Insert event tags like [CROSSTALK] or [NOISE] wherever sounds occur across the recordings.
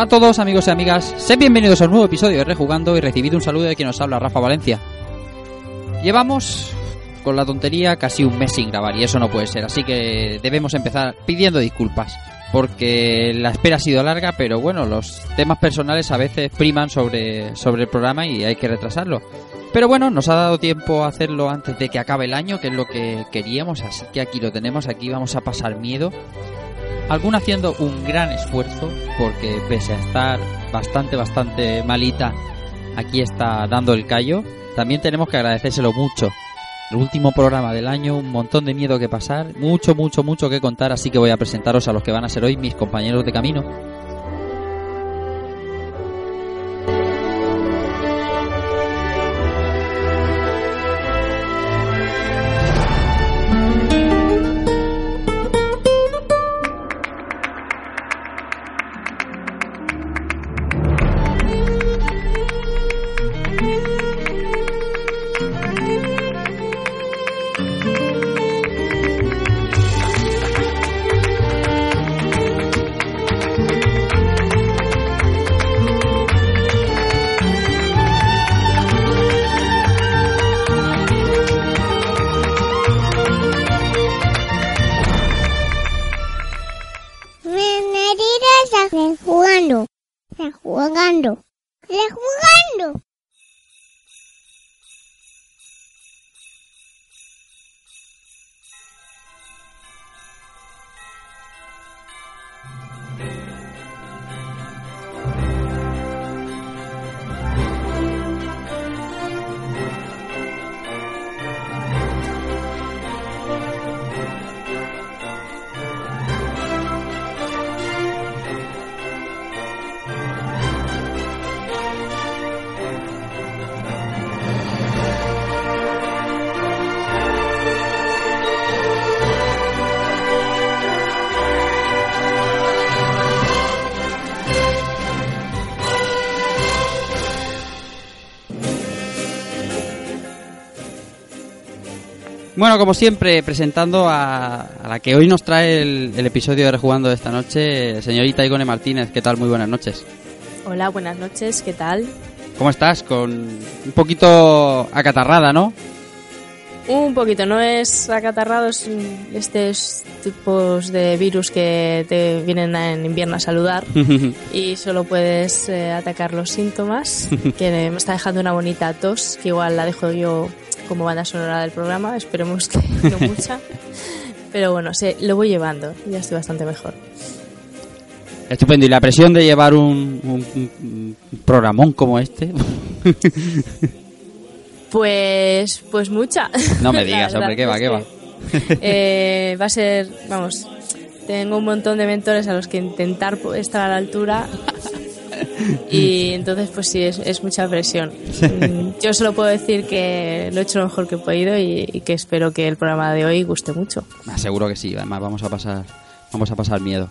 Hola a todos amigos y amigas, sed bienvenidos a un nuevo episodio de Rejugando y recibid un saludo de quien nos habla, Rafa Valencia. Llevamos con la tontería casi un mes sin grabar y eso no puede ser, así que debemos empezar pidiendo disculpas, porque la espera ha sido larga, pero bueno, los temas personales a veces priman sobre, sobre el programa y hay que retrasarlo. Pero bueno, nos ha dado tiempo a hacerlo antes de que acabe el año, que es lo que queríamos, así que aquí lo tenemos, aquí vamos a pasar miedo alguna haciendo un gran esfuerzo porque pese a estar bastante bastante malita aquí está dando el callo. También tenemos que agradecérselo mucho. El último programa del año un montón de miedo que pasar mucho mucho mucho que contar así que voy a presentaros a los que van a ser hoy mis compañeros de camino Bueno, como siempre, presentando a, a la que hoy nos trae el, el episodio de Rejugando de esta noche, señorita Igone Martínez. ¿Qué tal? Muy buenas noches. Hola, buenas noches, ¿qué tal? ¿Cómo estás? Con un poquito acatarrada, ¿no? Un poquito, no es acatarrado, es estos tipos de virus que te vienen en invierno a saludar [LAUGHS] y solo puedes eh, atacar los síntomas, [LAUGHS] que me está dejando una bonita tos, que igual la dejo yo como banda sonora del programa, esperemos que [LAUGHS] no mucha. Pero bueno, se, lo voy llevando, ya estoy bastante mejor. Estupendo. ¿Y la presión de llevar un, un- un programón como este? [LAUGHS] Pues, pues mucha. No me digas, [LAUGHS] hombre, ¿qué va, qué va? eh, va a ser, vamos, tengo un montón de mentores a los que intentar estar a la altura [LAUGHS] y entonces pues sí, es, es mucha presión. Mm, Yo solo puedo decir que lo he hecho lo mejor que he podido y, y que espero que el programa de hoy guste mucho. Seguro que sí. Además, vamos a pasar, vamos a pasar miedo.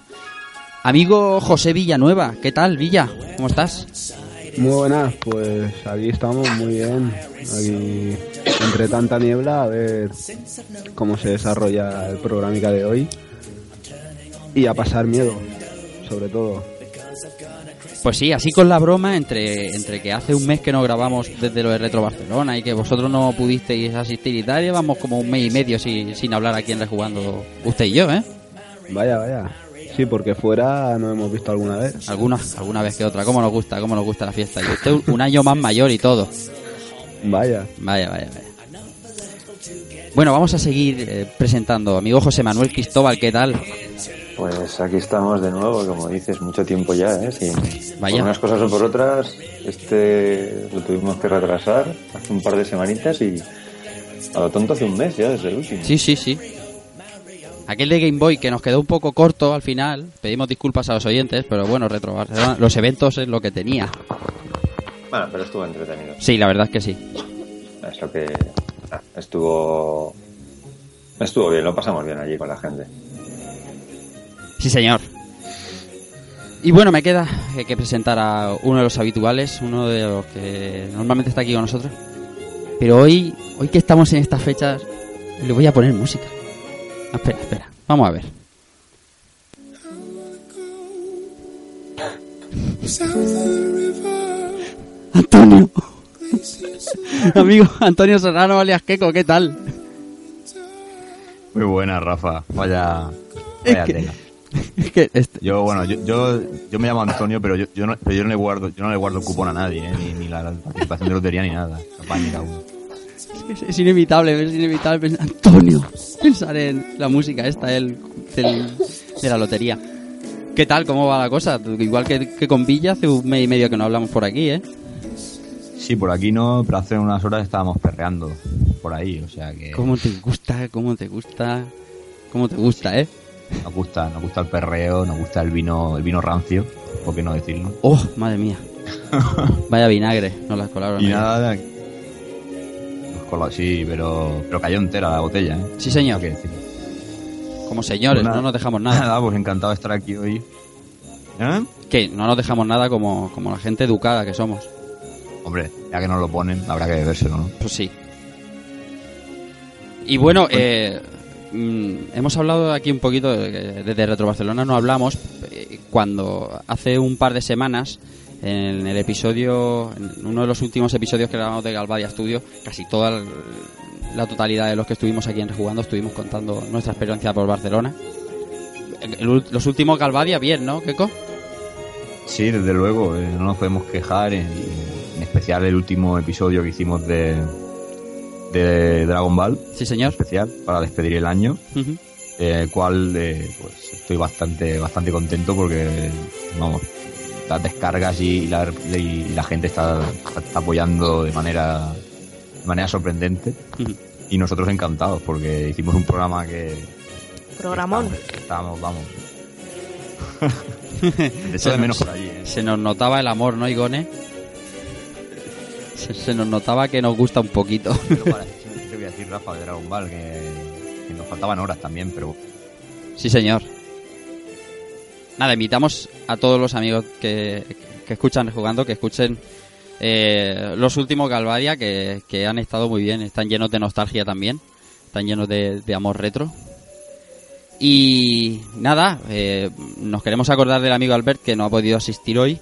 Amigo José Villanueva, ¿qué tal, Villa? ¿Cómo estás? Muy buenas, pues aquí estamos muy bien. Aquí entre tanta niebla a ver cómo se desarrolla el programica de hoy. Y a pasar miedo, sobre todo. Pues sí, así con la broma, entre, entre que hace un mes que no grabamos desde lo de Retro Barcelona y que vosotros no pudisteis asistir y tal, llevamos como un mes y medio sin, sin hablar aquí en Rejugando usted y yo, ¿eh? Vaya, vaya. Sí, porque fuera no hemos visto alguna vez. Alguna, alguna vez que otra. ¿Cómo nos gusta? ¿Cómo nos gusta la fiesta? Y usted un- un año más mayor y todo. Vaya. Vaya, vaya, vaya. Bueno, vamos a seguir eh, presentando. Amigo José Manuel Cristóbal, ¿qué tal? Pues aquí estamos de nuevo, como dices, mucho tiempo ya, ¿eh? Vaya. Por unas cosas o por otras, este lo tuvimos que retrasar hace un par de semanitas y, A lo tonto hace un mes ya desde el último. Sí, sí, sí. Aquel de Game Boy que nos quedó un poco corto al final. Pedimos disculpas a los oyentes, pero bueno, Retro Barcelona, los eventos es lo que tenía. Bueno, pero estuvo entretenido. Sí, la verdad es que sí. Es lo que. ah, Estuvo. Estuvo bien, lo pasamos bien allí con la gente. Sí, señor. Y bueno, me queda que- que presentar a uno de los habituales, uno de los que normalmente está aquí con nosotros. Pero hoy, hoy que estamos en estas fechas, le voy a poner música. Ah, espera, espera. Vamos a ver. [LAUGHS] Antonio. [LAUGHS] Amigo, Antonio Serrano alias ¿qué tal? Muy buena, Rafa. Vaya, Es vaya que- tela. [LAUGHS] Es que este- Yo, bueno, yo, yo, yo me llamo Antonio, pero yo, yo, no, pero yo no le guardo, yo no le guardo cupón a nadie, ¿eh? ni, ni la participación de lotería ni nada. Es, es inevitable, es inevitable pensar, Antonio, pensar en la música esta del, del- de la lotería. ¿Qué tal? ¿Cómo va la cosa? Igual que, que con Villa, hace un mes y medio que no hablamos por aquí, ¿eh? Sí, por aquí no, pero hace unas horas estábamos perreando por ahí, o sea que ¿Cómo te gusta? ¿Cómo te gusta? ¿Cómo te gusta, eh? Nos gusta, nos gusta el perreo, nos gusta el vino, el vino rancio, por qué no decirlo. ¡Oh, madre mía! Vaya vinagre, no las colaron. Y nada, nos cola- sí, pero, pero cayó entera la botella, ¿eh? Sí, señor. ¿Qué decir? Como señores, Pues no nos dejamos nada. Nada, [LAUGHS] pues encantado de estar aquí hoy. ¿Eh? Que no nos dejamos nada como, como la gente educada que somos. Hombre, ya que nos lo ponen, habrá que bebérselo, ¿no? Pues sí. Y bueno, eh, mm, hemos hablado aquí un poquito, de desde Retro Barcelona no hablamos, eh, cuando hace un par de semanas, en el episodio, en uno de los últimos episodios que grabamos de Galvadia Studio, casi toda la totalidad de los que estuvimos aquí en Rejugando estuvimos contando nuestra experiencia por Barcelona. El- el- los últimos Galvadia, bien, ¿no, Keiko? Sí, desde luego, eh, no nos podemos quejar, en, en especial el último episodio que hicimos de, de Dragon Ball, Sí, señor. especial, para despedir el año, eh, el cual eh, pues estoy bastante bastante contento porque, vamos, las descargas y la, y la gente está, está apoyando de manera, de manera sorprendente y nosotros encantados porque hicimos un programa que... Programón. Estábamos, vamos... [LAUGHS] de menos por allí, ¿eh? Se nos notaba el amor, ¿no, Igone? Se, se nos notaba que nos gusta un poquito. Pero para, [LAUGHS] eso te voy a decir, Rafa, de Dragon Ball, que, que nos faltaban horas también, pero Sí, señor. Nada, invitamos a todos los amigos que, que escuchan jugando, que escuchen eh, los últimos Galvadia, que, que han estado muy bien, están llenos de nostalgia también, están llenos de, de amor retro. Y nada, eh, nos queremos acordar del amigo Albert que no ha podido asistir hoy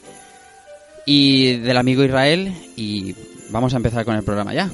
y del amigo Israel y vamos a empezar con el programa ya.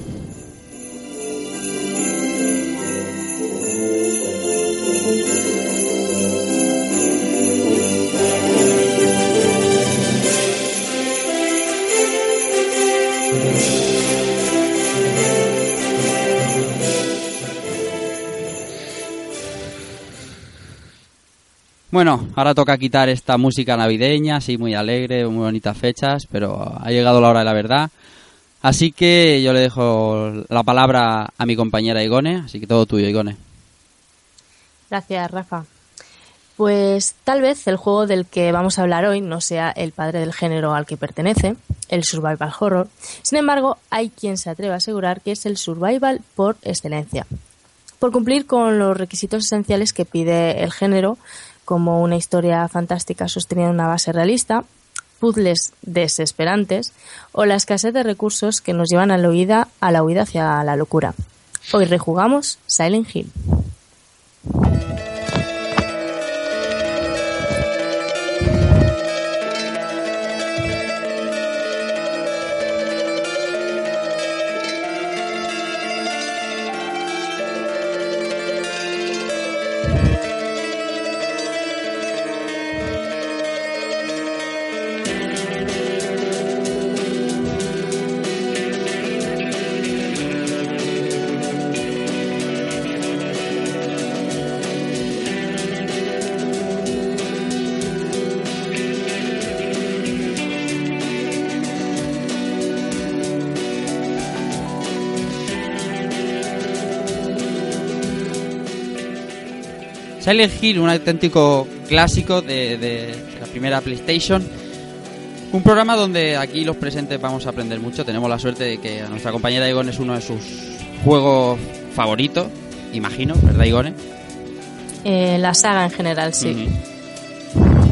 Bueno, ahora toca quitar esta música navideña, así muy alegre, muy bonitas fechas, pero ha llegado la hora de la verdad. Así que yo le dejo la palabra a mi compañera Igone, así que todo tuyo, Igone. Gracias, Rafa. Pues tal vez el juego del que vamos a hablar hoy no sea el padre del género al que pertenece, el survival horror. Sin embargo, hay quien se atreve a asegurar que es el survival por excelencia. Por cumplir con los requisitos esenciales que pide el género, como una historia fantástica sostenida en una base realista, puzzles desesperantes o la escasez de recursos que nos llevan a la huida, a la huida hacia la locura. Hoy rejugamos Silent Hill. Silent Hill, un auténtico clásico de, de la primera PlayStation. Un programa donde aquí los presentes vamos a aprender mucho. Tenemos la suerte de que a nuestra compañera Igone es uno de sus juegos favoritos, imagino, ¿verdad, Igone? Eh, la saga en general, sí.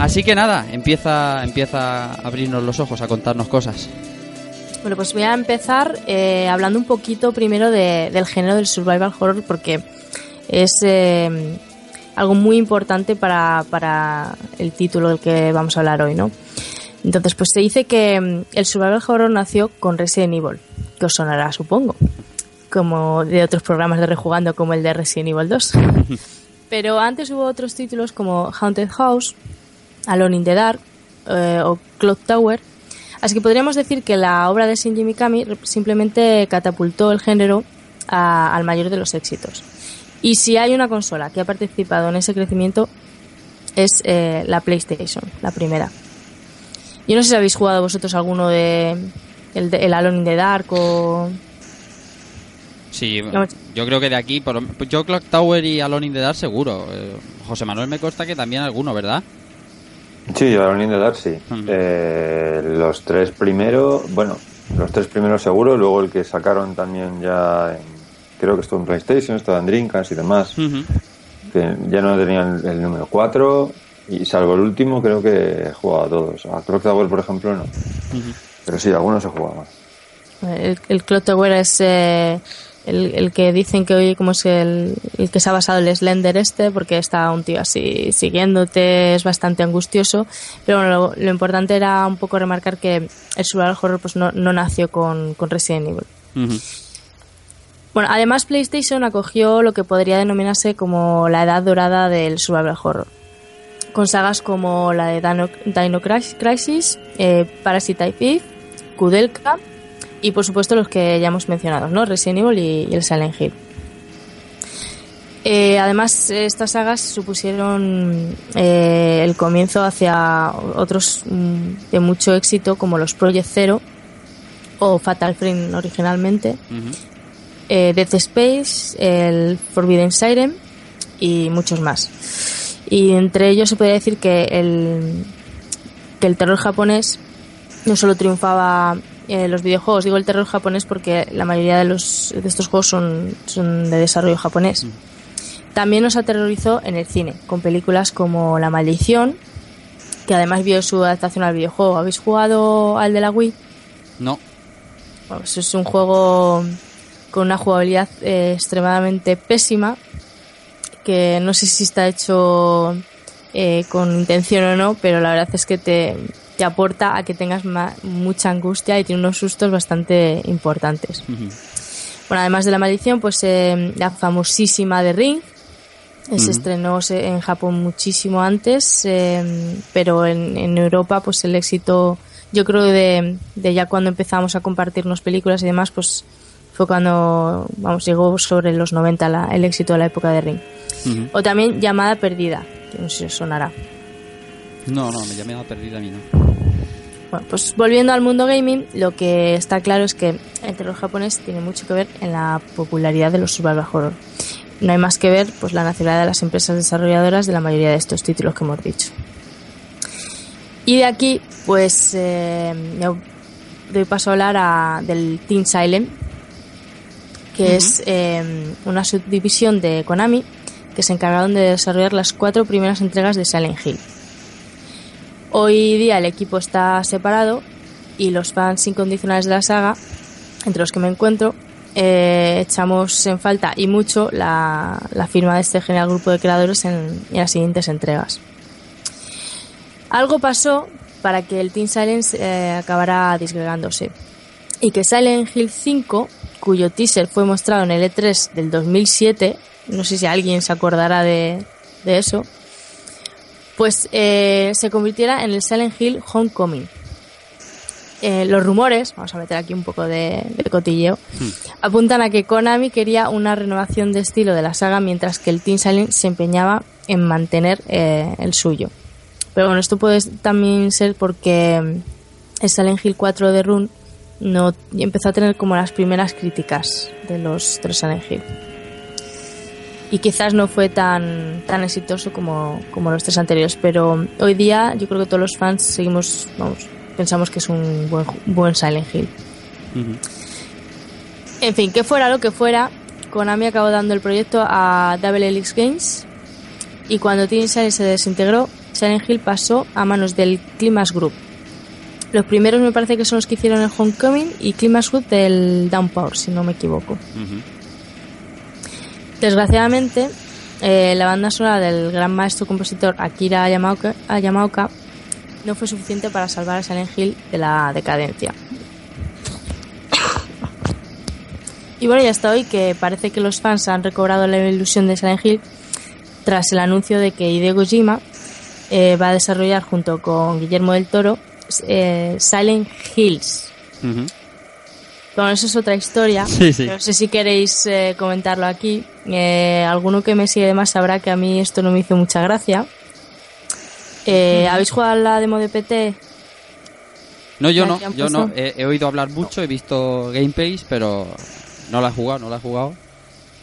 Así que nada, empieza, empieza a abrirnos los ojos, a contarnos cosas. Bueno, pues voy a empezar eh, hablando un poquito primero de- del género del survival horror porque es eh, algo muy importante para, para el título del que vamos a hablar hoy, ¿no? Entonces, pues se dice que mm, el survival horror nació con Resident Evil, que os sonará, supongo, como de otros programas de rejugando como el de Resident Evil 2. [LAUGHS] Pero antes hubo otros títulos como Haunted House, Alone in the Dark eh, o Clock Tower. Así que podríamos decir que la obra de Shinji Mikami simplemente catapultó el género a- al mayor de los éxitos. Y si hay una consola que ha participado en ese crecimiento es eh, la PlayStation, la primera. Yo no sé si habéis jugado vosotros alguno de el, de- el Alone in the Dark o Sí, No. yo creo que de aquí, por, yo Clock Tower y Alone in the Dark seguro. Eh, José Manuel me consta que también alguno, ¿verdad? Sí, Alone in the Dark sí. Mm. Eh, los tres primeros, bueno, los tres primeros seguro, luego el que sacaron también ya, en- creo que estuvo en PlayStation, estuvo en Dreamcast y demás, que ya no tenían el, el número 4 y salvo el último creo que he jugado a todos. A Clock Tower, por ejemplo, no. Pero sí, algunos he jugado. El, el Clock Tower es eh, el, el que dicen que hoy como es el, el que se ha basado el Slender este, porque está un tío así siguiéndote, es bastante angustioso. Pero bueno, lo, lo importante era un poco remarcar que el survival horror pues no, no nació con, con Resident Evil. Bueno, además PlayStation acogió lo que podría denominarse como la edad dorada del survival horror. Con sagas como la de Dino, Dino Cris- Crisis, eh, Parasite Eve, Kudelka y por supuesto los que ya hemos mencionado, ¿no? Resident Evil y, y el Silent Hill. Eh, además, estas sagas supusieron eh, el comienzo hacia otros mm, de mucho éxito como los Project Zero o Fatal Frame originalmente. Eh, Death Space, el Forbidden Siren y muchos más. Y entre ellos se puede decir que el, que el terror japonés no solo triunfaba en los videojuegos, digo el terror japonés porque la mayoría de, los, de estos juegos son, son de desarrollo japonés. También nos aterrorizó en el cine, con películas como La Maldición, que además vio su adaptación al videojuego. ¿Habéis jugado al de la Wii? No. Bueno, pues es un juego con una jugabilidad eh, extremadamente pésima, que no sé si está hecho eh, con intención o no, pero la verdad es que te, te aporta a que tengas mucha angustia y tiene unos sustos bastante importantes. Bueno, además de la maldición, pues eh, la famosísima de Ring. eh, Se estrenó en Japón muchísimo antes, eh, pero en, en Europa, pues el éxito, yo creo de, de ya cuando empezamos a compartirnos películas y demás, pues fue cuando, vamos, llegó sobre los 90 la- el éxito de la época de Ring. O también Llamada Perdida, que no sé si os sonará. No, no, me llamé a perdida a mí, ¿no? Bueno, pues volviendo al mundo gaming, lo que está claro es que el terror japonés tiene mucho que ver en la popularidad de los survival horror. No hay más que ver pues la nacionalidad de las empresas desarrolladoras de la mayoría de estos títulos que hemos dicho. Y de aquí, pues eh, doy paso a hablar a- del Team Silent, que es eh, una subdivisión de Konami que se encargaron de desarrollar las cuatro primeras entregas de Silent Hill. Hoy día el equipo está separado y los fans incondicionales de la saga, entre los que me encuentro, eh, echamos en falta y mucho la, la firma de este genial grupo de creadores en, en las siguientes entregas. Algo pasó para que el Team Silence eh, acabara disgregándose y que Silent Hill 5, cuyo teaser fue mostrado en el E3 del 2007, no sé si alguien se acordará de, de eso, pues eh, se convirtiera en el Silent Hill Homecoming. Eh, los rumores, vamos a meter aquí un poco de, de cotilleo, apuntan a que Konami quería una renovación de estilo de la saga mientras que el Team Silent se empeñaba en mantener eh, el suyo. Pero bueno, esto puede también ser porque mm, el Silent Hill 4 de Rune no empezó a tener como las primeras críticas de los tres Silent Hill. y quizás no fue tan, tan exitoso como, como los tres anteriores, pero hoy día yo creo que todos los fans seguimos, vamos, pensamos que es un buen, buen Silent Hill. En fin, que fuera lo que fuera, Konami acabó dando el proyecto a Double Helix Games y cuando Teen Silent se desintegró, Silent Hill pasó a manos del Climax Group. Los primeros me parece que son los que hicieron el Homecoming y Climax Group del Downpour, si no me equivoco. Desgraciadamente, eh, la banda sonora del gran maestro compositor Akira Yamaoka, Yamaoka no fue suficiente para salvar a Silent Hill de la decadencia. Y bueno, ya hasta hoy que parece que los fans han recobrado la ilusión de Silent Hill tras el anuncio de que Hideo Kojima eh, va a desarrollar junto con Guillermo del Toro eh, Silent Hills. Bueno, eso es otra historia. Sí, sí. No sé si queréis eh, comentarlo aquí. Eh, alguno que me sigue de más sabrá que a mí esto no me hizo mucha gracia. Eh, ¿Habéis jugado a la demo de PT? No, yo ¿La no, yo no. He, he oído hablar mucho, he visto gameplays, pero no la he jugado, no la he jugado.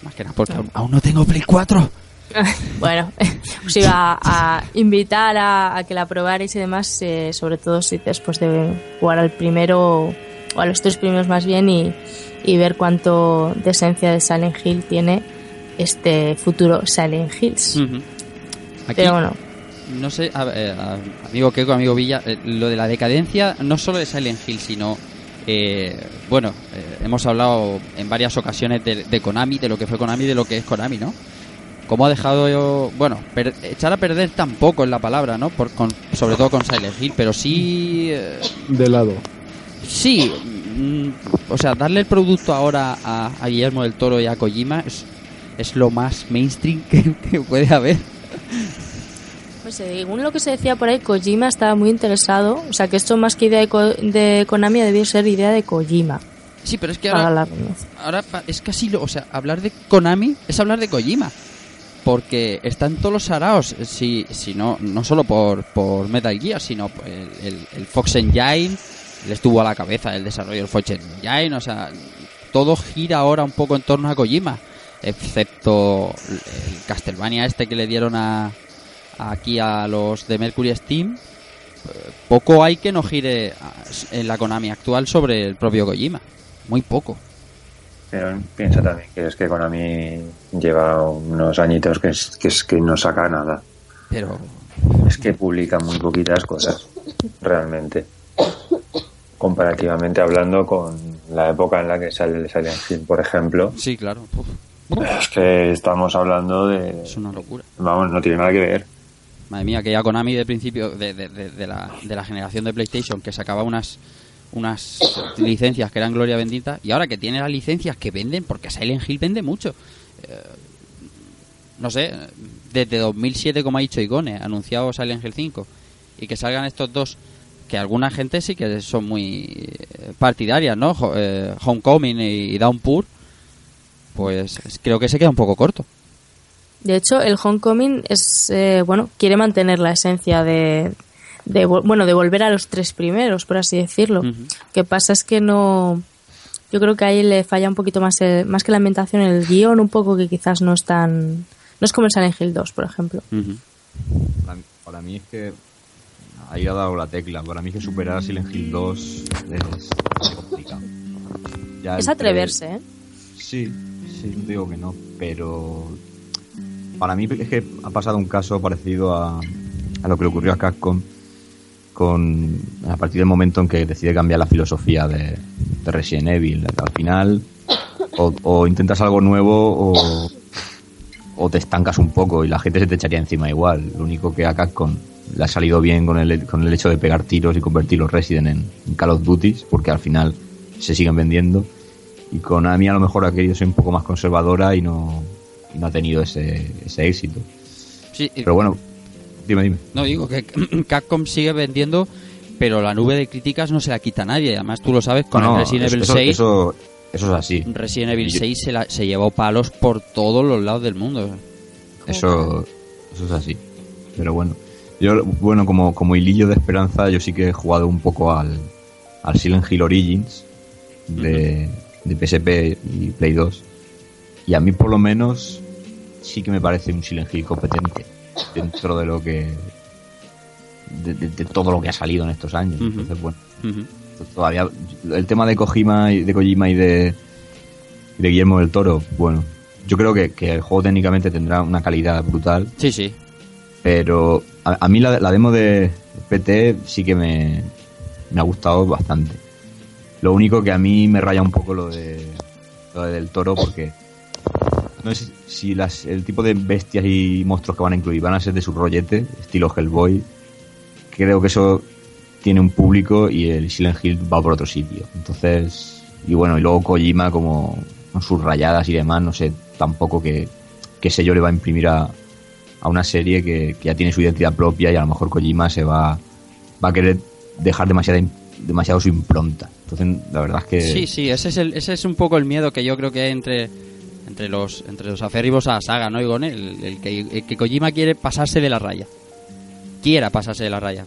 Más que nada porque aún no tengo Play 4. [LAUGHS] bueno, [LAUGHS] os iba a invitar a, a que la probarais y demás, eh, sobre todo si después de jugar al primero o a los tres primeros más bien y, y ver cuánto de esencia de Silent Hill tiene este futuro Silent Hills. Aquí, Pero bueno, no sé, a- eh, a- amigo Keiko, amigo Villa, eh, lo de la decadencia, no solo de Silent Hill, sino, eh, bueno, eh, hemos hablado en varias ocasiones de, de Konami, de lo que fue Konami, de lo que es Konami, ¿no? Cómo ha dejado, yo, bueno, per- echar a perder tampoco es la palabra, ¿no? Por, con- sobre todo con Silent Hill, pero sí, eh, De lado. sí, mm, o sea, darle el producto ahora a, a Guillermo del Toro y a Kojima es, es lo más mainstream que, que puede haber. pues según lo que se decía por ahí, Kojima estaba muy interesado. O sea, que esto más que idea de, Ko- de Konami debió ser idea de Kojima. Sí, pero es que ahora, ahora es casi lo, o sea, hablar de Konami es hablar de Kojima. Porque están todos los araos, si, si no, no solo por, por Metal Gear, sino el, el- el Fox Engine, le estuvo a la cabeza el desarrollo del Fox Engine, o sea, todo gira ahora un poco en torno a Kojima, excepto el Castlevania este que le dieron a, aquí a los de Mercury Steam. Eh, Poco hay que no gire en la Konami actual sobre el propio Kojima, muy poco. Pero piensa también que es que Konami lleva unos añitos que, es, que, es que no saca nada. Pero Es que publica muy poquitas cosas, realmente. Comparativamente hablando con la época en la que sale el Silent Hill, por ejemplo. sí, claro, uf, Es que estamos hablando de... es una locura. Vamos, no tiene nada que ver. Madre mía, que ya Konami de principio de, de- de- de la, de la generación de PlayStation que sacaba unas unas licencias que eran gloria bendita y ahora que tiene las licencias que venden porque Silent Hill vende mucho. Eh, no sé, desde 2007 como ha dicho Igone, anunciado Silent Hill 5 y que salgan estos dos que alguna gente sí que son muy eh, partidarias, ¿no? Eh, Homecoming y, Downpour pues es- creo que se queda un poco corto. De hecho, el Homecoming es, eh, bueno, quiere mantener la esencia de, de, bueno, de volver a los tres primeros, por así decirlo. Ujú. que pasa es que no, yo creo que ahí le falla un poquito más, el- más que la ambientación, el guion un poco que quizás no es tan, no es como el Silent Hill 2, por ejemplo. Para, mí- para mí es que ahí ha dado la tecla. Para mí es que superar a Silent Hill 2 es, es complicado. Ya Es atreverse, ¿eh? Sí, sí, no digo que no, pero para mí es que ha pasado un caso parecido a, a lo que le ocurrió a Capcom con a partir del momento en que decide cambiar la filosofía de, de Resident Evil. Al final o, o intentas algo nuevo o, o te estancas un poco y la gente se te echaría encima igual. Lo único que a Capcom le ha salido bien con el, con el hecho de pegar tiros y convertir los Resident en, en Call of Duty, porque al final se siguen vendiendo. Y Konami a lo mejor ha querido ser un poco más conservadora y no, y no ha tenido ese, ese éxito. Sí, Pero bueno, dime, dime. No digo que [CLEARS THROAT] Capcom sigue vendiendo, pero la nube de críticas no se la quita a nadie. Además, tú lo sabes, con No, el Resident Evil eso, 6, Eso, eso es así. Resident Evil Yo- 6 se, la- se llevó palos por todos los lados del mundo. Eso, eso es así. Pero bueno, yo, bueno, como, como hilillo de esperanza, yo sí que he jugado un poco al, al Silent Hill Origins de, de PSP y Play 2. Y a mí, por lo menos, sí que me parece un Silent Hill competente dentro de lo que de, de- de todo lo que ha salido en estos años. Entonces, bueno, Ujú. todavía el tema de Kojima y de Kojima y de, y de Guillermo del Toro, bueno, yo creo que, que el juego técnicamente tendrá una calidad brutal, Sí, sí. pero a, a mí la, la demo de PT sí que me, me ha gustado bastante. Lo único que a mí me raya un poco lo de lo de del toro porque no sé si las, el tipo de bestias y monstruos que van a incluir van a ser de su rollete, estilo Hellboy. Creo que eso tiene un público y el Silent Hill va por otro sitio. Entonces, y bueno, y luego Kojima como con sus rayadas y demás, no sé tampoco qué, qué sello le va a imprimir a, a una serie que, que ya tiene su identidad propia y a lo mejor Kojima se va, va a querer dejar demasiada, demasiado su impronta. Entonces, la verdad es que... Sí, sí, ese es, el, ese es un poco el miedo que yo creo que hay entre, entre, los, entre los aférrimos a saga, ¿no, Igone? El, el que, el que Kojima quiere pasarse de la raya. Quiera pasarse de la raya.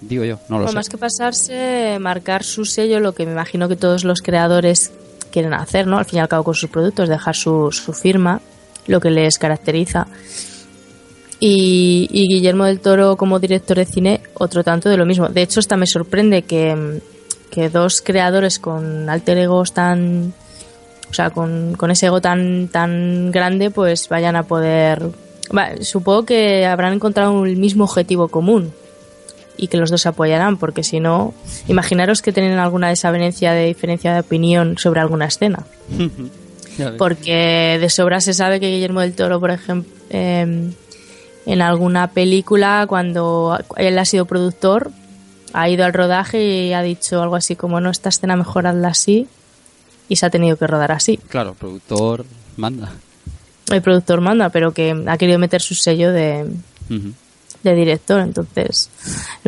Digo yo, no lo Bueno, sé. más que pasarse, marcar su sello, lo que me imagino que todos los creadores quieren hacer, ¿no? Al fin y al cabo con sus productos, dejar su, su firma, lo que les caracteriza. Y, y Guillermo del Toro como director de cine, otro tanto de lo mismo. De hecho, hasta me sorprende que, que dos creadores con alter egos tan... O sea, con, con ese ego tan, tan grande, pues vayan a poder... Supongo que habrán encontrado el mismo objetivo común, y que los dos se apoyarán, porque si no, imaginaros que tienen alguna desavenencia de diferencia de opinión sobre alguna escena. [LAUGHS] Porque de sobra se sabe que Guillermo del Toro, por ejemplo, en alguna película, cuando él ha sido productor, ha ido al rodaje y ha dicho algo así como, no, esta escena mejor hazla así, y se ha tenido que rodar así. Claro, productor manda. El productor manda, pero que ha querido meter su sello de, de director, entonces.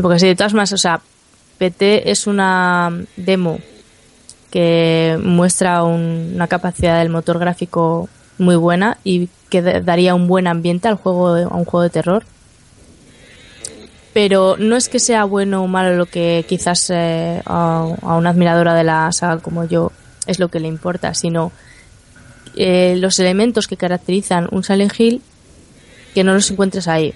Porque si de todas maneras, o sea, PT es una demo que muestra un- una capacidad del motor gráfico muy buena y que da- daría un buen ambiente al juego, a un juego de terror. Pero no es que sea bueno o malo lo que quizás eh, a, a una admiradora de la saga como yo es lo que le importa, sino eh, los elementos que caracterizan un Silent Hill que no los encuentres ahí.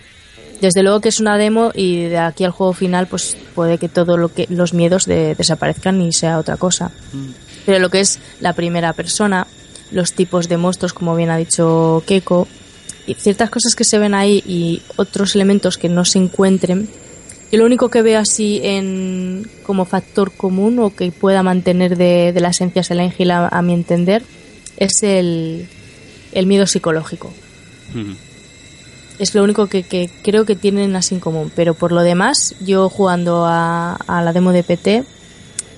Desde luego que es una demo y de aquí al juego final pues puede que todo lo que los miedos de- desaparezcan y sea otra cosa. Pero lo que es la primera persona, los tipos de monstruos como bien ha dicho Keiko, y ciertas cosas que se ven ahí y otros elementos que no se encuentren, yo lo único que veo así en como factor común o que pueda mantener de, de la esencia Silent Hill a, a mi entender es el, el miedo psicológico es lo único que, que creo que tienen así en común. Pero por lo demás, yo jugando a, a la demo de PT,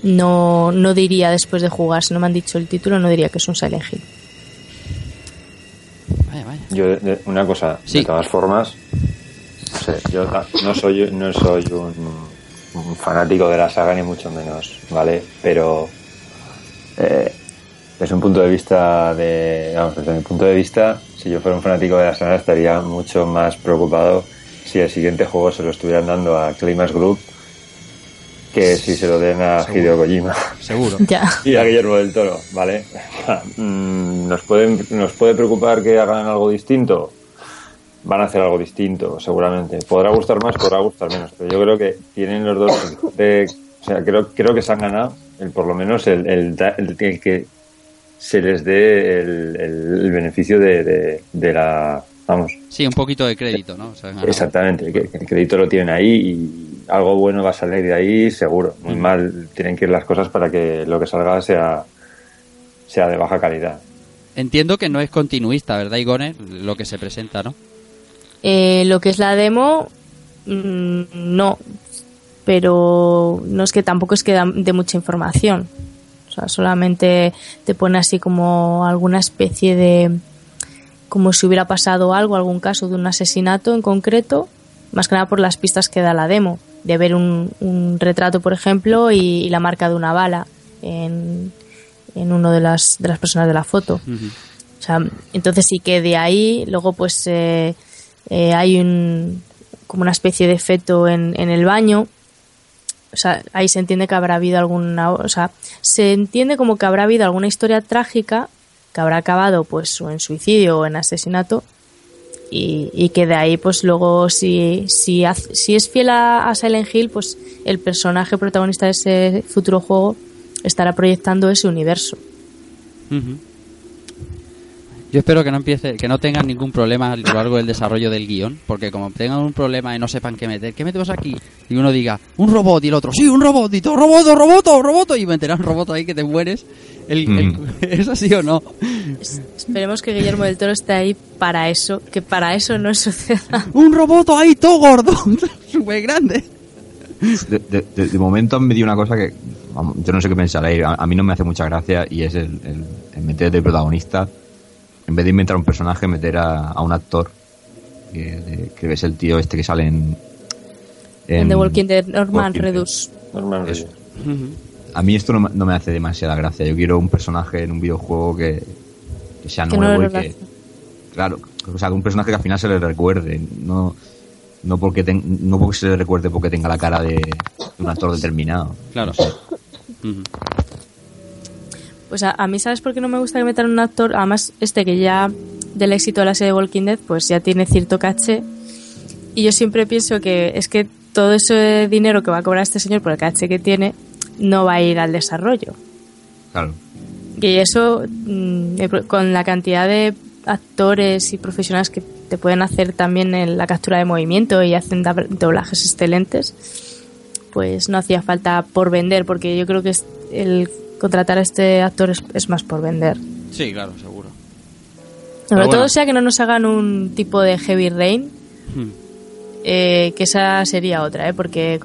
no, no diría después de jugar, si no me han dicho el título, no diría que es un Silent Hill. Vaya, vaya. Yo, una cosa, Sí. de todas formas, no sé, yo no soy, no soy un, un fanático de la saga, ni mucho menos, ¿vale? Pero eh, desde un punto de vista de, vamos, desde mi punto de vista, si yo fuera un fanático de la saga, estaría mucho más preocupado si el siguiente juego se lo estuvieran dando a Climax Group que si se lo den a Hideo Kojima Seguro. [LAUGHS] Ya. y a Guillermo del Toro, ¿vale? [LAUGHS] Mm, ¿Nos, pueden, ¿Nos puede preocupar que hagan algo distinto? Van a hacer algo distinto, seguramente. Podrá gustar más, podrá gustar menos, pero yo creo que tienen los dos... de- o sea, creo, creo que se han ganado, el, por lo menos, el, el, da- el- el que se les dé el, beneficio de, de- de la... Vamos, Sí, un poquito de crédito, ¿no? O sea, ganado. Exactamente, el crédito lo tienen ahí y algo bueno va a salir de ahí seguro. Muy mal tienen que ir las cosas para que lo que salga sea, sea de baja calidad. Entiendo que no es continuista, ¿verdad, Igone? Lo que se presenta, ¿no? Eh, lo que es la demo, mm, no. Pero no es que tampoco es que da de mucha información. O sea, solamente te pone así como alguna especie de. como si hubiera pasado algo, algún caso de un asesinato en concreto, más que nada por las pistas que da la demo. De ver un, un retrato, por ejemplo, y, y la marca de una bala en, en uno de las, de las personas de la foto. O sea, entonces sí que de ahí, luego pues eh, eh, hay un como una especie de feto en, en el baño. O sea, ahí se entiende que habrá habido alguna, o sea, se entiende como que habrá habido alguna historia trágica que habrá acabado pues o en suicidio o en asesinato y, y que de ahí pues luego si, si, si es fiel a, a Silent Hill pues el personaje protagonista de ese futuro juego estará proyectando ese universo. Yo espero que no empiece, que no tengan ningún problema a lo largo del desarrollo del guion, porque como tengan un problema y no sepan qué meter, ¿qué metemos aquí? Y uno diga, un robot y el otro, sí, un robot, y todo, roboto, roboto, roboto, y meterán un robot ahí que te mueres. El, el- Mm. [LAUGHS] ¿Es así o no? Es- Esperemos que Guillermo del Toro esté ahí para eso, que para eso no suceda. [LAUGHS] Un roboto ahí todo gordo, [LAUGHS] súper grande. De, de- de- de momento han metido una cosa que vamos, yo no sé qué pensaréis. A, a mí no me hace mucha gracia y es el, el- el meter de protagonista. En vez de inventar un personaje, meter a, a un actor. Que, de- que es el tío este que sale en. En The Walking Dead, Norman. Redus. Normal. Eso. A mí esto no, me- no me hace demasiada gracia. Yo quiero un personaje en un videojuego que, que sea Que no nuevo lo y que. Claro, o sea, un personaje que al final se le recuerde. No, no, porque ten- no porque se le recuerde porque tenga la cara de, de un actor [LAUGHS] determinado. Claro. No sé. Ujú. Pues a, a mí, ¿sabes por qué no me gusta que metan un actor? Además, este que ya del éxito de la serie Walking Dead, pues ya tiene cierto caché. Y yo siempre pienso que es que todo ese dinero que va a cobrar este señor por el caché que tiene no va a ir al desarrollo. Claro. Y eso, mm, con la cantidad de actores y profesionales que te pueden hacer también en la captura de movimiento y hacen doblajes excelentes, pues no hacía falta por vender, porque yo creo que es- el contratar a este actor es, es más por vender. Sí, claro, seguro. Sobre bueno. todo sea que no nos hagan un tipo de Heavy Rain, Hmm. eh, que esa sería otra, ¿eh? porque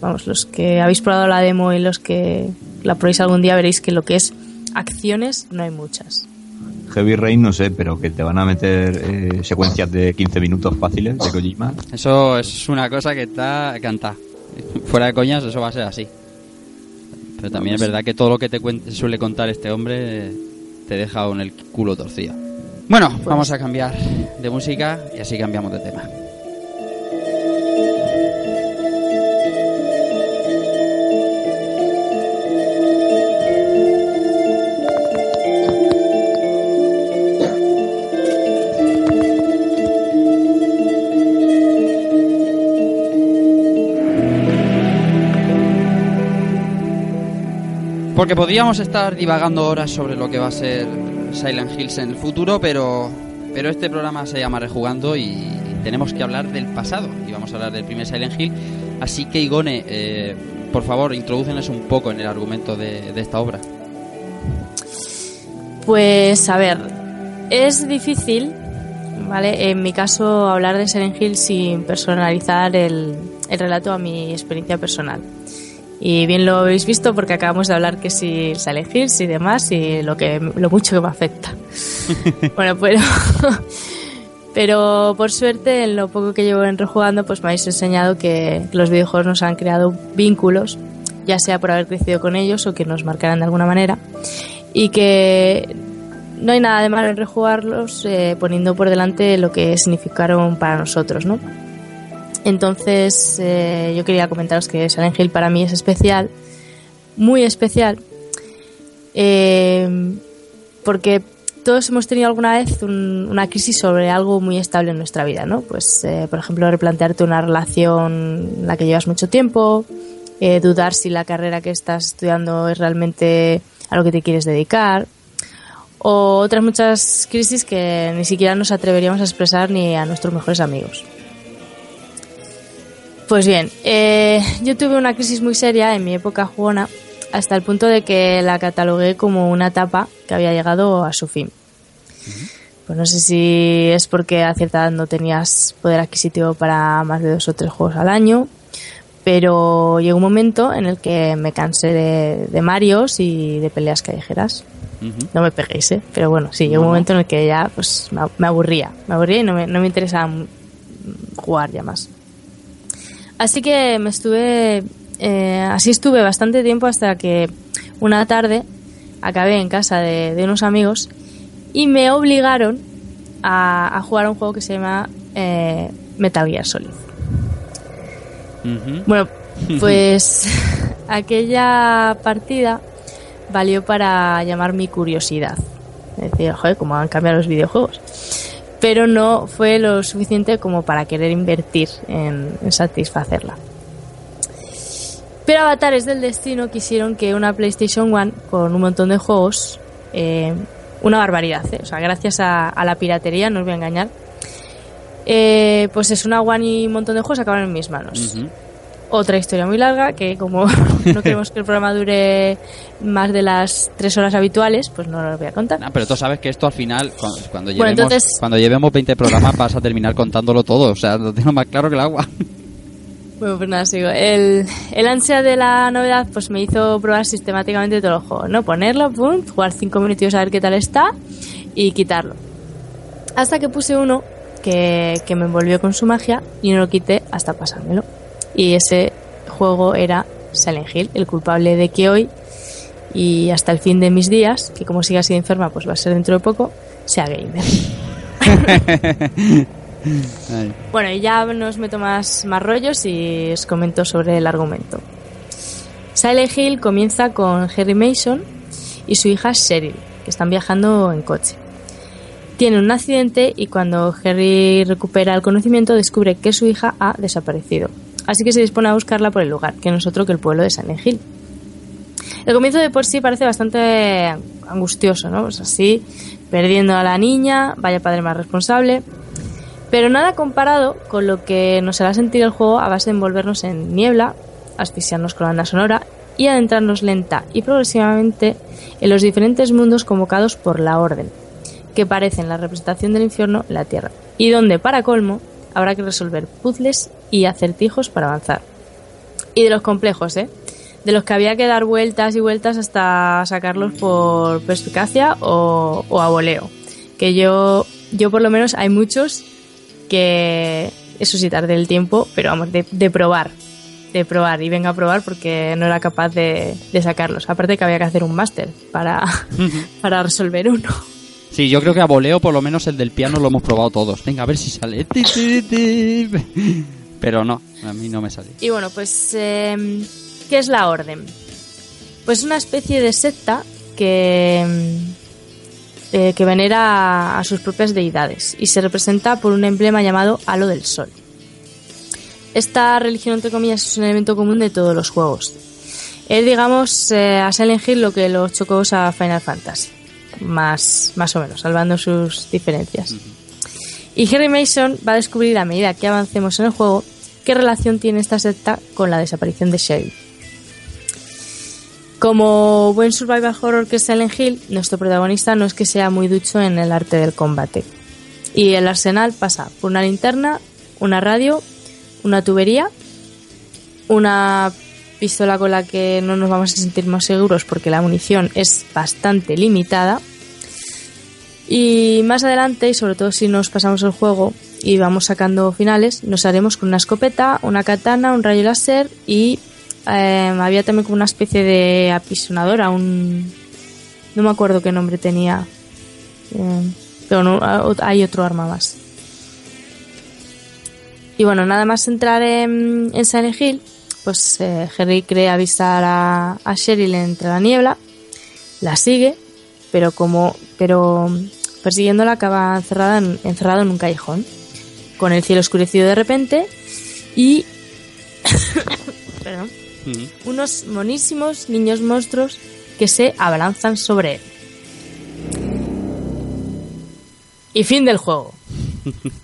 vamos, los que habéis probado la demo y los que la probéis algún día veréis que lo que es acciones no hay muchas. Heavy Rain no sé, pero que te van a meter eh, secuencias de 15 minutos fáciles de Kojima. Eso es una cosa que está cantada. Fuera de coñas, eso va a ser así. Pero también es verdad que todo lo que te suele contar este hombre eh, te deja con el culo torcido. Bueno, vamos a cambiar de música y así cambiamos de tema. Porque podríamos estar divagando horas sobre lo que va a ser Silent Hills en el futuro, pero, pero este programa se llama Rejugando y tenemos que hablar del pasado. Y vamos a hablar del primer Silent Hill. Así que, Igone, eh, por favor, introdúcenos un poco en el argumento de, esta obra. Pues a ver, es difícil, ¿vale? En mi caso, hablar de Silent Hill sin personalizar el, el relato a mi experiencia personal. Y bien lo habéis visto porque acabamos de hablar que si Hills y demás y lo, que, lo mucho que me afecta. [LAUGHS] bueno, pero, pero por suerte, en lo poco que llevo en rejugando, pues me habéis enseñado que los videojuegos nos han creado vínculos, ya sea por haber crecido con ellos o que nos marcaran de alguna manera y que no hay nada de malo en rejugarlos eh, poniendo por delante lo que significaron para nosotros, ¿no? Entonces eh, yo quería comentaros que Silent Hill para mí es especial, muy especial, eh, porque todos hemos tenido alguna vez un- una crisis sobre algo muy estable en nuestra vida, ¿no? Pues, eh, por ejemplo, replantearte una relación en la que llevas mucho tiempo, dudar si la carrera que estás estudiando es realmente a lo que te quieres dedicar, o otras muchas crisis que ni siquiera nos atreveríamos a expresar ni a nuestros mejores amigos. Pues bien, eh, yo tuve una crisis muy seria en mi época jugona hasta el punto de que la catalogué como una etapa que había llegado a su fin. Pues no sé si es porque a cierta edad no tenías poder adquisitivo para más de dos o tres juegos al año, pero llegó un momento en el que me cansé de, de Marios y de peleas callejeras. No me peguéis, ¿eh? Pero bueno, sí, llegó un momento en el que ya pues me, aburría. Me aburría y no me, no me interesaba jugar ya más. Así que me estuve... eh, así estuve bastante tiempo hasta que una tarde acabé en casa de, de unos amigos y me obligaron a, a jugar a un juego que se llama eh, Metal Gear Solid. Bueno, [LAUGHS] pues [LAUGHS] aquella partida valió para llamar mi curiosidad. Es decir, joder, cómo han cambiado los videojuegos. Pero no fue lo suficiente como para querer invertir en, satisfacerla. Pero Avatares del Destino quisieron que una PlayStation One con un montón de juegos, eh, una barbaridad, ¿eh? o sea, gracias a, la piratería, no os voy a engañar, eh, pues es una One y un montón de juegos acaban en mis manos. Otra historia muy larga que como [LAUGHS] no queremos que el programa dure más de las tres horas habituales, pues no lo voy a contar. Pero tú sabes que esto al final, cu- cuando, Bueno, llevemos, entonces- cuando llevemos 20 programas, vas a terminar contándolo todo. O sea, lo tengo más claro que el agua. [LAUGHS] Bueno, pues nada, sigo. El, el ansia de la novedad pues me hizo probar sistemáticamente todos los juegos, ¿no? Ponerlo, pum, jugar cinco minutos a ver qué tal está y quitarlo. Hasta que puse uno que, que me envolvió con su magia y no lo quité hasta pasármelo. Y ese juego era Silent Hill, el culpable de que hoy y hasta el fin de mis días, que como siga así enferma pues va a ser dentro de poco, sea gamer. [LAUGHS] Bueno, y ya no os meto más, más rollos y os comento sobre el argumento. Silent Hill comienza con Harry Mason y su hija Cheryl, que están viajando en coche. Tienen un accidente y cuando Harry recupera el conocimiento descubre que su hija ha desaparecido. Así que se dispone a buscarla por el lugar, que no es otro que el pueblo de Silent Hill. El comienzo de por sí parece bastante angustioso, ¿no? Pues así, perdiendo a la niña, vaya padre más responsable. Pero nada comparado con lo que nos hará sentir el juego a base de envolvernos en niebla, asfixiarnos con la banda sonora y adentrarnos lenta y progresivamente en los diferentes mundos convocados por la Orden, que parecen la representación del infierno en la Tierra, y donde, para colmo, habrá que resolver puzzles y acertijos para avanzar. Y de los complejos, ¿eh? De los que había que dar vueltas y vueltas hasta sacarlos por perspicacia o, o a voleo. Que yo, yo por lo menos hay muchos que eso sí tardé el tiempo, pero vamos, de, de probar, de probar y venga a probar porque no era capaz de, de sacarlos. Aparte que había que hacer un máster para, [LAUGHS] para resolver uno. Sí, yo creo que a voleo, por lo menos el del piano, lo hemos probado todos. Venga, a ver si sale. Pero no, a mí no me sale. Y bueno, pues, eh, ¿qué es la orden? Pues una especie de secta que, mm, eh, que venera a sus propias deidades y se representa por un emblema llamado halo del sol. Esta religión, entre comillas, es un elemento común de todos los juegos. Es, digamos, eh, a lo que los chocó a Final Fantasy. Más, más o menos, salvando sus diferencias. Y Harry Mason va a descubrir a medida que avancemos en el juego qué relación tiene esta secta con la desaparición de Sherry. Como buen survival horror que es Silent Hill, nuestro protagonista no es que sea muy ducho en el arte del combate. Y el arsenal pasa por una linterna, una radio, una tubería, una pistola con la que no nos vamos a sentir más seguros porque la munición es bastante limitada. Y más adelante, y sobre todo si nos pasamos el juego y vamos sacando finales, nos haremos con una escopeta, una katana, un rayo láser y eh, había también como una especie de apisonadora, un... no me acuerdo qué nombre tenía, eh, pero no, hay otro arma más. Y bueno, nada más entrar en, en Silent Hill, pues eh, cree avisar a, a Cheryl entre la niebla, la sigue, pero como pero persiguiéndola acaba encerrada en, encerrado en un callejón, con el cielo oscurecido de repente y [COUGHS] perdón, unos monísimos niños monstruos que se abalanzan sobre él. Y fin del juego. [LAUGHS]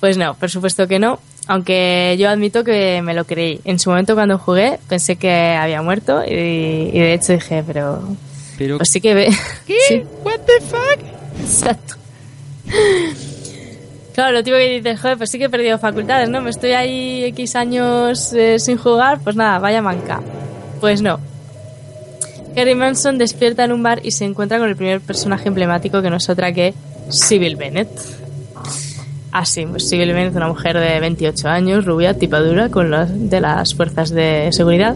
Pues no, por supuesto que no. Aunque yo admito que me lo creí. En su momento cuando jugué pensé que había muerto y, y de hecho dije, pero... Pero, Pues sí que ve... ¿Qué? Sí, ¿What the fuck? exacto. Claro, lo típico que dices, joder, pues sí que he perdido facultades, ¿no? Me estoy ahí X años eh, sin jugar, pues nada, vaya manca. Pues no. Harry Manson despierta en un bar y se encuentra con el primer personaje emblemático que no es otra que Sybil Bennett. Así, pues Sybil Bennett, una mujer de 28 años, rubia, tipadura, con las de las fuerzas de seguridad.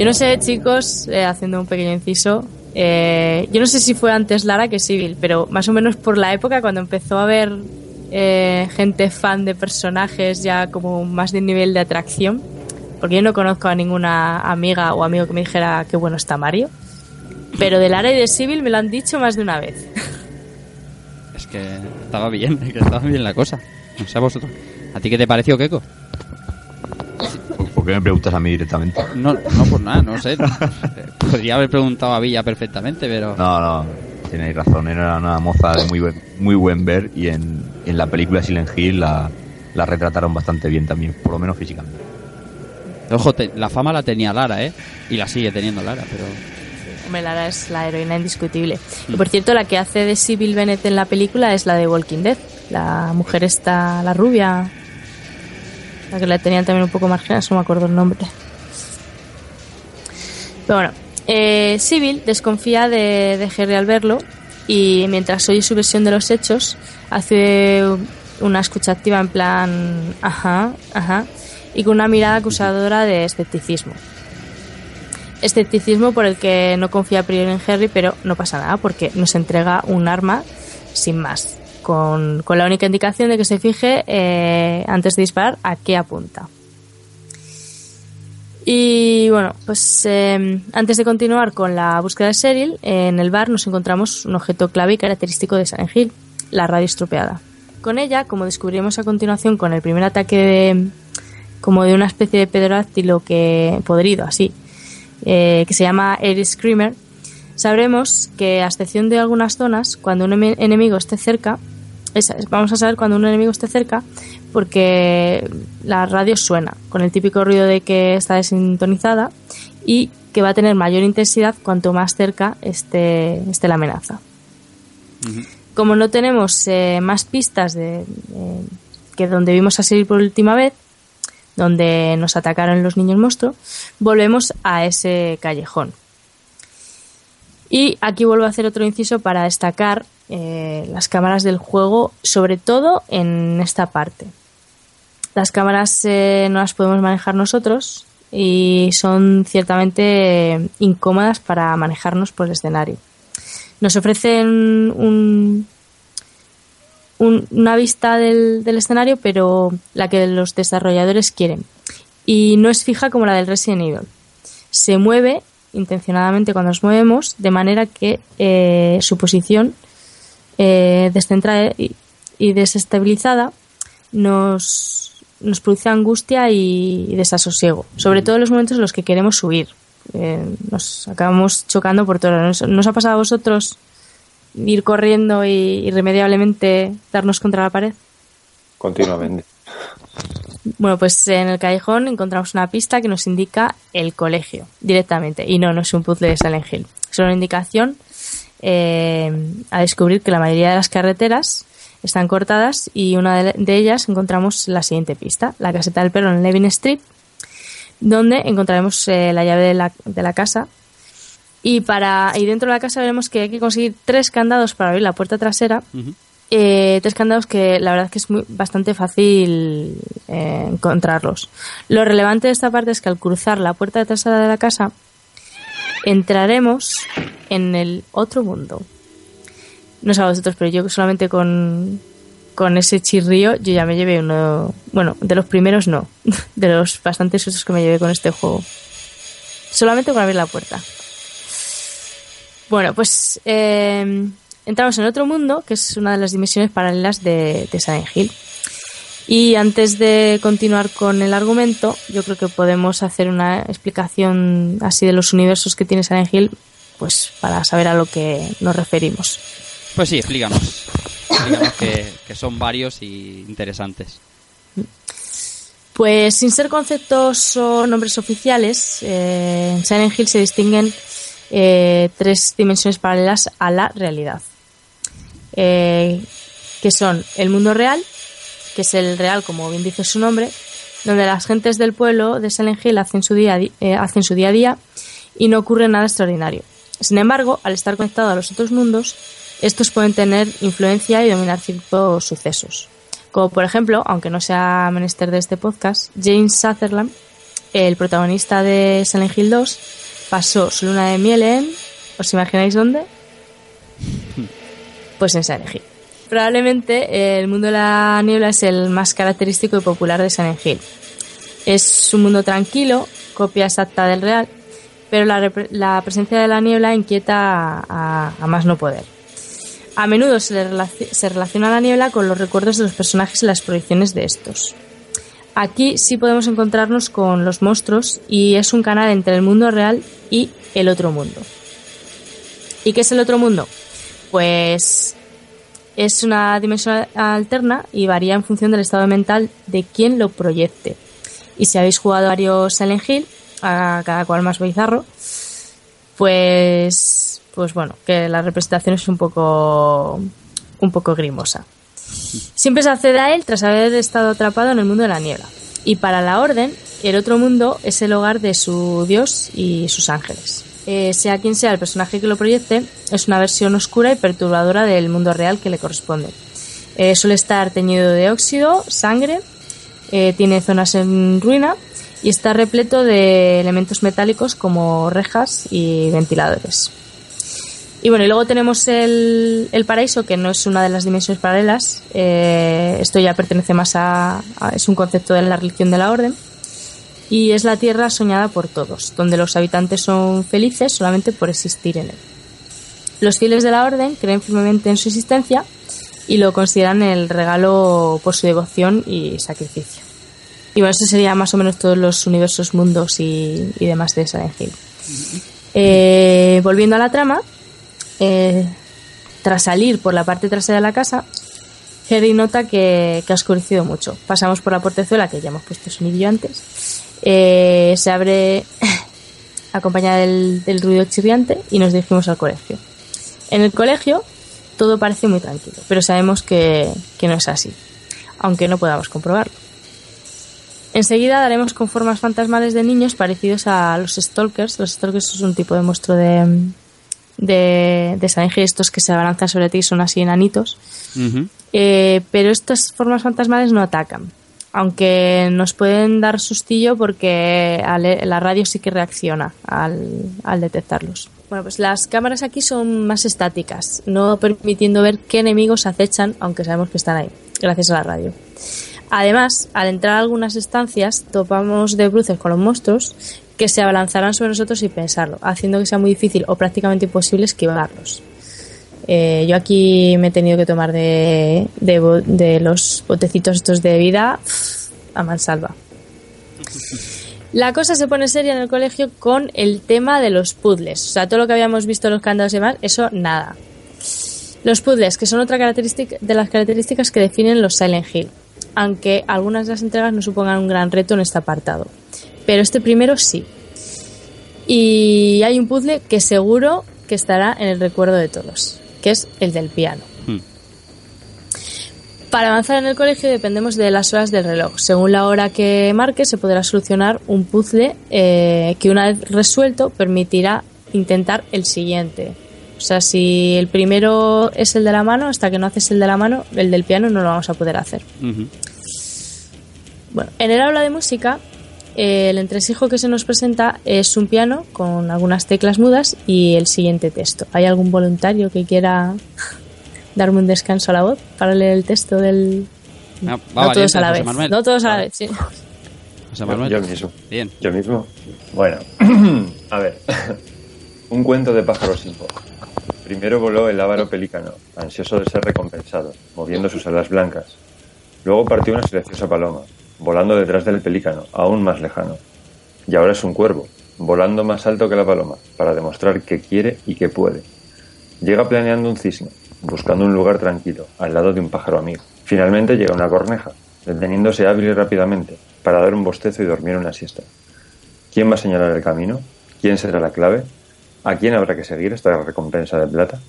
Yo no sé, chicos, eh, haciendo un pequeño inciso, eh, yo no sé si fue antes Lara que Sybil, pero más o menos por la época cuando empezó a haber eh, gente fan de personajes ya como más de nivel de atracción, porque yo no conozco a ninguna amiga o amigo que me dijera qué bueno está Mario, pero de Lara y de Sybil me lo han dicho más de una vez. que estaba bien, que estaba bien la cosa. No sé a vosotros. ¿A ti qué te pareció, Keiko? ¿Por qué me preguntas a mí directamente? No, no por nada, no sé. Podría haber preguntado a Villa perfectamente, pero... No, no, tenéis razón. Era una moza de muy buen, muy buen ver y en, en la película Silent Hill la, la retrataron bastante bien también, por lo menos físicamente. Ojo, te- la fama la tenía Lara, ¿eh? Y la sigue teniendo Lara, pero... Hombre, Lara es la heroína indiscutible. Y por cierto, la que hace de Sybil Bennett en la película es la de Walking Dead. La mujer esta, la rubia, la que la tenían también un poco marginal, no me acuerdo el nombre. Pero bueno, eh, Sybil desconfía de, de Harry al verlo y mientras oye su versión de los hechos, hace una escucha activa en plan, ajá, ajá, y con una mirada acusadora de escepticismo escepticismo por el que no confía a priori en Harry, pero no pasa nada porque nos entrega un arma sin más, con, con la única indicación de que se fije eh, antes de disparar a qué apunta. Y bueno, pues eh, antes de continuar con la búsqueda de Cheryl, en el bar nos encontramos un objeto clave y característico de Silent Hill, la radio estropeada. Con ella, como descubrimos a continuación con el primer ataque de, como de una especie de pterodáctilo que podrido, así, eh, que se llama Air Screamer, sabremos que a excepción de algunas zonas, cuando un enemigo esté cerca, es- vamos a saber cuando un enemigo esté cerca porque la radio suena con el típico ruido de que está desintonizada y que va a tener mayor intensidad cuanto más cerca esté, esté la amenaza. Como no tenemos eh, más pistas de, eh, que donde vimos a Siri por última vez, donde nos atacaron los niños monstruo, volvemos a ese callejón. Y aquí vuelvo a hacer otro inciso para destacar eh, las cámaras del juego, sobre todo en esta parte. Las cámaras eh, no las podemos manejar nosotros y son ciertamente incómodas para manejarnos por el escenario. Nos ofrecen un- una vista del, del escenario, pero la que los desarrolladores quieren. Y no es fija como la del Resident Evil. Se mueve intencionadamente cuando nos movemos, de manera que eh, su posición eh, descentrada y, y desestabilizada nos, nos produce angustia y, y desasosiego, sobre todo en los momentos en los que queremos huir. Eh, nos acabamos chocando por todo. ¿Nos, nos ha pasado a vosotros ir corriendo y irremediablemente darnos contra la pared? Continuamente. Bueno, pues en el callejón encontramos una pista que nos indica el colegio directamente. Y no, no es un puzzle de Silent Hill. Es una indicación eh, a descubrir que la mayoría de las carreteras están cortadas y una de, ellas encontramos la siguiente pista, la caseta del perro en Levin Street, donde encontraremos eh, la llave de la, de la casa. Y, para, y dentro de la casa veremos que hay que conseguir tres candados para abrir la puerta trasera eh, tres candados que la verdad que es bastante fácil eh, encontrarlos. Lo relevante de esta parte es que al cruzar la puerta trasera de la casa entraremos en el otro mundo. No sé a vosotros, pero yo solamente con, con ese chirrío yo ya me llevé uno... Bueno, de los primeros no, [LAUGHS] de los bastantes sustos que me llevé con este juego. Solamente con abrir la puerta. Bueno, pues eh, entramos en otro mundo, que es una de las dimensiones paralelas de, de Silent Hill. Y antes de continuar con el argumento, yo creo que podemos hacer una explicación así de los universos que tiene Silent Hill, pues para saber a lo que nos referimos. Pues sí, explícanos. Explícanos que, que son varios y interesantes. Pues sin ser conceptos o nombres oficiales, eh, en Silent Hill se distinguen eh, tres dimensiones paralelas a la realidad, eh, que son el mundo real, que es el real, como bien dice su nombre, donde las gentes del pueblo de Silent Hill hacen su día, eh, hacen su día a día y no ocurre nada extraordinario. Sin embargo, al estar conectado a los otros mundos, estos pueden tener influencia y dominar ciertos sucesos. Como por ejemplo, aunque no sea menester de este podcast, James Sutherland, el protagonista de Silent Hill 2, pasó su luna de miel en... ¿Os imagináis dónde? [LAUGHS] Pues en Silent Hill. Probablemente eh, el mundo de la niebla es el más característico y popular de Silent Hill. Es un mundo tranquilo, copia exacta del real, pero la, la presencia de la niebla inquieta a, más no poder. A menudo se, se relaciona la niebla con los recuerdos de los personajes y las proyecciones de estos. Aquí sí podemos encontrarnos con los monstruos y es un canal entre el mundo real y el otro mundo. ¿Y qué es el otro mundo? Pues es una dimensión alterna y varía en función del estado mental de quien lo proyecte. Y si habéis jugado varios Silent Hill, a cada cual más bizarro, pues, pues bueno, que la representación es un poco, un poco grimosa. Siempre se accede a él tras haber estado atrapado en el mundo de la niebla. Y para la Orden, el otro mundo es el hogar de su dios y sus ángeles. Eh, sea quien sea el personaje que lo proyecte, es una versión oscura y perturbadora del mundo real que le corresponde. Eh, suele estar teñido de óxido, sangre, eh, tiene zonas en ruina y está repleto de elementos metálicos como rejas y ventiladores. Y bueno, y luego tenemos el, el paraíso, que no es una de las dimensiones paralelas. esto ya pertenece más a- es un concepto de la religión de la orden. Y es la tierra soñada por todos, donde los habitantes son felices solamente por existir en él. Los fieles de la orden creen firmemente en su existencia y lo consideran el regalo por su devoción y sacrificio. Y bueno, eso sería más o menos todos los universos, mundos y, demás de Silent Hill. Eh, volviendo a la trama, eh, tras salir por la parte trasera de la casa, Harry nota que, que ha oscurecido mucho. Pasamos por la portezuela, que ya hemos puesto sonidillo antes. Eh, se abre [LAUGHS] acompañada del, del ruido chirriante y nos dirigimos al colegio. En el colegio todo parece muy tranquilo, pero sabemos que, que no es así, aunque no podamos comprobarlo. Enseguida daremos con formas fantasmales de niños parecidos a los stalkers. Los stalkers es un tipo de monstruo de, de, de estos que se abalanzan sobre ti y son así enanitos. Eh, pero estas formas fantasmales no atacan. Aunque nos pueden dar sustillo porque ale- la radio sí que reacciona al, al detectarlos. Bueno, pues las cámaras aquí son más estáticas, no permitiendo ver qué enemigos acechan, aunque sabemos que están ahí, gracias a la radio. Además, al entrar a algunas estancias, topamos de bruces con los monstruos que se abalanzarán sobre nosotros sin pensarlo, haciendo que sea muy difícil o prácticamente imposible esquivarlos. Eh, yo aquí me he tenido que tomar de, de, de los botecitos estos de vida a mansalva. La cosa se pone seria en el colegio con el tema de los puzzles. O sea, todo lo que habíamos visto los candados y demás, eso nada. Los puzzles, que son otra característica de las características que definen los Silent Hill, aunque algunas de las entregas no supongan un gran reto en este apartado. Pero este primero sí. Y hay un puzzle que seguro que estará en el recuerdo de todos, que es el del piano. Hmm. Para avanzar en el colegio dependemos de las horas del reloj. Según la hora que marque se podrá solucionar un puzzle eh, que una vez resuelto permitirá intentar el siguiente. O sea, si el primero es el de la mano, hasta que no haces el de la mano, el del piano no lo vamos a poder hacer. Bueno, en el aula de música, el entresijo que se nos presenta es un piano con algunas teclas mudas y el siguiente texto. ¿Hay algún voluntario que quiera [LAUGHS] darme un descanso a la voz para leer el texto del... Va no valiente, todos a la José vez. Manuel. No todos a la vez, sí. José Manuel. Yo mismo. Bien. Yo mismo. Bueno, [CLEARS THROAT] a ver. [CLEARS THROAT] Un cuento de pájaros sin voz. Primero voló el ávaro pelícano, ansioso de ser recompensado, moviendo sus alas blancas. Luego partió una silenciosa paloma, volando detrás del pelícano, aún más lejano. Y ahora es un cuervo, volando más alto que la paloma, para demostrar que quiere y que puede. Llega planeando un cisne, buscando un lugar tranquilo, al lado de un pájaro amigo. Finalmente llega una corneja, deteniéndose hábil y rápidamente, para dar un bostezo y dormir una siesta. ¿Quién va a señalar el camino? ¿Quién será la clave? ¿A quién habrá que seguir esta recompensa de plata?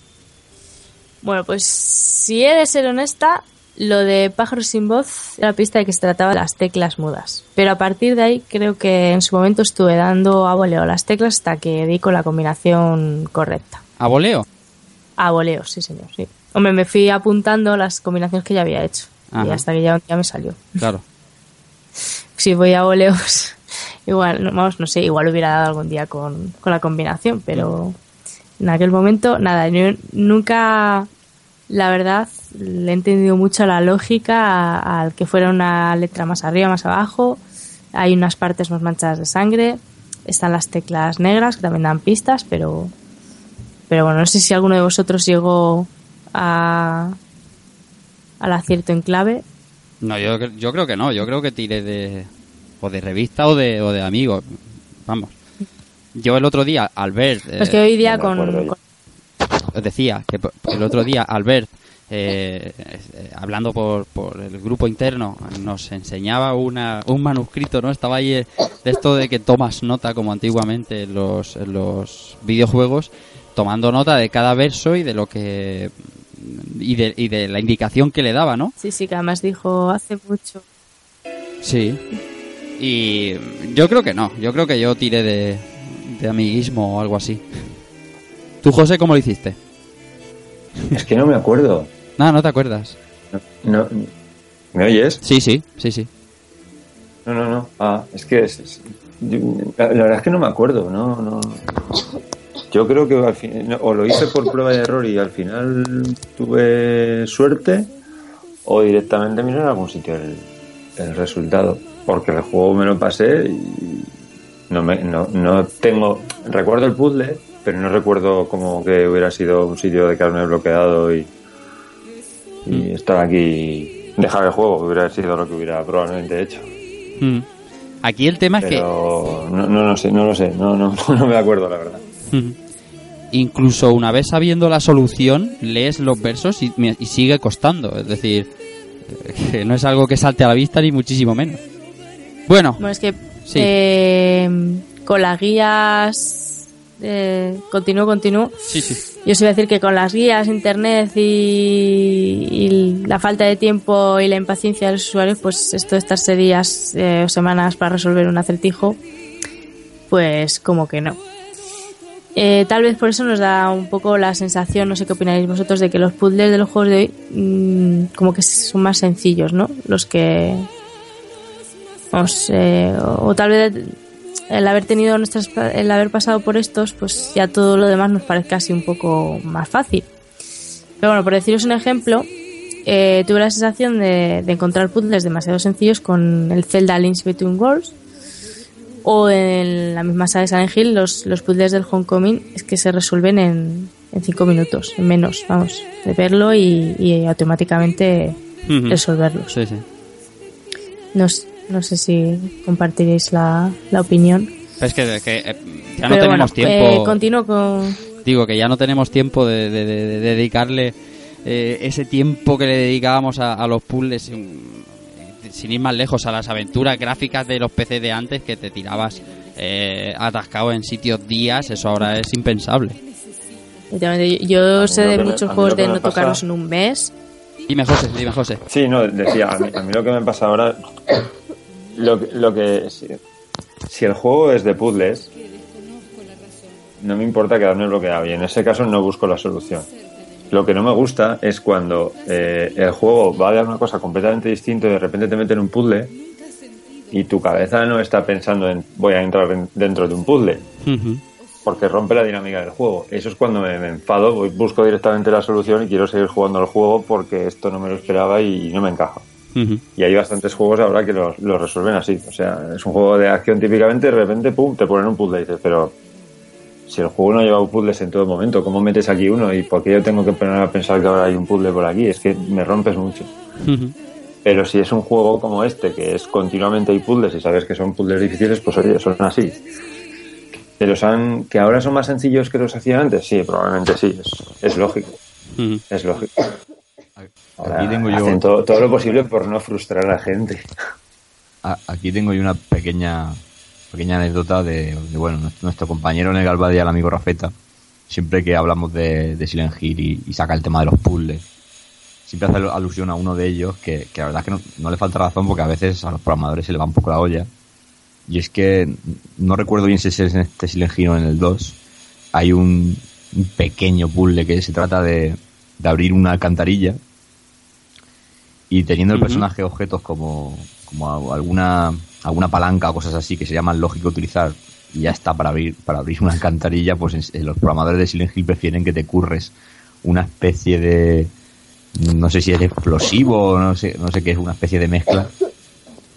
Bueno, pues si he de ser honesta, lo de pájaros sin voz era la pista de que se trataba de las teclas mudas. Pero a partir de ahí creo que en su momento estuve dando a voleo las teclas hasta que di con la combinación correcta. ¿A voleo? A voleo, sí señor, sí. Hombre, me fui apuntando las combinaciones que ya había hecho. Y hasta que ya un día me salió. Claro. [LAUGHS] Si voy a voleos, [LAUGHS] igual, vamos, no sé, igual hubiera dado algún día con, con la combinación, pero en aquel momento, nada, yo nunca, la verdad, le he entendido mucho la lógica al que fuera una letra más arriba, más abajo. Hay unas partes más manchadas de sangre, están las teclas negras que también dan pistas, pero, pero bueno, no sé si alguno de vosotros llegó a, al acierto en clave. No, yo, yo creo que no. Yo creo que tiré de. O de revista o de, o de amigos. Vamos. Yo el otro día, al ver. es que hoy día no me con, acuerdo yo. con- os decía que el otro día Albert eh, eh, hablando por, por el grupo interno nos enseñaba una, un manuscrito no estaba ahí eh, de esto de que tomas nota como antiguamente en los, en los videojuegos tomando nota de cada verso y de lo que y de, y de la indicación que le daba no Sí, sí, que además dijo hace mucho. sí. Y yo creo que no yo creo que yo tiré de, de amiguismo o algo así tú José cómo lo hiciste Es que no me acuerdo. no no te acuerdas No, ¿Me oyes? sí sí sí sí No, no, no. Ah, es que es- es- yo- la, la verdad es que no me acuerdo. No, no. Yo creo que al o lo hice por prueba de error y al final tuve suerte, o directamente miré en algún sitio el, el resultado. Porque el juego me lo pasé y no, me, no, no tengo. Recuerdo el puzzle, pero no recuerdo como que hubiera sido un sitio de quedarme bloqueado y, y estar aquí, dejar el juego, hubiera sido lo que hubiera probablemente hecho. Mm. Aquí el tema es Pero no, no, no sé, no lo sé, no, no, [LAUGHS] no me acuerdo la verdad. que mm, incluso una vez sabiendo la solución, lees los versos y, y sigue costando. Es decir, [LAUGHS] que no es algo que salte a la vista ni muchísimo menos. Bueno, Bueno, es que Sí. eh, con las guías. Eh, continúo, continúo. sí, sí. Yo os iba a decir que con las guías, internet y, y la falta de tiempo y la impaciencia de los usuarios, pues esto de estarse días eh, o semanas para resolver un acertijo, pues como que no. Eh, tal vez por eso nos da un poco la sensación, no sé qué opináis vosotros, de que los puzzles de los juegos de hoy mm, como que son más sencillos, ¿no? Los que... Vamos, eh, o, o tal vez el haber tenido nuestras, el haber pasado por estos, pues ya todo lo demás nos parezca así un poco más fácil. Pero bueno, por deciros un ejemplo, eh, tuve la sensación de, de encontrar puzzles demasiado sencillos con el Zelda Links Between Worlds o en la misma saga de Silent Hill, los, los puzzles del Homecoming es que se resuelven en, en cinco minutos, en menos, vamos, de verlo y, y automáticamente Ujú. resolverlos. Sí, sí. No, no sé si compartiréis la, la opinión. Pero es que, que, eh, ya no Pero bueno, tenemos tiempo. eh, continúo con... Digo que ya no tenemos tiempo de, de- de- de dedicarle eh, ese tiempo que le dedicábamos a, a los puzzles, mm, sin ir más lejos, a las aventuras gráficas de los PC de antes que te tirabas eh, atascado en sitios días, eso ahora es impensable. Yo sé de me- muchos juegos de no pasa- tocarlos en un mes. Dime José, dime José. Sí, no, decía, a mí, a mí lo que me pasa ahora, lo, que- lo que, si, si el juego es de puzzles, no me importa quedarme bloqueado y en ese caso no busco la solución. Lo que no me gusta es cuando eh, el juego va a dar una cosa completamente distinta y de repente te mete en un puzzle y tu cabeza no está pensando en voy a entrar en- dentro de un puzzle porque rompe la dinámica del juego. Eso es cuando me, me enfado, voy- busco directamente la solución y quiero seguir jugando al juego porque esto no me lo esperaba y no me encaja. Y hay bastantes juegos ahora que lo, lo resuelven así. O sea, es un juego de acción típicamente, de repente, pum, te ponen un puzzle y dices, pero si el juego no lleva puzzles en todo momento, ¿cómo metes aquí uno? ¿Y por qué yo tengo que poner a pensar que ahora hay un puzzle por aquí? Es que me rompes mucho. Pero si es un juego como este, que es continuamente hay puzzles y sabes que son puzzles difíciles, pues oye, son así. ¿Que, los han, ¿Que ahora son más sencillos que los hacían antes? Sí, probablemente sí, es, es lógico. Es lógico. Ahora, Aquí tengo yo, hacen todo, todo lo posible por no frustrar a la gente. aquí tengo yo una pequeña pequeña anécdota de, de, bueno nuestro, nuestro compañero en el Galvadia, el amigo Rafeta, siempre que hablamos de, de Silent Hill y, y saca el tema de los puzzles, siempre hace alusión a uno de ellos que, que la verdad es que no, no le falta razón porque a veces a los programadores se le va un poco la olla. Y es que no recuerdo bien si es en este Silent Hill o en el 2. Hay un, un pequeño puzzle que se trata de, de abrir una alcantarilla y teniendo el personaje objetos como, como alguna, alguna palanca o cosas así que sería más lógico utilizar y ya está para abrir, para abrir una alcantarilla, pues en- en los programadores de Silent Hill prefieren que te curres una especie de no sé si es explosivo o no sé, no sé qué es, una especie de mezcla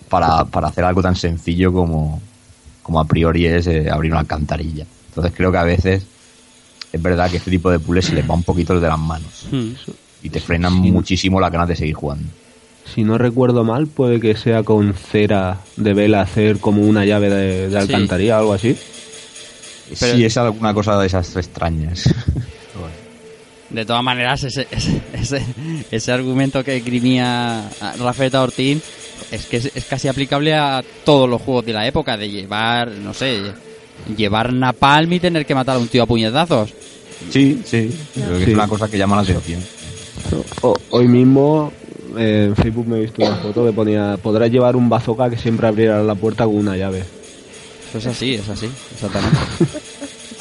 para, para hacer algo tan sencillo como, como a priori es eh, abrir una alcantarilla. Entonces creo que a veces es verdad que este tipo de puzzles se les va un poquito de las manos. Ujú. y te frenan muchísimo las ganas de seguir jugando. Si no recuerdo mal, puede que sea con cera de vela hacer como una llave de, de alcantarilla o algo así. Pero- sí, es alguna cosa de esas extrañas. [LAUGHS] De todas maneras, ese, ese, ese, ese argumento que grimía Rafael Ortín es que es, es casi aplicable a todos los juegos de la época, de llevar, no sé, llevar napalm y tener que matar a un tío a puñetazos. Sí, sí. Creo que Sí. es una cosa que llama la atención. O- hoy mismo en Facebook me he visto una foto que ponía podrás llevar un bazooka que siempre abrirá la puerta con una llave. Eso es así, es así, exactamente. [LAUGHS]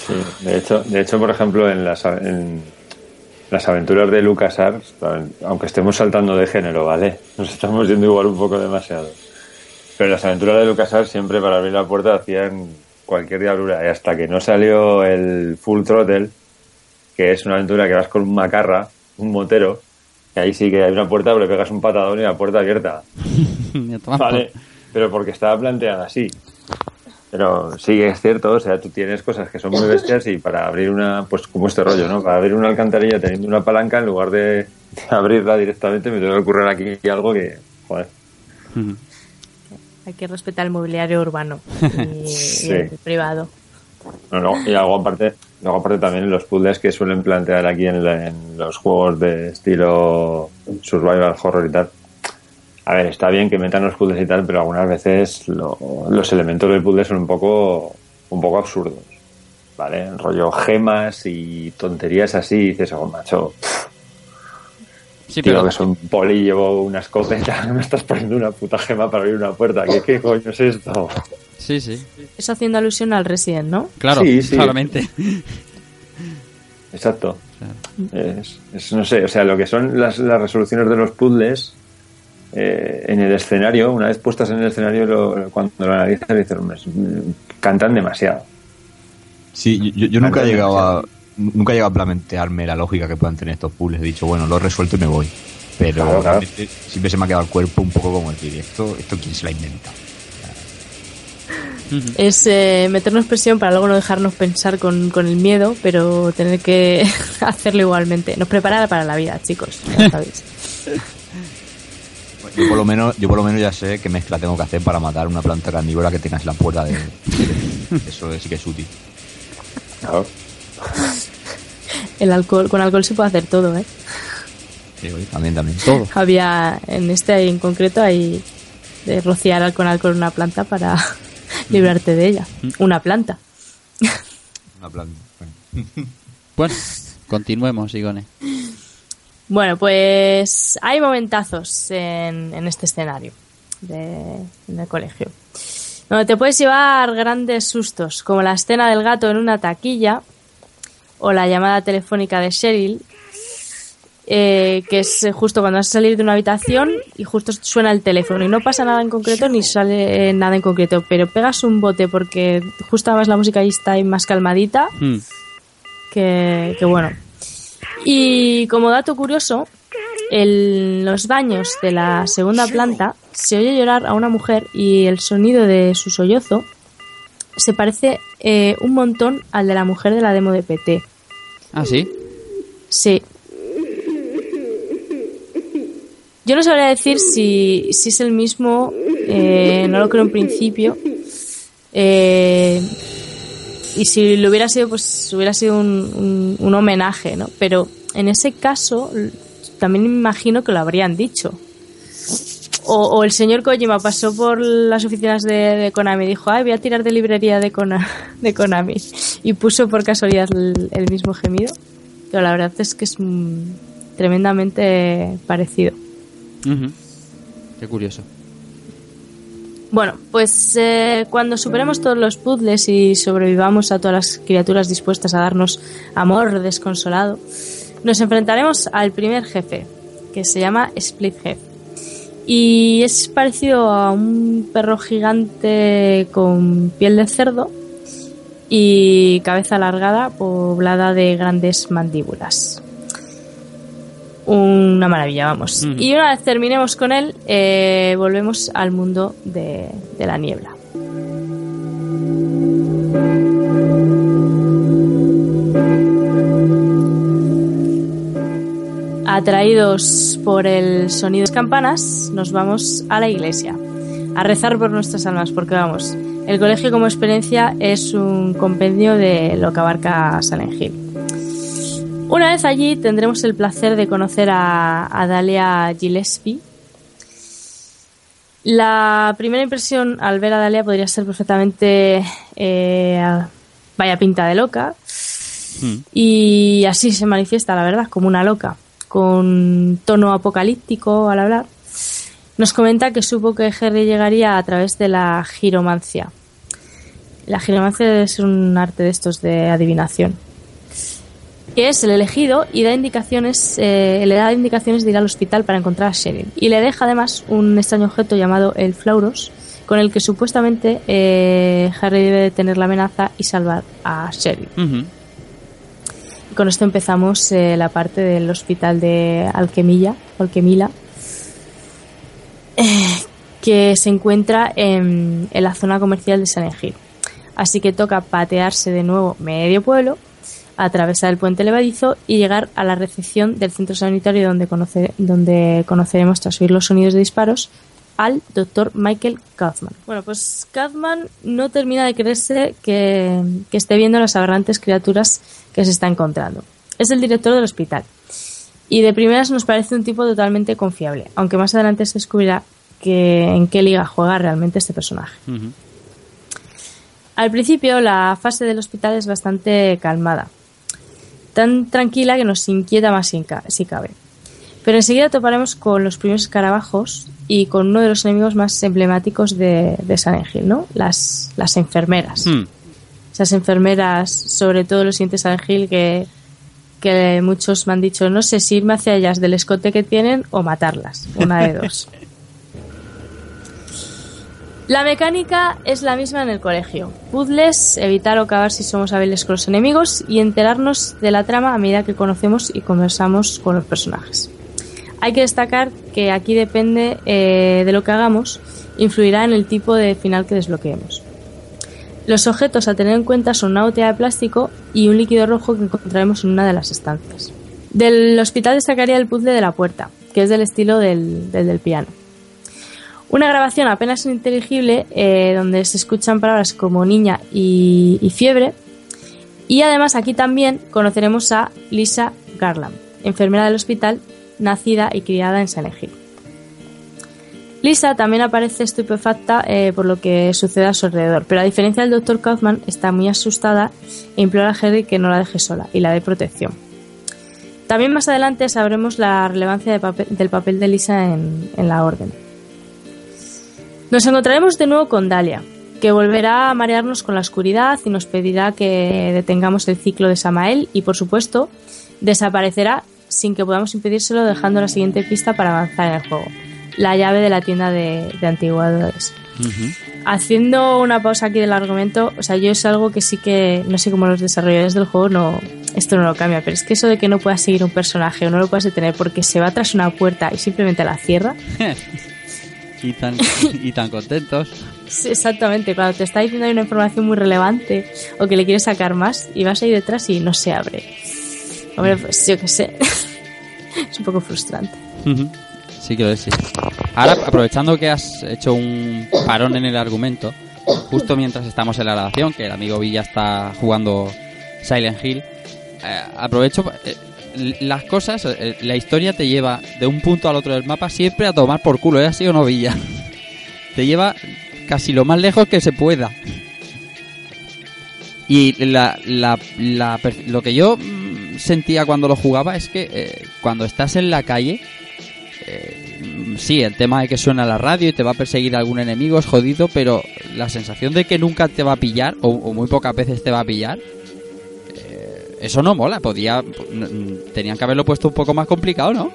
Sí, de hecho, de hecho, por ejemplo, en las, en las aventuras de LucasArts, aunque estemos saltando de género, ¿vale? [LAUGHS] Nos estamos yendo igual un poco demasiado. Pero en las aventuras de LucasArts siempre para abrir la puerta hacían cualquier diablura. Y hasta que no salió el Full Throttle, que es una aventura que vas con un macarra, un motero, ahí sí que hay una puerta, pero le pegas un patadón y la puerta abierta. [LAUGHS] Vale, pero porque estaba planteada así. Pero sí que es cierto, o sea, tú tienes cosas que son muy bestias y para abrir una, pues como este rollo, ¿no? Para abrir una alcantarilla teniendo una palanca, en lugar de, de abrirla directamente, me tengo que ocurrir aquí algo que, joder. Hay que respetar el mobiliario urbano y, [LAUGHS] Sí. y el privado. Y luego aparte, luego aparte también los puzzles que suelen plantear aquí en, la- en los juegos de estilo survival horror y tal. A ver, está bien que metan los puzzles y tal, pero algunas veces lo- los elementos del puzzle son un poco, un poco absurdos. ¿Vale? Rollo gemas y tonterías así, y dices, oh, macho, Sí, tío, pero que soy un poli, llevo una escopeta, [LAUGHS] me estás poniendo una puta gema para abrir una puerta. ¿Qué, qué coño es esto? Sí, sí, Eso haciendo alusión al Resident, ¿no? claro, Sí, sí. claramente. Exacto. Es, es, no sé, o sea, lo que son las, las resoluciones de los puzzles eh, en el escenario, una vez puestas en el escenario, lo- cuando lo analizas, dices, "Hombre, es- mm, cantan demasiado. Sí, yo, yo nunca he llegado a nunca he llegado a plantearme la lógica que puedan tener estos puzzles. He dicho, bueno, lo he resuelto y me voy. Pero Claro, siempre se me ha quedado el cuerpo un poco como decir, ¿esto, esto quién se la inventa? Es eh, meternos presión para luego no dejarnos pensar con, con el miedo, pero tener que [LAUGHS] hacerlo igualmente. Nos prepara para la vida, chicos. ya sabéis. Yo por lo menos, yo por lo menos ya sé qué mezcla tengo que hacer para matar una planta carnívora que tengas en la puerta de, de- Eso sí que es útil. Claro. El alcohol, con alcohol se puede hacer todo, ¿eh? Sí, también, también. Todo. Había, en este en concreto, hay de rociar con alcohol una planta para librarte de ella. Una planta. Una planta. [LAUGHS] bueno. Continuemos, Igone. Bueno, pues hay momentazos en, en este escenario de, en el colegio. Donde te puedes llevar grandes sustos, como la escena del gato en una taquilla o la llamada telefónica de Cheryl, eh, que es justo cuando vas a salir de una habitación y justo suena el teléfono y no pasa nada en concreto ni sale eh, nada en concreto, pero pegas un bote porque justo además la música ahí está ahí más calmadita Hmm. que, que bueno. Y como dato curioso, en los baños de la segunda planta se oye llorar a una mujer y el sonido de su sollozo se parece eh, un montón al de la mujer de la demo de PT. Ah, sí. Sí. Yo no sabría decir si, si es el mismo, eh, no lo creo en principio. Eh, y si lo hubiera sido, pues hubiera sido un, un- un homenaje, ¿no? Pero en ese caso, también me imagino que lo habrían dicho. O, el señor Kojima pasó por las oficinas de, de Konami y dijo, ay, voy a tirar de librería de, Kona- de Konami. Y puso por casualidad el, el mismo gemido. Pero la verdad es que es mm, tremendamente parecido. Qué curioso. Bueno, pues eh, cuando superemos todos los puzzles y sobrevivamos a todas las criaturas dispuestas a darnos amor desconsolado, nos enfrentaremos al primer jefe, que se llama Splithead. Y es parecido a un perro gigante con piel de cerdo y cabeza alargada poblada de grandes mandíbulas. Una maravilla, vamos. Y una vez terminemos con él, eh, volvemos al mundo de, de la niebla. Atraídos por el sonido de las campanas, nos vamos a la iglesia a rezar por nuestras almas, porque vamos, el colegio como experiencia es un compendio de lo que abarca Silent Hill. Una vez allí tendremos el placer de conocer a, a Dalia Gillespie. La primera impresión al ver a Dalia podría ser perfectamente eh, vaya pinta de loca. Y así se manifiesta, la verdad, como una loca, con tono apocalíptico al hablar. Nos comenta que supo que Harry llegaría a través de la giromancia. La giromancia es un arte de estos de adivinación. Que es el elegido y da indicaciones, eh, le da indicaciones de ir al hospital para encontrar a Sheryl. Y le deja además un extraño objeto llamado el Flauros, con el que supuestamente eh, Harry debe detener la amenaza y salvar a Sheryl. Y con esto empezamos eh, la parte del hospital de Alquemilla, Alquemila, eh, que se encuentra en, en la zona comercial de San Hill. Así que toca patearse de nuevo medio pueblo, atravesar el puente levadizo y llegar a la recepción del centro sanitario donde, conoce- donde conoceremos, tras oír los sonidos de disparos, al doctor Michael Kaufman. Bueno, pues Kaufman no termina de creerse que, que esté viendo las aberrantes criaturas que se está encontrando. Es el director del hospital. Y de primeras nos parece un tipo totalmente confiable, aunque más adelante se descubrirá que en qué liga juega realmente este personaje. Al principio la fase del hospital es bastante calmada, tan tranquila que nos inquieta más si ca- si cabe. Pero enseguida toparemos con los primeros escarabajos y con uno de los enemigos más emblemáticos de, de Silent Hill, ¿no? Las, las enfermeras. Hmm. Esas enfermeras, sobre todo los siguientes Silent Hill, que, que muchos me han dicho, no sé si irme hacia ellas del escote que tienen o matarlas. Una de dos. [LAUGHS] La mecánica es la misma en el colegio. Puzzles, evitar o cavar si somos hábiles con los enemigos y enterarnos de la trama a medida que conocemos y conversamos con los personajes. Hay que destacar que aquí depende eh, de lo que hagamos, influirá en el tipo de final que desbloqueemos. Los objetos a tener en cuenta son una botella de plástico y un líquido rojo que encontraremos en una de las estancias. Del hospital destacaría el puzzle de la puerta, que es del estilo del, del, del piano. Una grabación apenas inteligible eh, donde se escuchan palabras como niña y, fiebre. Y además aquí también conoceremos a Lisa Garland, enfermera del hospital, nacida y criada en Silent Hill. Lisa también aparece estupefacta eh, por lo que sucede a su alrededor, pero a diferencia del Dr. Kaufman está muy asustada e implora a Harry que no la deje sola y la dé protección. También más adelante sabremos la relevancia del papel de Lisa en la orden. Nos encontraremos de nuevo con Dalia, que volverá a marearnos con la oscuridad y nos pedirá que detengamos el ciclo de Samael y, por supuesto, desaparecerá sin que podamos impedírselo dejando la siguiente pista para avanzar en el juego. La llave de la tienda de, de antigüedades. Haciendo una pausa aquí del argumento, o sea, yo es algo que sí que, no sé cómo los desarrolladores del juego no, esto no lo cambia, pero es que eso de que no puedas seguir un personaje o no lo puedas detener porque se va tras una puerta y simplemente la cierra, [LAUGHS] y, tan, y tan contentos. Exactamente, cuando te está diciendo hay una información muy relevante o que le quieres sacar más y vas ahí detrás y no se abre. Hombre, pues yo qué sé. [LAUGHS] es un poco frustrante. Sí que lo es, sí. Ahora, aprovechando que has hecho un parón en el argumento, justo mientras estamos en la grabación, que el amigo Villa está jugando Silent Hill, eh, aprovecho... eh, las cosas, eh, la historia te lleva de un punto al otro del mapa siempre a tomar por culo, ¿eh? Así o no, Villa. [LAUGHS] Te lleva casi lo más lejos que se pueda. Y la, la, la lo que yo mm, sentía cuando lo jugaba es que eh, cuando estás en la calle, eh, sí, el tema de que suena la radio y te va a perseguir algún enemigo es jodido, pero la sensación de que nunca te va a pillar, o, muy pocas veces te va a pillar, eso no mola. Podía, tenían que haberlo puesto un poco más complicado, ¿no?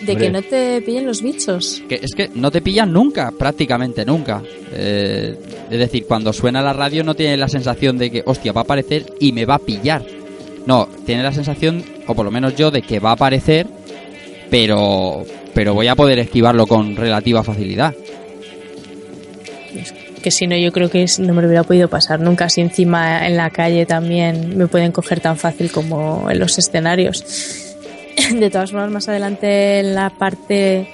De Hombre. que no te pillen los bichos. Que es que no te pillan nunca, prácticamente nunca. Eh, es decir, cuando suena la radio no tienes la sensación de que, hostia, va a aparecer y me va a pillar. No, tiene la sensación, o por lo menos yo, de que va a aparecer, pero, pero voy a poder esquivarlo con relativa facilidad. Que si no, yo creo que no me lo hubiera podido pasar nunca. Si encima en la calle también me pueden coger tan fácil como en los escenarios. [LAUGHS] De todas formas, más adelante en la parte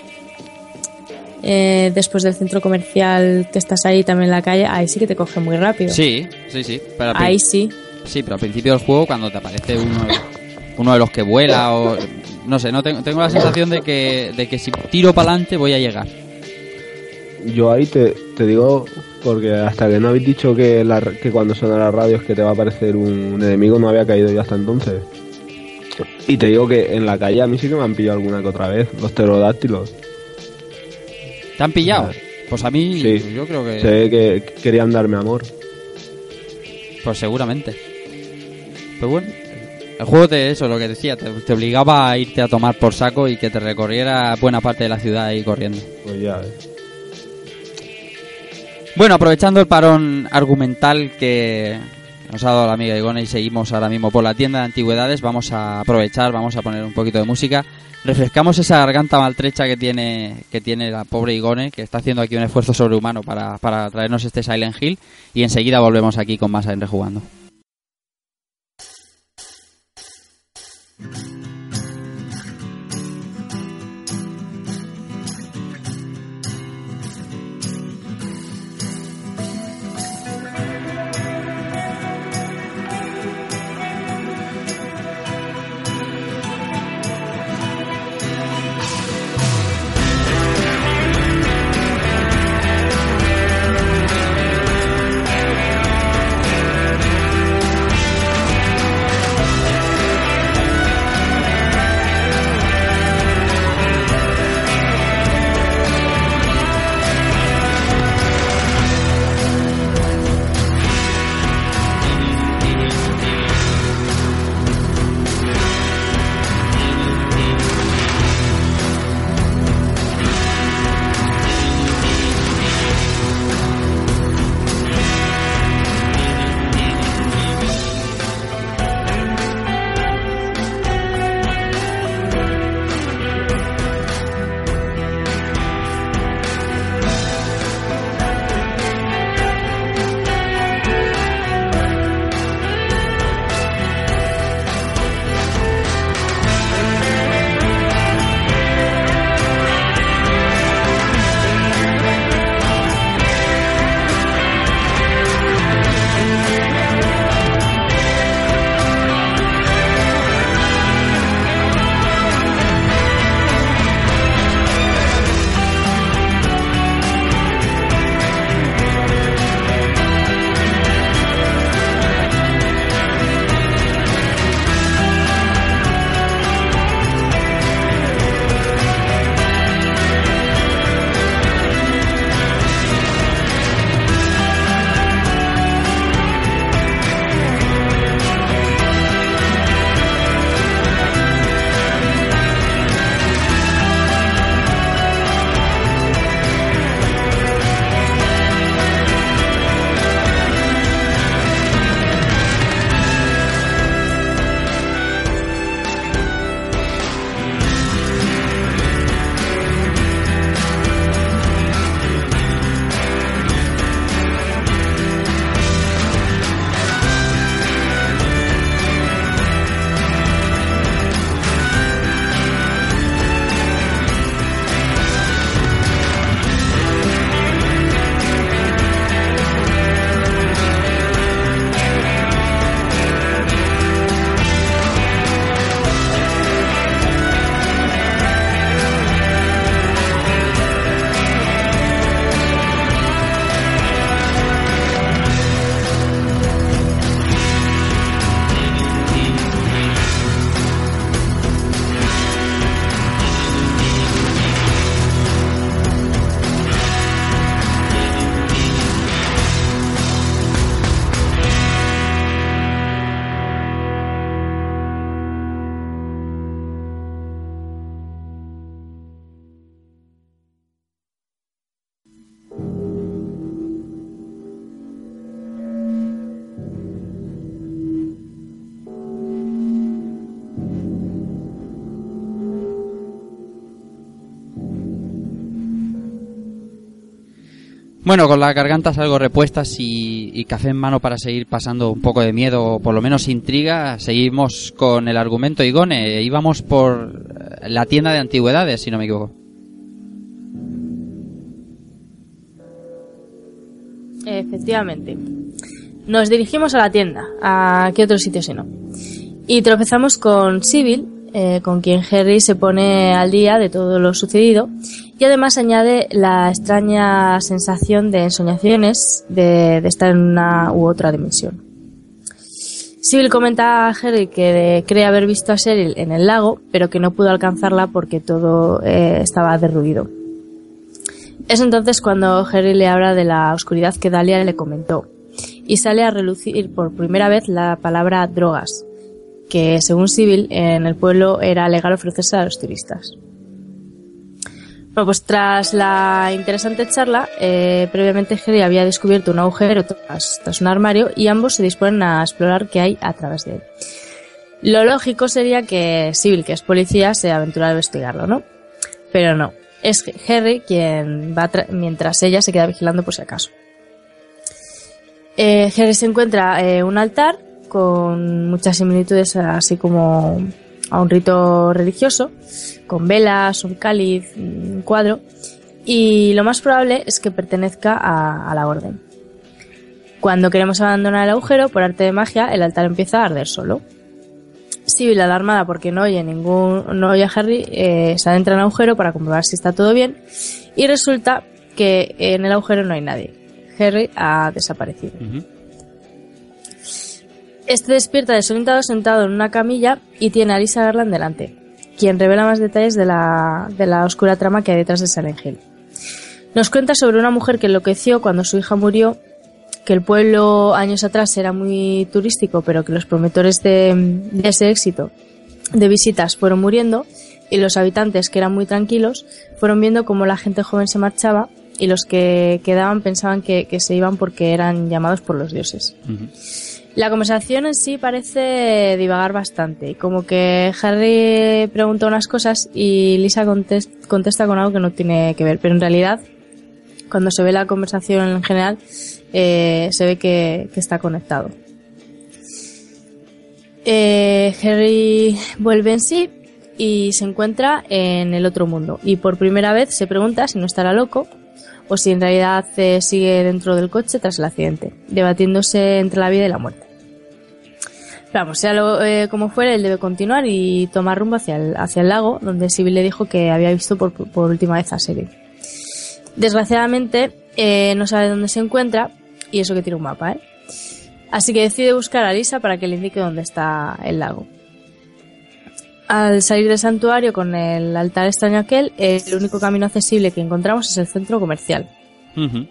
eh, después del centro comercial que estás ahí también en la calle, ahí sí que te coge muy rápido. Sí, sí, sí. Pero Ahí sí. Sí, pero al principio del juego, cuando te aparece uno, uno de los que vuela o... No sé, no tengo, tengo la sensación de que, de que si tiro para adelante voy a llegar. Yo ahí te, te digo, porque hasta que no habéis dicho que, la, que cuando suena la radio es que te va a aparecer un enemigo, no había caído yo hasta entonces. Y te digo que en la calle a mí sí que me han pillado alguna que otra vez, los pterodáctilos. ¿Te han pillado? Vale. Pues a mí, Sí. yo creo que... Ve que querían darme amor. Pues seguramente. Pues bueno, el juego te eso, lo que decía, te, te obligaba a irte a tomar por saco y que te recorriera buena parte de la ciudad ahí corriendo. Pues ya, eh. Bueno, aprovechando el parón argumental que nos ha dado la amiga Igone y seguimos ahora mismo por la tienda de antigüedades, vamos a aprovechar, vamos a poner un poquito de música. Refrescamos esa garganta maltrecha que tiene, que tiene la pobre Igone, que está haciendo aquí un esfuerzo sobrehumano para, para traernos este Silent Hill. Y enseguida volvemos aquí con más en Rejugando. Bueno, con las gargantas algo repuestas y, café en mano para seguir pasando un poco de miedo, o por lo menos intriga, seguimos con el argumento Igone. Íbamos por eh, la tienda de antigüedades, si no me equivoco. Efectivamente. Nos dirigimos a la tienda. ¿A qué otro sitio si no? Y tropezamos con Sibyl, eh, con quien Harry se pone al día de todo lo sucedido y además añade la extraña sensación de ensoñaciones de, estar en una u otra dimensión. Sibyl comenta a Harry que cree haber visto a Cheryl en el lago, pero que no pudo alcanzarla porque todo eh, estaba derruido. Es entonces cuando Harry le habla de la oscuridad que Dalia le comentó y sale a relucir por primera vez la palabra drogas, que según Sibyl en el pueblo era legal ofrecerse a los turistas. Bueno, pues tras la interesante charla, eh, previamente Harry había descubierto un agujero tras, un armario y ambos se disponen a explorar qué hay a través de él. Lo lógico sería que Sibyl, que es policía, se aventurara a investigarlo, ¿no? Pero no. Es Harry quien va tra- mientras ella se queda vigilando por si acaso. Eh, Harry se encuentra eh, un altar con muchas similitudes así como a un rito religioso, con velas, un cáliz, un cuadro, y lo más probable es que pertenezca a, la orden. Cuando queremos abandonar el agujero, por arte de magia, el altar empieza a arder solo. Sibyl, alarmada porque no oye ningún, no oye a Harry, eh, se adentra en el agujero para comprobar si está todo bien, y resulta que en el agujero no hay nadie. Harry ha desaparecido. Este despierta desorientado sentado en una camilla y tiene a Lisa Garland delante, quien revela más detalles de la, de la oscura trama que hay detrás de Silent Hill. Nos cuenta sobre una mujer que enloqueció cuando su hija murió, que el pueblo años atrás era muy turístico, pero que los promotores de, ese éxito de visitas fueron muriendo y los habitantes, que eran muy tranquilos, fueron viendo cómo la gente joven se marchaba y los que quedaban pensaban que se iban porque eran llamados por los dioses. La conversación en sí parece divagar bastante, como que Harry pregunta unas cosas y Lisa contes- contesta con algo que no tiene que ver, pero en realidad, cuando se ve la conversación en general, eh, se ve que, que está conectado. Eh, Harry vuelve en sí y se encuentra en el otro mundo y por primera vez se pregunta si no estará loco o si en realidad eh, sigue dentro del coche tras el accidente, debatiéndose entre la vida y la muerte. Vamos, sea lo, eh, como fuere, él debe continuar y tomar rumbo hacia el, hacia el lago, donde Sibyl le dijo que había visto por, por última vez a Siri. Desgraciadamente, eh, no sabe dónde se encuentra, y eso que tiene un mapa, ¿eh? Así que decide buscar a Lisa para que le indique dónde está el lago. Al salir del santuario con el altar extraño aquel, el único camino accesible que encontramos es el centro comercial. Ujú.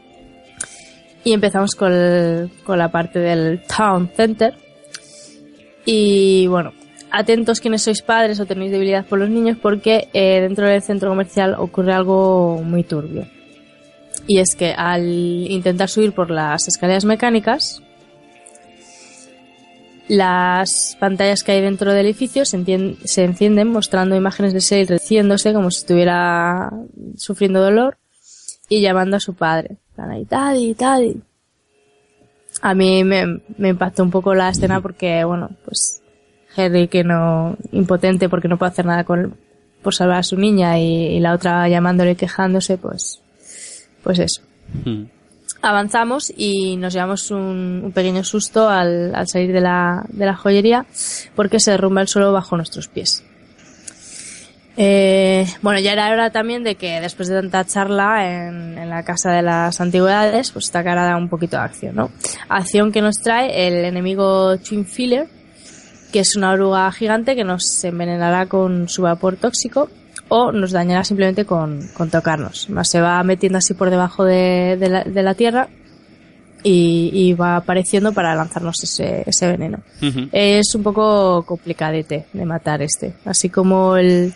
Y empezamos con, el- con la parte del Town Center. Y bueno, atentos quienes sois padres o tenéis debilidad por los niños porque eh, dentro del centro comercial ocurre algo muy turbio. Y es que al intentar subir por las escaleras mecánicas, las pantallas que hay dentro del edificio se, se encienden mostrando imágenes de Sale reciéndose como si estuviera sufriendo dolor y llamando a su padre. Daddy, Daddy. A mí me, me impactó un poco la escena porque, bueno, pues Harry que no, impotente porque no puede hacer nada con, por salvar a su niña y, y la otra llamándole y quejándose, pues, pues eso. Mm. Avanzamos y nos llevamos un, un pequeño susto al, al salir de la, de la joyería porque se derrumba el suelo bajo nuestros pies. Eh, bueno, ya era hora también de que después de tanta charla en, en la casa de las antigüedades, pues esta cara da un poquito de acción, ¿no? Acción que nos trae el enemigo Twin Filler, que es una oruga gigante que nos envenenará con su vapor tóxico o nos dañará simplemente con, con tocarnos. Más se va metiendo así por debajo de, de la, de la tierra y, y va apareciendo para lanzarnos ese, ese veneno. Es un poco complicadete de matar este. Así como el,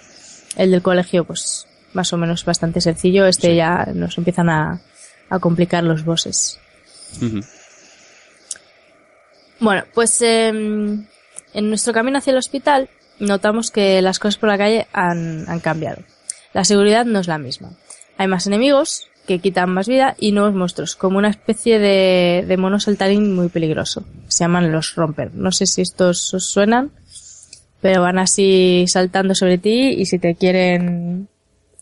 el del colegio, pues más o menos bastante sencillo. Este ya nos empiezan a, a complicar los bosses. Bueno, pues em, en nuestro camino hacia el hospital notamos que las cosas por la calle han, han cambiado. La seguridad no es la misma. Hay más enemigos que quitan más vida y nuevos monstruos, como una especie de, de mono saltarín muy peligroso. Se llaman los romper. No sé si estos os suenan, pero van así saltando sobre ti y si te quieren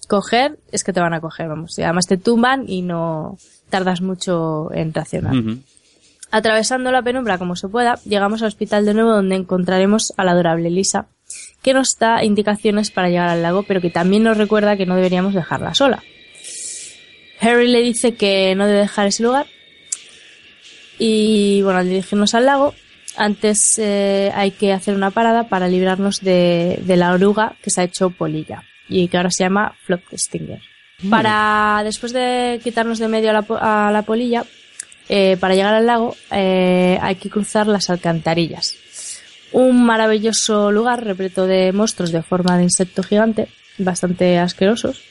coger, es que te van a coger, vamos. Y además te tumban y no tardas mucho en reaccionar. Atravesando la penumbra como se pueda, llegamos al hospital de nuevo donde encontraremos a la adorable Lisa, que nos da indicaciones para llegar al lago, pero que también nos recuerda que no deberíamos dejarla sola. Harry le dice que no debe dejar ese lugar. Y bueno, al dirigirnos al lago, antes eh, hay que hacer una parada para librarnos de, de la oruga que se ha hecho polilla y que ahora se llama Flop Stinger. Para, después de quitarnos de medio a la, po- a la polilla, eh, para llegar al lago eh, hay que cruzar las alcantarillas. Un maravilloso lugar repleto de monstruos de forma de insecto gigante, bastante asquerosos,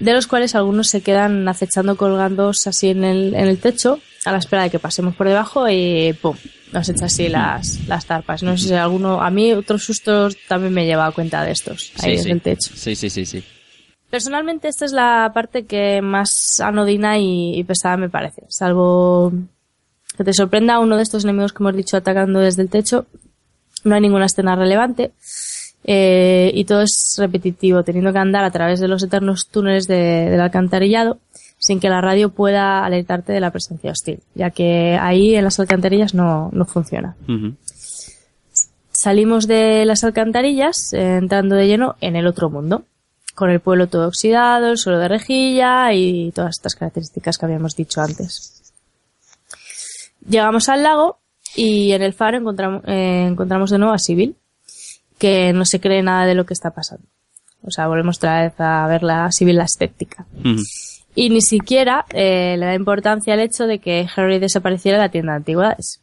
de los cuales algunos se quedan acechando colgándose así en el, en el techo a la espera de que pasemos por debajo y ¡pum! Nos echa así las, las tarpas. No sé si alguno, a mí otros sustos también me lleva a cuenta de estos, ahí Sí, sí. el techo. Sí, sí, sí, sí. Personalmente esta es la parte que más anodina y, y pesada me parece. Salvo que te sorprenda uno de estos enemigos que hemos dicho atacando desde el techo, no hay ninguna escena relevante. eh, y todo es repetitivo, teniendo que andar a través de los eternos túneles de- del alcantarillado sin que la radio pueda alertarte de la presencia hostil, ya que ahí en las alcantarillas no, no funciona. Salimos de las alcantarillas eh, entrando de lleno en el otro mundo, con el pueblo todo oxidado, el suelo de rejilla y todas estas características que habíamos dicho antes. Llegamos al lago y en el faro encontramos, eh, encontramos de nuevo a Sibyl, que no se cree nada de lo que está pasando. O sea, volvemos otra vez a ver la Sibyl la escéptica. Y ni siquiera eh, le da importancia al hecho de que Harry desapareciera de la tienda de antigüedades.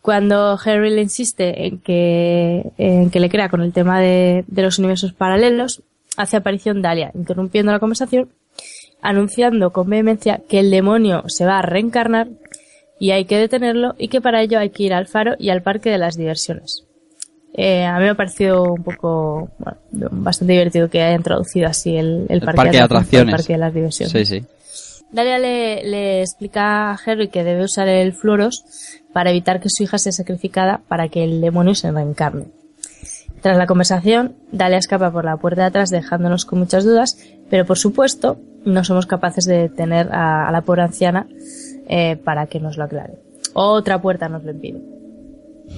Cuando Harry le insiste en que, en que le crea con el tema de, de los universos paralelos, hace aparición Dalia, interrumpiendo la conversación, anunciando con vehemencia que el demonio se va a reencarnar y hay que detenerlo y que para ello hay que ir al faro y al parque de las diversiones. Eh, a mí me ha parecido un poco, bueno, bastante divertido que hayan traducido así el, el, El parque de atracciones. el parque de las diversiones. Sí, sí. Dalia le, le explica a Harry que debe usar el fluoros para evitar que su hija sea sacrificada para que el demonio se reencarne. Tras la conversación, Dalia escapa por la puerta de atrás dejándonos con muchas dudas, pero por supuesto no somos capaces de detener a, a la pobre anciana eh, para que nos lo aclare. Otra puerta nos lo impide.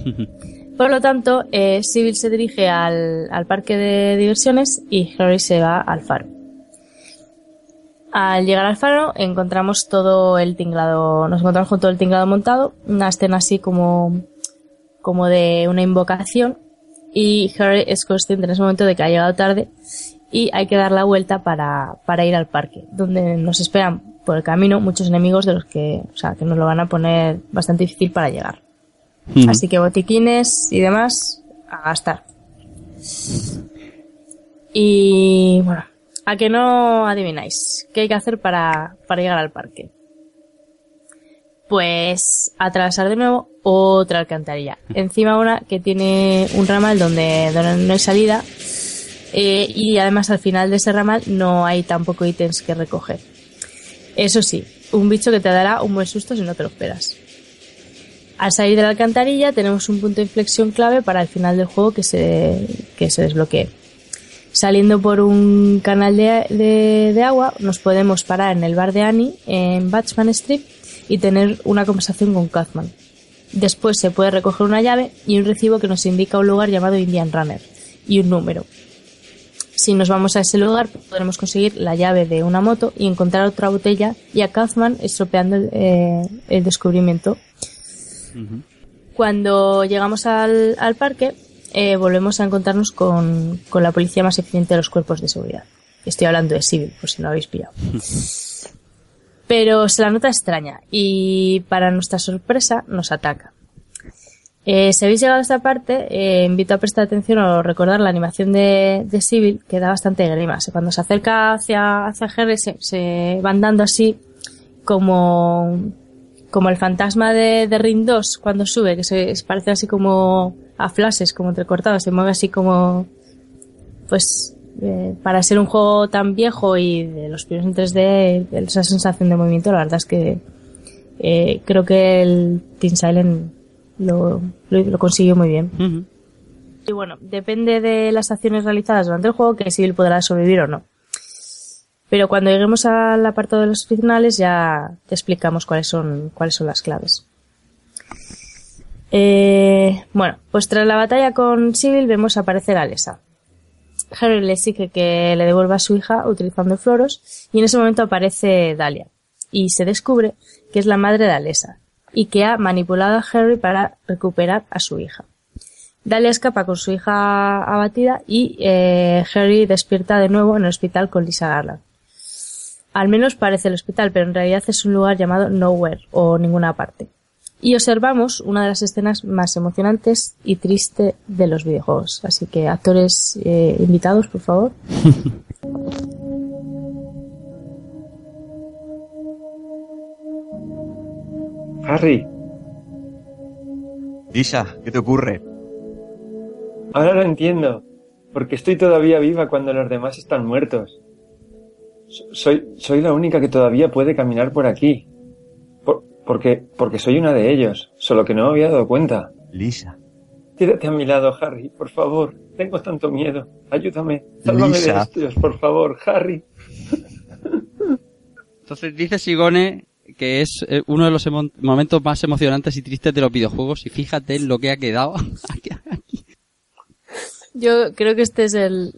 [LAUGHS] Por lo tanto, eh, Sybil se dirige al, al parque de diversiones y Harry se va al faro. Al llegar al faro encontramos todo el tinglado, nos encontramos con todo el tinglado montado, una escena así como, como de una invocación y Harry es consciente en ese momento de que ha llegado tarde y hay que dar la vuelta para, para ir al parque, donde nos esperan por el camino muchos enemigos de los que, o sea, que nos lo van a poner bastante difícil para llegar. Así que botiquines y demás a gastar. Y bueno, a que no adivináis qué hay que hacer para, para llegar al parque. Pues atravesar de nuevo otra alcantarilla. Encima una que tiene un ramal donde, donde no hay salida. eh, y además al final de ese ramal no hay tampoco ítems que recoger. Eso sí, un bicho que te dará un buen susto si no te lo esperas. Al salir de la alcantarilla tenemos un punto de inflexión clave para el final del juego que se, que se desbloquee. Saliendo por un canal de, de- agua nos podemos parar en el bar de Annie en Batchman Street y tener una conversación con Kathman. Después se puede recoger una llave y un recibo que nos indica un lugar llamado Indian Runner y un número. Si nos vamos a ese lugar podremos conseguir la llave de una moto y encontrar otra botella y a Kathman estropeando eh, el descubrimiento cuando llegamos al, al parque, eh, volvemos a encontrarnos con, con la policía más eficiente de los cuerpos de seguridad. Estoy hablando de Civil, por si no lo habéis pillado. [LAUGHS] Pero se la nota extraña y para nuestra sorpresa nos ataca. Eh, si habéis llegado a esta parte, eh, invito a prestar atención o recordar la animación de, de Civil, que da bastante grima. O sea, Cuando se acerca hacia, hacia Harry, se, se van dando así como, como el fantasma de, de Ring 2 cuando sube, que se, se parece así como a flashes, como entrecortados, se mueve así como, pues, eh, para ser un juego tan viejo y de los primeros en 3D, esa sensación de movimiento, la verdad es que eh, creo que el Team Silent lo, lo, lo consiguió muy bien. Y bueno, depende de las acciones realizadas durante el juego que Civil podrá sobrevivir o no. Pero cuando lleguemos al apartado de los finales ya te explicamos cuáles son, cuáles son las claves. Eh, bueno, pues tras la batalla con Civil vemos aparecer a Alessa. Harry le exige que le devuelva a su hija utilizando floros y en ese momento aparece Dalia y se descubre que es la madre de Alessa y que ha manipulado a Harry para recuperar a su hija. Dalia escapa con su hija abatida y eh, Harry despierta de nuevo en el hospital con Lisa Garland. Al menos parece el hospital, pero en realidad es un lugar llamado Nowhere o ninguna parte. Y observamos una de las escenas más emocionantes y triste de los videojuegos. Así que actores eh, invitados, por favor. [LAUGHS] Harry, Lisa, ¿qué te ocurre? ahora lo entiendo. Porque estoy todavía viva cuando los demás están muertos. So- Soy, soy la única que todavía puede caminar por aquí. Por- porque, porque soy una de ellos, solo que no me había dado cuenta. Lisa. Quédate a mi lado, Harry, por favor. Tengo tanto miedo. Ayúdame. Sálvame de estos, por favor, Harry. Entonces dice Sigone que es eh, uno de los emo- momentos más emocionantes y tristes de los videojuegos y fíjate en lo que ha quedado. [LAUGHS] Yo creo que este es el,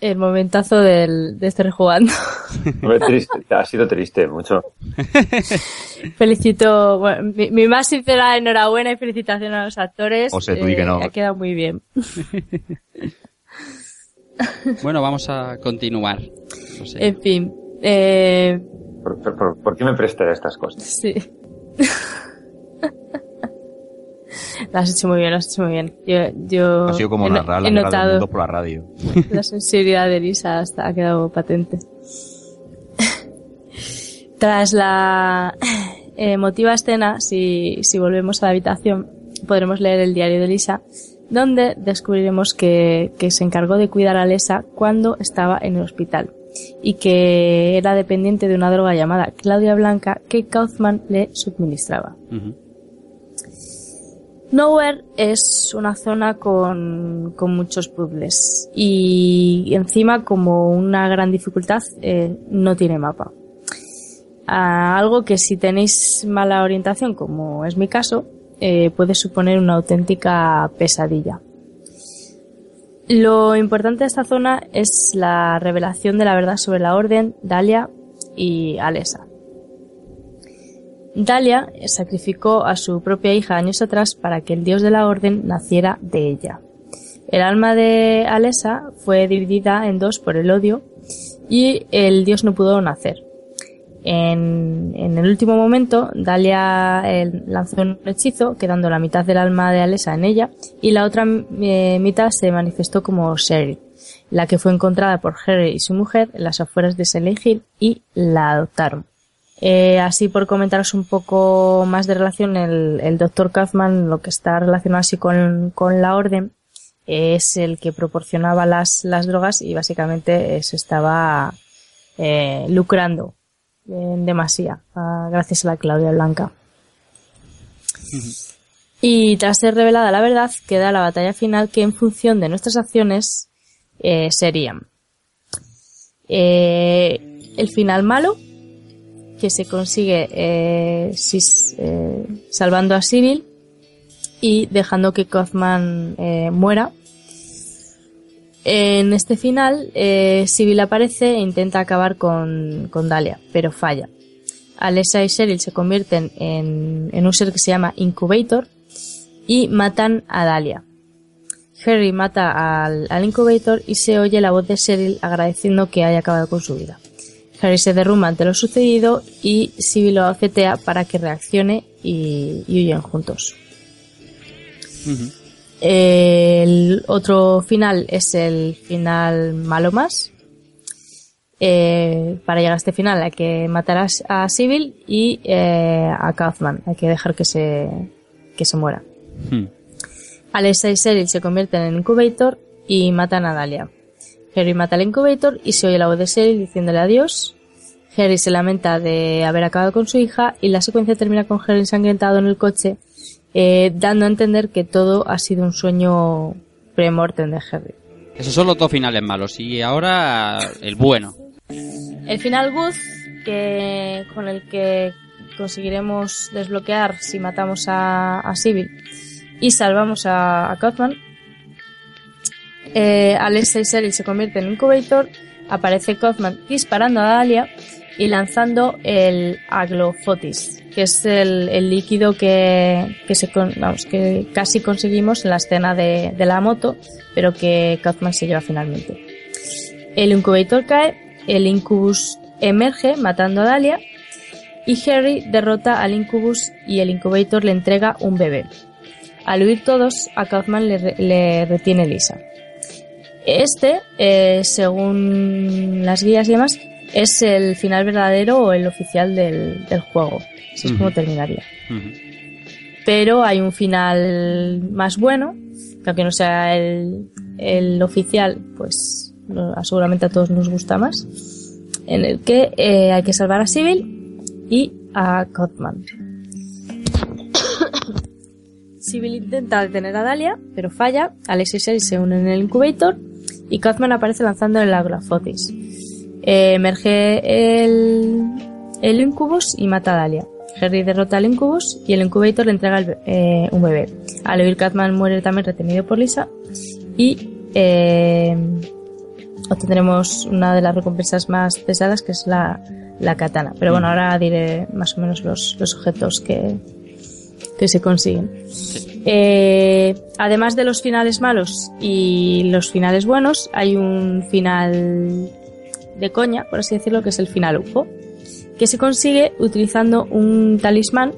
el momentazo del, de este rejugando. [LAUGHS] Hombre, triste. Ha sido triste, mucho. [LAUGHS] Felicito, bueno, mi, mi más sincera enhorabuena y felicitación a los actores. O sea, tú di que no. Ha quedado muy bien. [LAUGHS] bueno, vamos a continuar. No sé. En fin, eh, ¿Por, por- por- por qué me prestas estas cosas? sí. Lo has hecho muy bien, lo has hecho muy bien. Yo, yo Ha sido como he, narrar la he guerra del notado mundo por la radio. [LAUGHS] la sensibilidad de Lisa, hasta ha quedado patente. [LAUGHS] Tras la emotiva escena, si, si volvemos a la habitación, podremos leer el diario de Lisa, donde descubriremos que, que se encargó de cuidar a Lesa cuando estaba en el hospital y que era dependiente de una droga llamada Claudia Blanca que Kaufman le suministraba. Ujú. Nowhere es una zona con, con muchos puzzles y encima como una gran dificultad eh, no tiene mapa. Ah, algo que si tenéis mala orientación, como es mi caso, eh, puede suponer una auténtica pesadilla. Lo importante de esta zona es la revelación de la verdad sobre la Orden, Dalia y Alessa. Dalia sacrificó a su propia hija años atrás para que el dios de la orden naciera de ella. El alma de Alessa fue dividida en dos por el odio y el dios no pudo nacer. En, el último momento, Dalia eh, lanzó un hechizo, quedando la mitad del alma de Alessa en ella, y la otra eh, mitad se manifestó como Sherry, la que fue encontrada por Harry y su mujer en las afueras de Silent Hill y la adoptaron. Eh, así por comentaros un poco más de relación, el, el Dr. Kaufman, lo que está relacionado así con, con la orden, es el que proporcionaba las, las drogas y básicamente eh, se estaba eh, lucrando en demasía, ah, gracias a la Claudia Blanca. [LAUGHS] Y tras ser revelada la verdad, queda la batalla final que en función de nuestras acciones eh, serían el final malo, que se consigue eh, eh, salvando a Civil y dejando que Kaufman eh, muera. En este final, Civil aparece e intenta acabar con, con Dalia, pero falla. Alessa y Cheryl se convierten en, en un ser que se llama Incubator y matan a Dalia. Harry mata al, al Incubator y se oye la voz de Cheryl agradeciendo que haya acabado con su vida. Harry se derrumba ante lo sucedido y Civil lo acetea para que reaccione y, y huyen juntos. El otro final es el final malo más. Eh, para llegar a este final hay que matar a, Civil y eh, a Kaufman. Hay que dejar que se, que se muera. Hmm. Alessa y Cheryl se convierten en Incubator y matan a Dalia. Harry mata al Incubator y se oye la voz de Cyril diciéndole adiós. Harry se lamenta de haber acabado con su hija y la secuencia termina con Harry ensangrentado en el coche, eh, dando a entender que todo ha sido un sueño premortem de Harry. Esos son los dos finales malos. Y ahora el bueno. El final good, que, con el que conseguiremos desbloquear si matamos a, a Sybil y salvamos a, a Kaufman. Eh, y Cyril se convierten en Incubator, aparece Kaufman disparando a Dalia y lanzando el Aglofotis, que es el, líquido que, que, casi conseguimos en la escena de, la moto, pero que Kaufman se lleva finalmente. El Incubator cae, el Incubus emerge matando a Dalia y Harry derrota al Incubus y el Incubator le entrega un bebé. Al huir todos, a Kaufman le retiene Lisa. Este, eh, según las guías y demás, es el final verdadero o el oficial del, del juego. Así es como terminaría. Pero hay un final más bueno, que aunque no sea el, el oficial, pues seguramente a todos nos gusta más, en el que eh, hay que salvar a Sybil y a Kaufman. Sybil [COUGHS] intenta detener a Dalia, pero falla. Alex y Sherry se unen en el incubator y Kaufman aparece lanzando el Aglafotis. Eh, emerge el, el Incubus y mata a Dalia. Harry derrota al Incubus y el Incubator le entrega eh, un bebé. Al oír Catman muere también retenido por Lisa y eh, obtendremos una de las recompensas más pesadas que es la, la katana. Pero bueno, ahora diré más o menos los, los objetos que, que se consiguen. Eh, además de los finales malos y los finales buenos, hay un final de coña, por así decirlo, que es el final UFO, que se consigue utilizando un talismán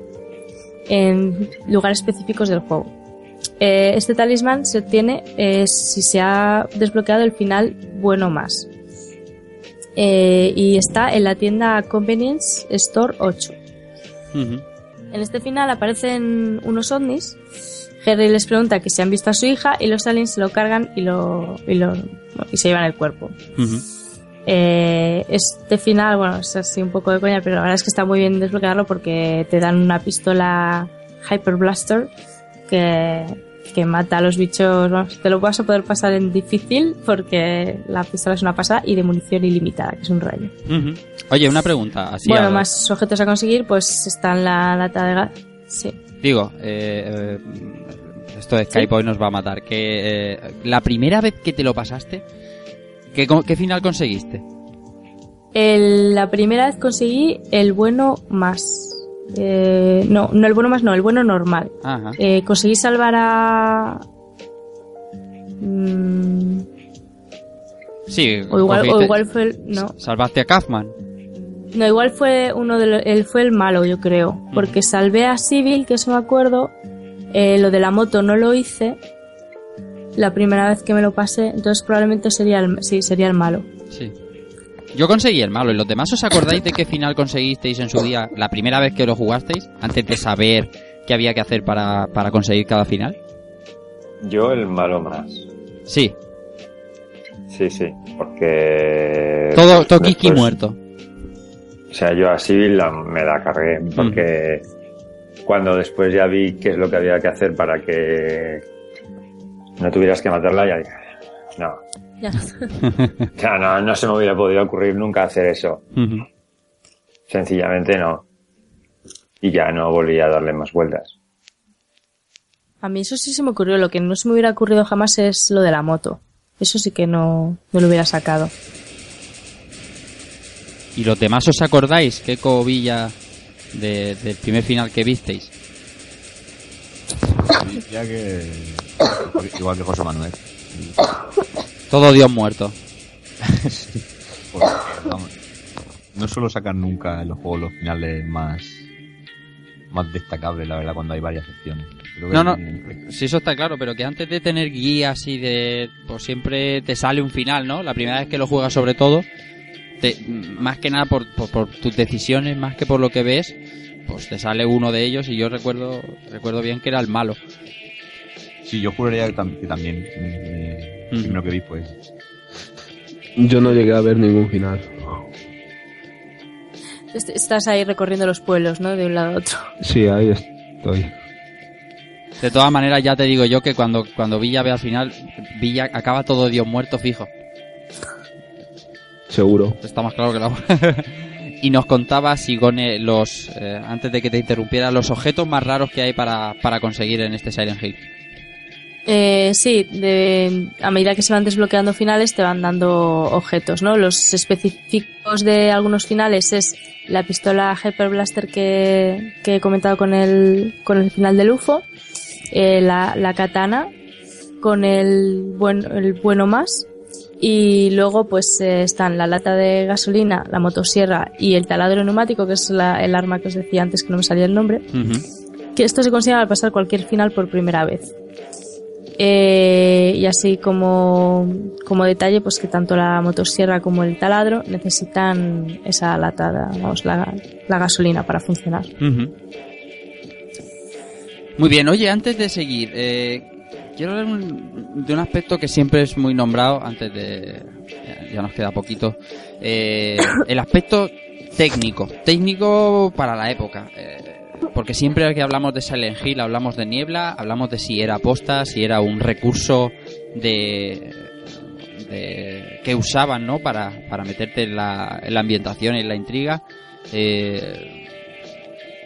en lugares específicos del juego. Eh, este talismán se obtiene eh, si se ha desbloqueado el final bueno más. Y está en la tienda Convenience Store 8. Ujú. En este final aparecen unos ovnis. Harry les pregunta que si han visto a su hija y los aliens se lo cargan y lo y, lo, y se llevan el cuerpo. Eh, este final, bueno, es así un poco de coña, pero la verdad es que está muy bien desbloquearlo porque te dan una pistola Hyper Blaster que, que mata a los bichos. Vamos, te lo vas a poder pasar en difícil porque la pistola es una pasada y de munición ilimitada, que es un rayo. Oye, una pregunta. Así bueno, más objetos a conseguir, pues está en la lata de gas. Sí. Digo, eh, eh, esto de Skype hoy nos va a matar. Que eh, la primera vez que te lo pasaste, ¿qué, qué final conseguiste? El- la primera vez conseguí el bueno más. Eh, no, no el bueno más, no, el bueno normal. Ajá. Eh, conseguí salvar a. Mm, Sí, o, igual, o cogiste- igual fue el. No, salvaste a Kaufman. no, igual fue uno de los. Él fue el malo, yo creo. Porque salvé a Civil, que eso me acuerdo. Eh, lo de la moto no lo hice. La primera vez que me lo pasé. Entonces probablemente sería el, sí, sería el malo. Sí. Yo conseguí el malo. ¿Y los demás os acordáis de qué final conseguisteis en su día la primera vez que lo jugasteis? Antes de saber qué había que hacer para, para conseguir cada final. Yo el malo más. Sí. Sí, sí, porque... Todo Tokiki después- muerto. O sea, yo a Civil la- me la cargué porque cuando después ya vi qué es lo que había que hacer para que no tuvieras que matarla, ya dije, no, Ya. [LAUGHS] ya no, no se me hubiera podido ocurrir nunca hacer eso. Sencillamente no. Y ya no volví a darle más vueltas. A mí eso sí se me ocurrió. Lo que no se me hubiera ocurrido jamás es lo de la moto. Eso sí que no, no lo hubiera sacado. ¿Y los demás os acordáis qué cobilla de- del primer final que visteis? Ya que. [COUGHS] Igual que José Manuel. [COUGHS] Todo Dios muerto. [LAUGHS] No suelo sacar nunca en los juegos los finales más. más destacables, la verdad, cuando hay varias secciones. Creo que No, no, sí, eso está claro, pero que antes de tener guías y de. Pues siempre te sale un final, ¿no? La primera vez que lo juegas, sobre todo, te- más que nada por, por, por tus decisiones, más que por lo que ves, pues te sale uno de ellos y yo recuerdo recuerdo bien que era el malo. Sí, yo juraría que, tam- que también. eh, Ujú. El primero que vi, pues. Yo no llegué a ver ningún final. Est- Estás ahí recorriendo los pueblos, ¿no? De un lado a otro. Sí, ahí estoy. De todas maneras, ya te digo yo que cuando, cuando Villa ve al final, Villa acaba todo Dios muerto fijo. Seguro. Está más claro que la [LAUGHS] Y nos contaba Sigone los, eh, antes de que te interrumpiera, los objetos más raros que hay para, para conseguir en este Silent Hill. Eh, sí, de- a medida que se van desbloqueando finales te van dando objetos, ¿no? Los específicos de algunos finales es la pistola Hyper Blaster que, que he comentado con el, con el final del UFO, eh, la, la katana con el, buen, el bueno más y luego pues eh, están la lata de gasolina, la motosierra y el taladro neumático que es la- el arma que os decía antes que no me salía el nombre que esto se consigue al pasar cualquier final por primera vez. Eh, y así como, como detalle, pues que tanto la motosierra como el taladro necesitan esa lata, vamos, la, la gasolina para funcionar. Muy bien, oye, antes de seguir, eh, quiero hablar un- de un aspecto que siempre es muy nombrado, antes de... ya- ya nos queda poquito. eh, [LAUGHS] el aspecto técnico, técnico para la época. eh, porque siempre que hablamos de Silent Hill hablamos de niebla, hablamos de si era posta, si era un recurso de, de- que usaban, ¿no? Para, para meterte en la, en la ambientación, en la intriga. Eh,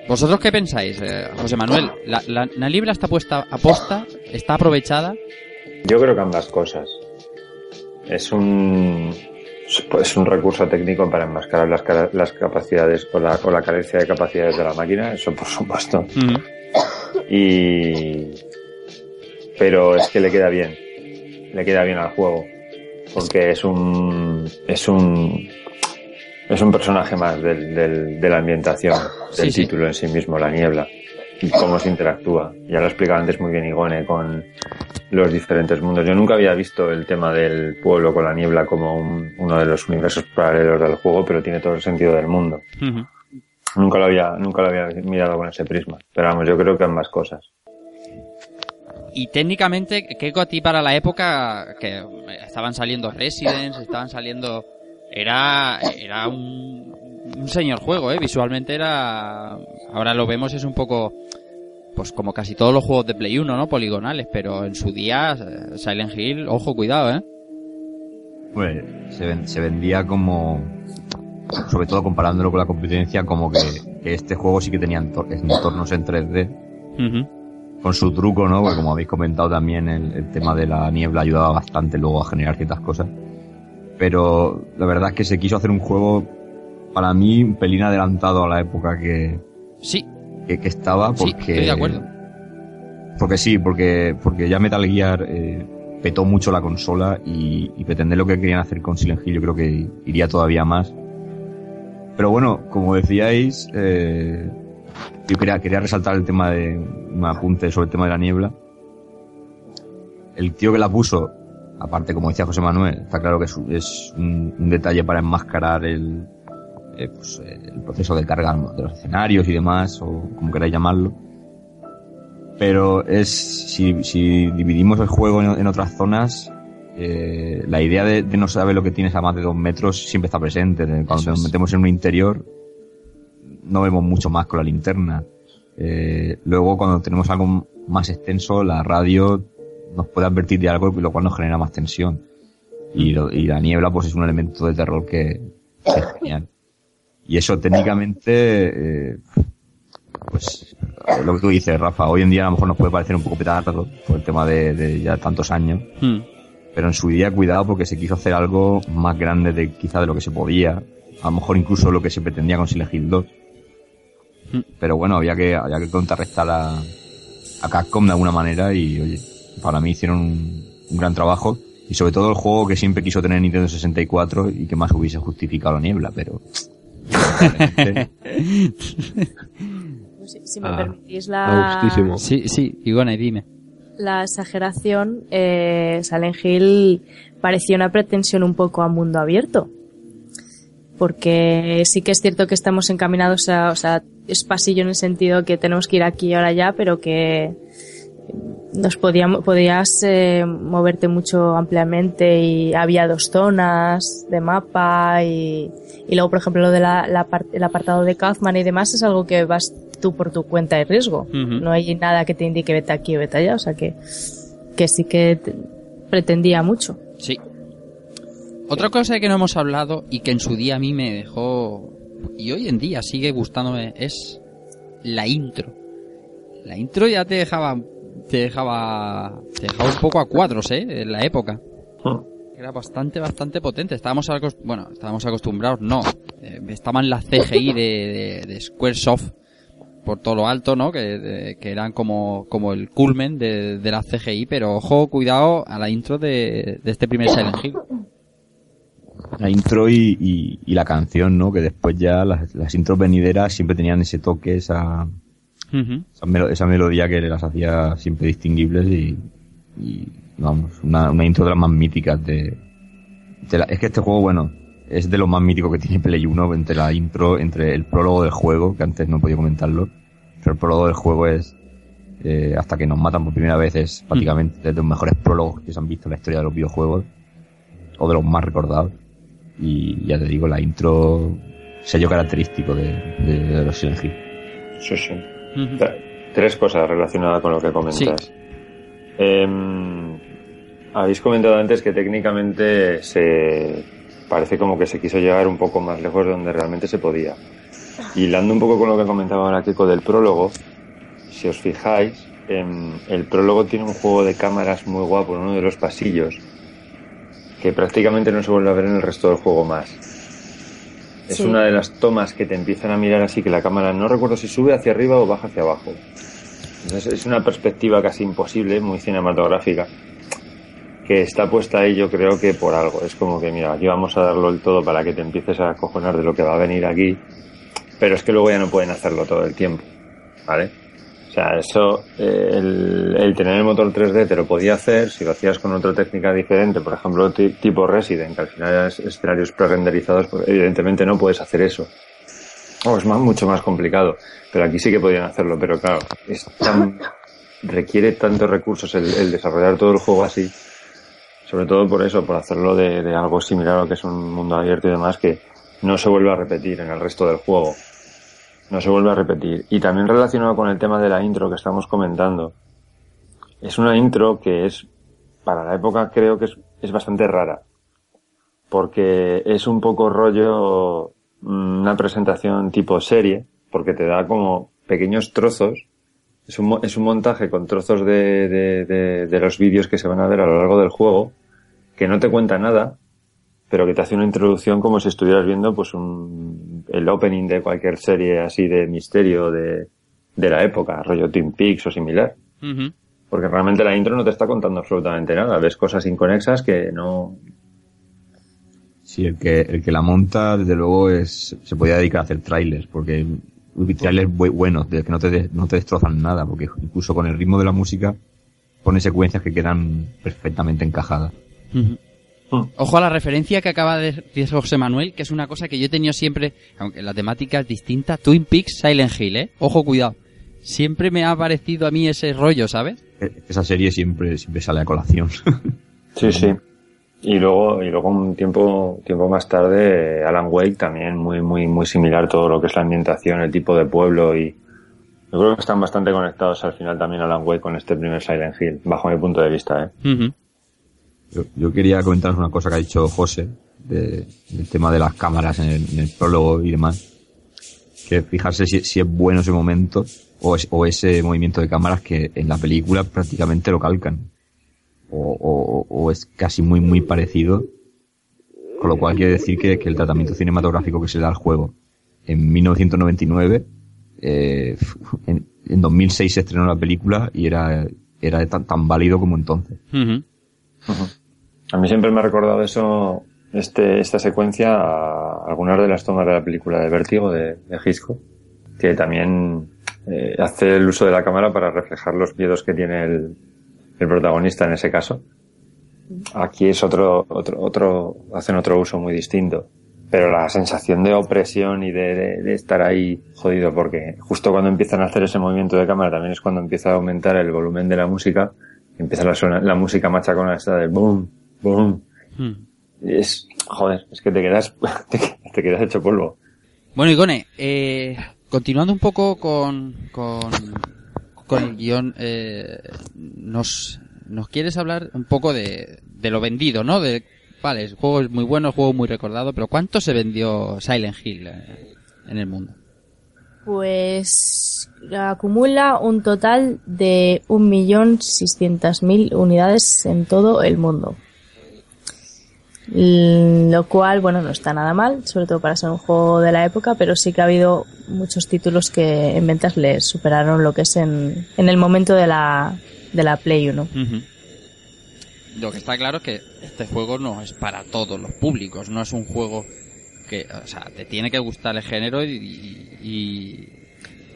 ¿Vosotros qué pensáis, eh, José Manuel? ¿La, la, la niebla está puesta a posta? ¿Está aprovechada? Yo creo que ambas cosas. Es un es un recurso técnico para enmascarar las, las capacidades o la, o la carencia de capacidades de la máquina, eso por supuesto. Y pero es que le queda bien, le queda bien al juego, porque es un es un es un personaje más del, del- de la ambientación, del Sí, sí. título en sí mismo, la niebla, cómo se interactúa. Ya lo explicaba antes muy bien Igone con los diferentes mundos. Yo nunca había visto el tema del pueblo con la niebla como un- uno de los universos paralelos del juego, pero tiene todo el sentido del mundo. Nunca lo había, nunca lo había mirado con ese prisma. Pero vamos, yo creo que ambas cosas. Y técnicamente, Keiko, a ti para la época que estaban saliendo Residents, estaban saliendo... Era, era un, un señor juego, ¿eh? Visualmente era... Ahora lo vemos, es un poco... Pues como casi todos los juegos de Play 1, ¿no? Poligonales, pero en su día, eh, Silent Hill, ojo, cuidado, ¿eh? Pues se, ven- se vendía como, sobre todo comparándolo con la competencia, como que, que este juego sí que tenía entor- entornos en 3D, con su truco, ¿no? Porque como habéis comentado también, el, el tema de la niebla ayudaba bastante luego a generar ciertas cosas. Pero la verdad es que se quiso hacer un juego, para mí, un pelín adelantado a la época que, Sí, que, que estaba, sí, porque... estoy de acuerdo. Porque sí, porque, porque ya Metal Gear eh, petó mucho la consola y, y pretender lo que querían hacer con Silent Hill yo creo que iría todavía más. Pero bueno, como decíais, eh, yo quería, quería resaltar el tema de un apunte sobre el tema de la niebla. El tío que la puso, aparte como decía José Manuel, está claro que es, un- es un, un detalle para enmascarar el, eh, pues, eh, el proceso de carga de los escenarios y demás, o como queráis llamarlo. Pero es si, si dividimos el juego en, en otras zonas eh, la idea de, de no saber lo que tienes a más de dos metros siempre está presente. Cuando Eso nos es. metemos en un interior no vemos mucho más con la linterna. Eh, luego cuando tenemos algo más extenso la radio nos puede advertir de algo lo cual nos genera más tensión. Y, lo- y la niebla pues es un elemento de terror que, que es genial y eso técnicamente eh, pues eh, lo que tú dices, Rafa, hoy en día a lo mejor nos puede parecer un poco petardo por el tema de, de ya tantos años, Hmm. pero en su día cuidado porque se quiso hacer algo más grande de quizá de lo que se podía, a lo mejor incluso lo que se pretendía con Silent Hill 2. Mm. Pero bueno, había que, había que contrarrestar a, a Capcom de alguna manera y oye, para mí hicieron un, un gran trabajo y sobre todo el juego que siempre quiso tener Nintendo 64 y que más hubiese justificado la niebla, pero... [LAUGHS] Si, si me Ah, permitís la. Sí, sí, dime. la exageración, eh, Silent Hill parecía una pretensión un poco a mundo abierto. Porque sí que es cierto que estamos encaminados a, o sea, es pasillo en el sentido que tenemos que ir aquí y ahora allá, pero que nos podíamos, podías eh, moverte mucho ampliamente y había dos zonas de mapa y, y luego, por ejemplo, lo de la, el apartado de Kaufman y demás es algo que vas tú por tu cuenta de riesgo. No hay nada que te indique vete aquí o vete allá, o sea que, que sí que te- pretendía mucho. Sí. Otra cosa que no hemos hablado y que en su día a mí me dejó y hoy en día sigue gustándome es la intro. La intro ya te dejaba te dejaba te dejaba un poco a cuadros, ¿eh? En la época. Era bastante bastante potente. Estábamos bueno, estábamos acostumbrados, no. Eh, estaban las CGI de, de, de Squaresoft por todo lo alto, ¿no? Que, de- que eran como, como el culmen de, de la CGI, pero ojo, cuidado a la intro de, de este primer Silent Hill. La intro y, y, y la canción, ¿no? Que después ya las, las intros venideras siempre tenían ese toque, esa, Esa, melo- esa melodía que las hacía siempre distinguibles y, y, vamos, una, una intro de las más míticas de, de la- es que este juego, bueno, es de lo más mítico que tiene Play 1 entre la intro, entre el prólogo del juego, que antes no podía comentarlo, pero el prólogo del juego es, eh, hasta que nos matan por primera vez, es prácticamente de los mejores prólogos que se han visto en la historia de los videojuegos, o de los más recordados, y ya te digo, la intro, sello característico de, de, de los Silent Hill. Sí, sí. Tres cosas relacionadas con lo que comentas. Em, habéis comentado antes que técnicamente se parece como que se quiso llegar un poco más lejos de donde realmente se podía. Y hilando un poco con lo que comentaba ahora Kiko del prólogo, si os fijáis, em, el prólogo tiene un juego de cámaras muy guapo en uno de los pasillos que prácticamente no se vuelve a ver en el resto del juego más. Es Sí. una de las tomas que te empiezan a mirar así que la cámara no recuerdo si sube hacia arriba o baja hacia abajo. Entonces es una perspectiva casi imposible, muy cinematográfica, que está puesta ahí yo creo que por algo. Es como que mira, aquí vamos a darlo el todo para que te empieces a acojonar de lo que va a venir aquí, pero es que luego ya no pueden hacerlo todo el tiempo, ¿vale? Sea, eso, eh, el, tener el motor 3D te lo podía hacer si lo hacías con otra técnica diferente, por ejemplo, ti- tipo Resident, que al final es escenarios pre-renderizados, pues evidentemente no puedes hacer eso. O es más, mucho más complicado, pero aquí sí que podían hacerlo, pero claro, es tan, requiere tantos recursos el, el desarrollar todo el juego así, sobre todo por eso, por hacerlo de, de algo similar a lo que es un mundo abierto y demás, que no se vuelve a repetir en el resto del juego no se vuelve a repetir. Y también relacionado con el tema de la intro que estamos comentando. Es una intro que es, para la época creo que es, es bastante rara. Porque es un poco rollo, mm, una presentación tipo serie, porque te da como pequeños trozos. Es un, es un montaje con trozos de, de, de, de los vídeos que se van a ver a lo largo del juego, que no te cuenta nada, pero que te hace una introducción como si estuvieras viendo pues un, el opening de cualquier serie así de misterio de, de la época, rollo Twin Peaks o similar. Porque realmente la intro no te está contando absolutamente nada. Ves cosas inconexas que no... Sí, el que, el que la monta, desde luego, es, se podía dedicar a hacer trailers, porque trailers bu- buenos, de que no te, de- no te destrozan nada, porque incluso con el ritmo de la música pone secuencias que quedan perfectamente encajadas. Ojo a la referencia que acaba de decir José Manuel, que es una cosa que yo he tenido siempre, aunque la temática es distinta, Twin Peaks, Silent Hill, ¿eh? Ojo, cuidado. Siempre me ha parecido a mí ese rollo, ¿sabes? E- Esa serie siempre, siempre sale a colación. [LAUGHS] Sí, sí. Y luego, y luego un tiempo, tiempo más tarde, Alan Wake también muy, muy, muy similar todo lo que es la ambientación, el tipo de pueblo y yo creo que están bastante conectados al final también Alan Wake con este primer Silent Hill, bajo mi punto de vista, eh. Yo, yo quería comentaros una cosa que ha dicho José, de- del tema de las cámaras en el, en el prólogo y demás. Que fijarse si, si es bueno ese momento o, es- o ese movimiento de cámaras que en la película prácticamente lo calcan. O, o- o es casi muy, muy parecido. Con lo cual quiere decir que, que el tratamiento cinematográfico que se le da al juego en 1999, eh, en, en 2006 se estrenó la película y era, era tan, tan válido como entonces. A mí siempre me ha recordado eso, este, esta secuencia a algunas de las tomas de la película de Vértigo de, de que también eh, hace el uso de la cámara para reflejar los miedos que tiene el, el protagonista en ese caso. Aquí es otro, otro, otro, hacen otro uso muy distinto. pero la sensación de opresión y de, de- estar ahí jodido, porque justo cuando empiezan a hacer ese movimiento de cámara también es cuando empieza a aumentar el volumen de la música, empieza la, la música machacona esta de boom, boom. Hmm. Es, joder, es que te quedas, [LAUGHS] te, te quedas hecho polvo. Bueno, Igone, eh, continuando un poco con, con, con el guion, eh, nos, nos quieres hablar un poco de, de lo vendido, ¿no? De, vale, el juego es muy bueno, el juego es muy recordado, pero ¿cuánto se vendió Silent Hill eh, en el mundo? Pues acumula un total de 1.600.000 unidades en todo el mundo. L- Lo cual, bueno, no está nada mal, sobre todo para ser un juego de la época, pero sí que ha habido muchos títulos que en ventas le superaron lo que es en, en el momento de la, de la Play 1. Ujú. Lo que está claro es que este juego no es para todos los públicos, no es un juego que, o sea, te tiene que gustar el género y, y-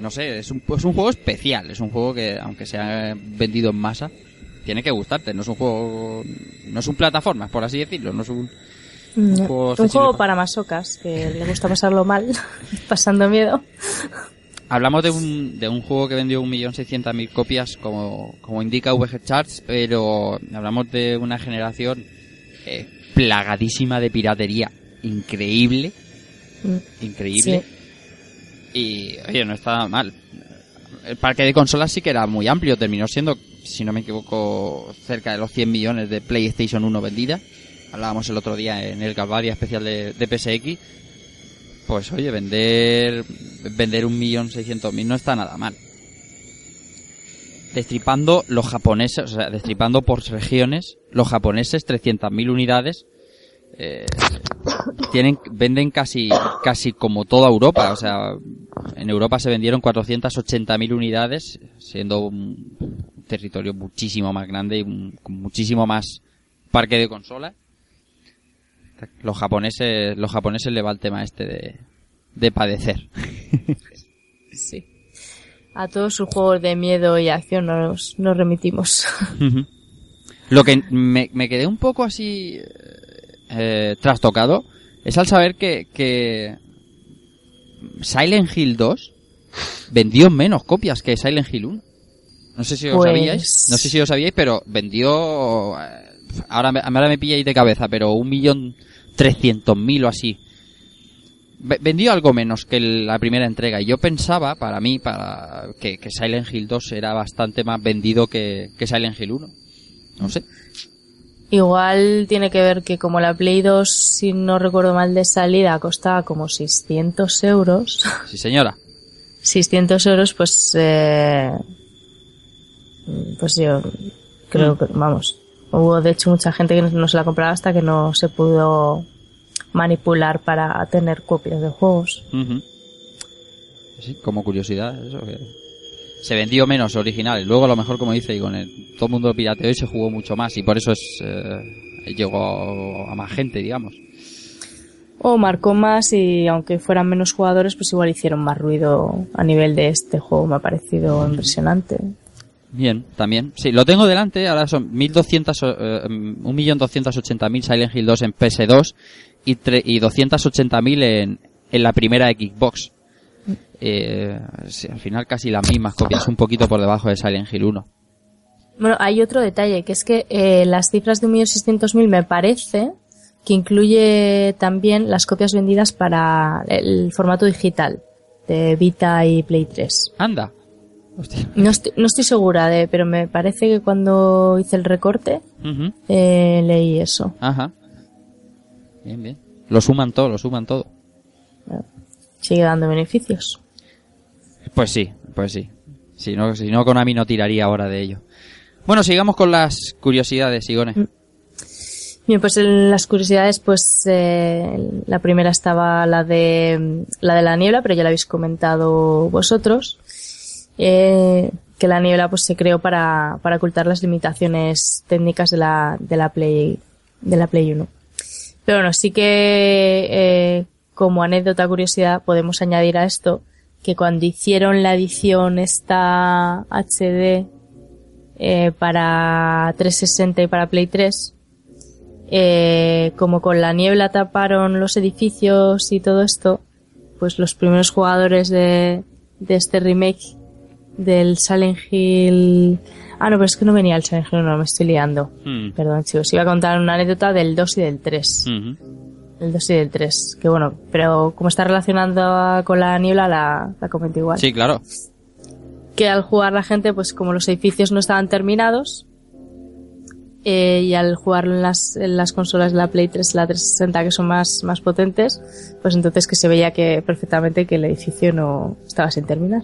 no sé, es un, es un juego especial, es un juego que, aunque se ha vendido en masa, tiene que gustarte, no es un juego, no es un plataformas, por así decirlo, no es un, Un juego juego, accesible pa- para masocas, que le gusta pasarlo mal, [LAUGHS] pasando miedo. Hablamos de un, de un juego que vendió 1.600.000 copias, como, como indica VG Charts, pero hablamos de una generación eh, plagadísima de piratería. Increíble, Mm, increíble. Y, oye, no está mal. El parque de consolas sí que era muy amplio, terminó siendo, si no me equivoco, cerca de los 100 millones de PlayStation 1 vendidas. Hablábamos el otro día en el Calvaria especial de, PSX. Pues oye, vender vender un millón seiscientos mil no está nada mal. Destripando los japoneses, o sea, destripando por regiones, los japoneses 300.000 unidades eh, tienen venden casi casi como toda Europa, o sea, en Europa se vendieron 480.000 unidades, siendo territorio muchísimo más grande y un- con muchísimo más parque de consolas. Los japoneses, los japoneses le va el tema este de, de padecer. [LAUGHS] Sí. A todos sus juegos de miedo y acción nos, nos remitimos. [LAUGHS] Lo que me, me quedé un poco así eh, trastocado es al saber que, que Silent Hill 2 vendió menos copias que Silent Hill 1. No sé si os Pues- sabíais, no sé si os sabíais, pero vendió eh, ahora me, ahora me pilláis de cabeza, pero un millón trescientos mil o así. Ve- Vendió algo menos que la primera entrega y yo pensaba, para mí, para que, que Silent Hill 2 era bastante más vendido que, que Silent Hill 1. No sé. Igual tiene que ver que como la Play 2, si no recuerdo mal de salida, costaba como 600 euros. Sí, señora. [LAUGHS] 600 euros, pues... Eh, pues yo creo que, vamos, hubo de hecho mucha gente que no se la compraba hasta que no se pudo manipular para tener copias de juegos. Sí, como curiosidad, eso que se vendió menos originales. Luego, a lo mejor, como dice, y con el, todo el mundo pirateó y se jugó mucho más, y por eso es eh, llegó a más gente, digamos. O marcó más y aunque fueran menos jugadores, pues igual hicieron más ruido a nivel de este juego. Me ha parecido impresionante. Bien, también. Sí, lo tengo delante, ahora son 1200, eh, 1.280.000 Silent Hill 2 en PS2 y, y 280.000 en, en la primera Xbox. Eh, al final casi las mismas copias, un poquito por debajo de Silent Hill 1. Bueno, hay otro detalle, que es que eh, las cifras de 1.600.000 me parece que incluye también las copias vendidas para el formato digital de Vita y Play 3. Anda. Hostia. No estoy, no estoy segura de, pero me parece que cuando hice el recorte eh, leí eso. Ajá. Bien, bien. Lo suman todo, lo suman todo. Sigue dando beneficios. Pues sí, pues sí. Si no, si no Konami no tiraría ahora de ello. Bueno, sigamos con las curiosidades, Sigone. Bien, pues en las curiosidades, pues eh, la primera estaba la de la de la niebla, pero ya la habéis comentado vosotros. Eh, que la niebla pues se creó para, para ocultar las limitaciones técnicas de la, de la Play de la Play 1. Pero bueno, sí que eh, como anécdota curiosidad podemos añadir a esto que cuando hicieron la edición esta HD eh, para 360 y para Play 3, eh, como con la niebla taparon los edificios y todo esto, pues los primeros jugadores de, de este remake del Silent Hill... Ah, no, pero es que no venía el Silent Hill, no, me estoy liando. Hmm. Perdón, chicos, iba a contar una anécdota del 2 y del 3. Ujú. El 2 y del 3, que bueno, pero como está relacionando con la niebla, la, la comento igual. Sí, claro. Que al jugar la gente, pues como los edificios no estaban terminados, eh, y al jugarlo en las, en las consolas de la Play 3 y la 360 que son más, más potentes, pues entonces que se veía que perfectamente que el edificio no estaba sin terminar.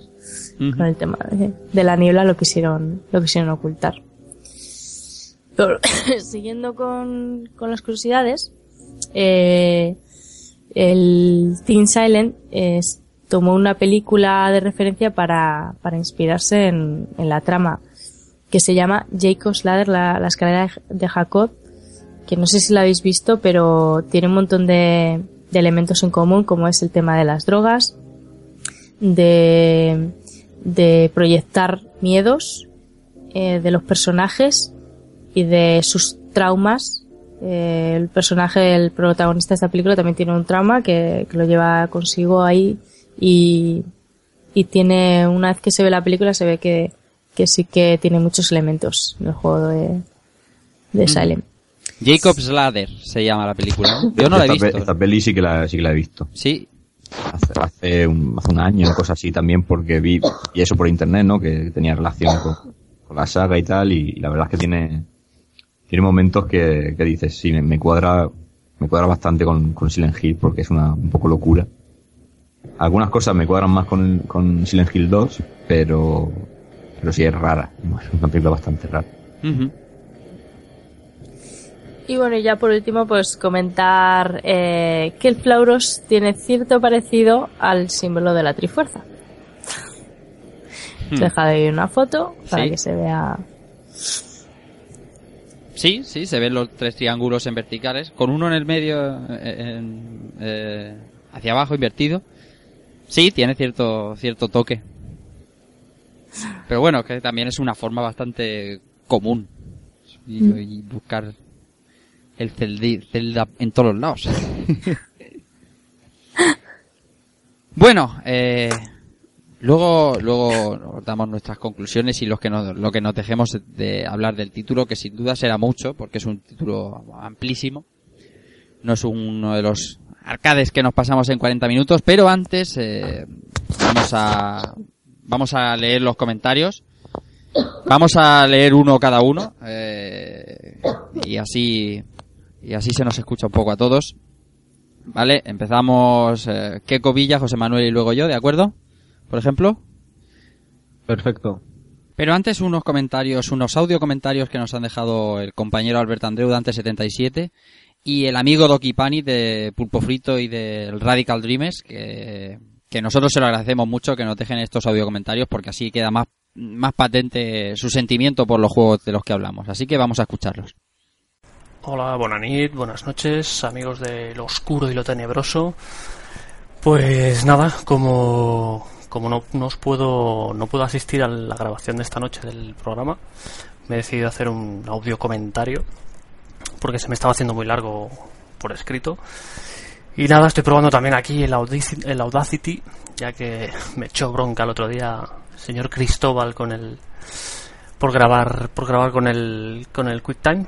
Con el tema de, de la niebla lo quisieron, lo quisieron ocultar. Pero, [COUGHS] siguiendo con, con las curiosidades, eh, el Teen Silent es- tomó una película de referencia para, para inspirarse en, en la trama que se llama Jacob's Ladder, la, la escalera de Jacob, que no sé si la habéis visto, pero tiene un montón de, elementos en común, como es el tema de las drogas, de, de proyectar miedos eh, de los personajes y de sus traumas. Eh, el personaje, el protagonista de esta película también tiene un trauma que, que lo lleva consigo ahí y, y tiene, una vez que se ve la película, se ve que, que sí que tiene muchos elementos en el juego de, de Silent. Jacob's Ladder se llama la película. Yo no la he pe- visto. esta peli sí que la, sí que la he visto. Sí. Hace, hace, un, hace un año, cosas así también, porque vi, y eso por internet, ¿no? Que tenía relación con, con la saga y tal, y, y la verdad es que tiene, tiene momentos que, que dices, sí, me, me cuadra, me cuadra bastante con, con Silent Hill, porque es una, un poco locura. Algunas cosas me cuadran más con, con Silent Hill 2, pero, pero sí es rara, es una película bastante rara. Ujú. Y bueno, y ya por último, pues comentar eh, que el Flauros tiene cierto parecido al símbolo de la Trifuerza. Hmm. Deja de ir una foto para Sí. que se vea. Sí, sí, se ven los tres triángulos en verticales, con uno en el medio eh, en- eh, hacia abajo invertido. Sí, tiene cierto cierto toque. Pero bueno, que también es una forma bastante común. Y, y buscar el celdi- celda en todos los lados. [LAUGHS] bueno, eh, Luego, luego nos damos nuestras conclusiones y los que nos, lo que nos dejemos de hablar del título, que sin duda será mucho, porque es un título amplísimo. No es uno de los arcades que nos pasamos en 40 minutos, pero antes eh, vamos a vamos a leer los comentarios. Vamos a leer uno cada uno eh, y así y así se nos escucha un poco a todos. Vale, empezamos eh, Keco Villa, José Manuel y luego yo, ¿de acuerdo? por ejemplo. Perfecto. Pero antes unos comentarios, unos audio comentarios que nos han dejado el compañero Albert Andreu de antes 77 y el amigo Doki Pani de Pulpo Frito y del Radical Dreamers que, que nosotros se lo agradecemos mucho que nos dejen estos audio comentarios porque así queda más, más patente su sentimiento por los juegos de los que hablamos. Así que vamos a escucharlos. Hola, buenas nit, buenas noches, amigos de lo oscuro y lo tenebroso. Pues nada, como, como no, no os puedo, no puedo asistir a la grabación de esta noche del programa, me he decidido hacer un audio comentario porque se me estaba haciendo muy largo por escrito. Y nada, estoy probando también aquí el Audacity, el Audacity ya que me echó bronca el otro día el señor Cristóbal con el por grabar por grabar con el con el QuickTime.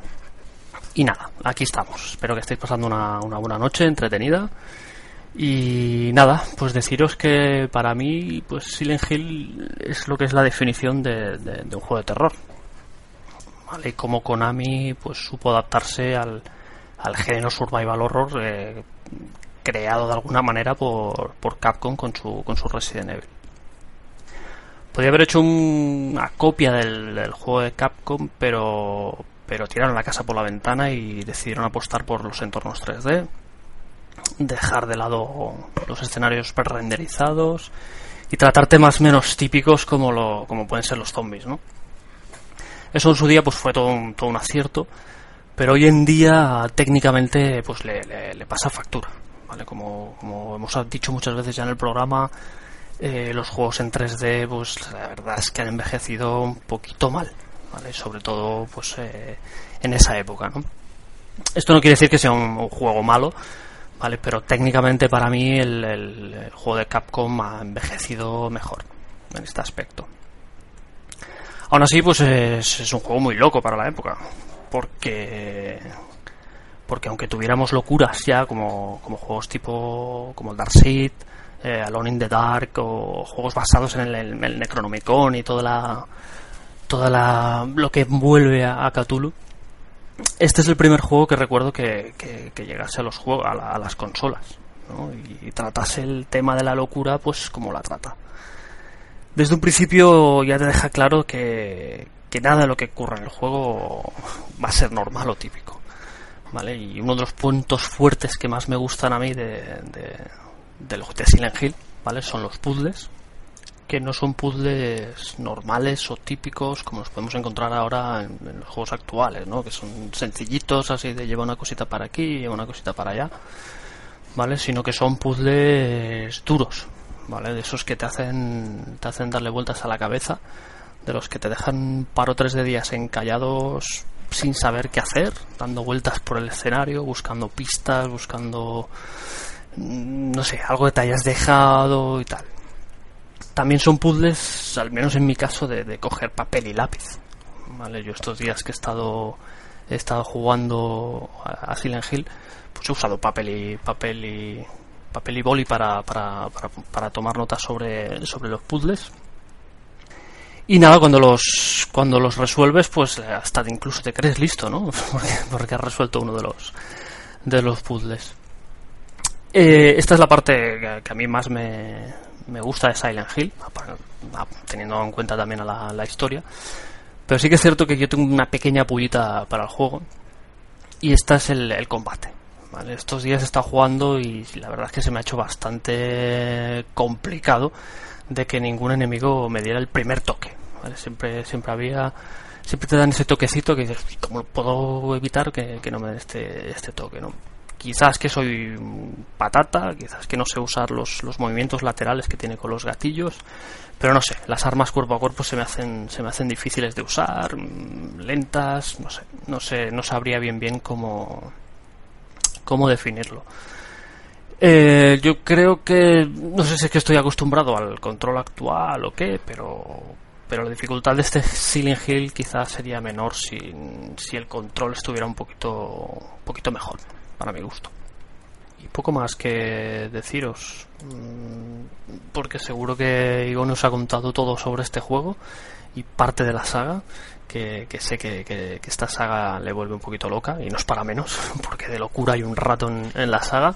Y nada, aquí estamos. Espero que estéis pasando una, una buena noche, entretenida. Y nada, pues deciros que para mí, pues Silent Hill es lo que es la definición de, de- un juego de terror. ¿Vale? Como Konami, pues supo adaptarse al, al género survival horror eh, creado de alguna manera por, por Capcom con su, con su Resident Evil. Podría haber hecho un- una copia del, juego de Capcom, pero, pero tiraron la casa por la ventana y decidieron apostar por los entornos 3D, dejar de lado los escenarios pre-renderizados y tratar temas menos típicos como, lo, como pueden ser los zombies, ¿no? Eso en su día pues fue todo un, todo un acierto, pero hoy en día técnicamente pues le, le- pasa factura, ¿vale? Como, como hemos dicho muchas veces ya en el programa, eh, los juegos en 3D pues la verdad es que han envejecido un poquito mal, ¿vale? Sobre todo pues eh, en esa época, ¿no? Esto no quiere decir que sea un, juego malo, ¿vale? Pero técnicamente para mí el, juego de Capcom ha envejecido mejor en este aspecto. Aún así, pues es, es un juego muy loco para la época. Porque. Porque aunque tuviéramos locuras ya, como, como juegos tipo. como el Darkseid, eh, Alone in the Dark, o juegos basados en el, Necronomicon y toda la. toda la. lo que envuelve a, a Cthulhu. Este es el primer juego que recuerdo que, que, llegase a los juegos, a las consolas, ¿no? y, y tratase el tema de la locura, pues como la trata desde un principio ya te deja claro que, que nada de lo que ocurra en el juego va a ser normal o típico. ¿Vale? Y uno de los puntos fuertes que más me gustan a mí de, de, del de Silent Hill, ¿vale? Son los puzzles, que no son puzzles normales o típicos como los podemos encontrar ahora en, en los juegos actuales, ¿no? Que son sencillitos, así de lleva una cosita para aquí, lleva una cosita para allá, ¿vale? Sino que son puzzles duros, ¿vale? De esos que te hacen, te hacen darle vueltas a la cabeza, de los que te dejan un par o tres de días encallados sin saber qué hacer, dando vueltas por el escenario, buscando pistas, buscando, mm, no sé, algo que te hayas dejado y tal. También son puzzles, al menos en mi caso, de, de coger papel y lápiz. ¿Vale? Yo estos días que he estado, he estado jugando a, a Silent Hill, pues he usado papel y papel y papel y boli para, para, para, para tomar notas sobre, sobre los puzzles. Y nada, cuando los cuando los resuelves, pues hasta te- incluso te crees listo, ¿no? [LAUGHS] Porque, has resuelto uno de los de los puzzles. Eh, esta es la parte que, a mí más me, me gusta de Silent Hill, teniendo en cuenta también a la, la historia. Pero sí que es cierto que yo tengo una pequeña pullita para el juego. Y esta es el, combate. Estos días he estado jugando y la verdad es que se me ha hecho bastante complicado de que ningún enemigo me diera el primer toque. Siempre, siempre había. Siempre te dan ese toquecito que dices, ¿cómo puedo evitar que, que no me dé este, este toque? ¿no? Quizás que soy patata, quizás que no sé usar los, los movimientos laterales que tiene con los gatillos, pero no sé, las armas cuerpo a cuerpo se me hacen, se me hacen difíciles de usar, mm, lentas, no sé, no sé, no sabría bien bien cómo, cómo definirlo. Eh, yo creo que no sé si es que estoy acostumbrado al control actual o qué, pero pero la dificultad de este Silent Hill quizás sería menor si, si el control estuviera un poquito un poquito mejor para mi gusto. Y poco más que deciros, mm, porque seguro que Igor nos ha contado todo sobre este juego y parte de la saga, que, que sé que, que- que esta saga le vuelve un poquito loca, y no es para menos, [LAUGHS] porque de locura hay un rato en la saga.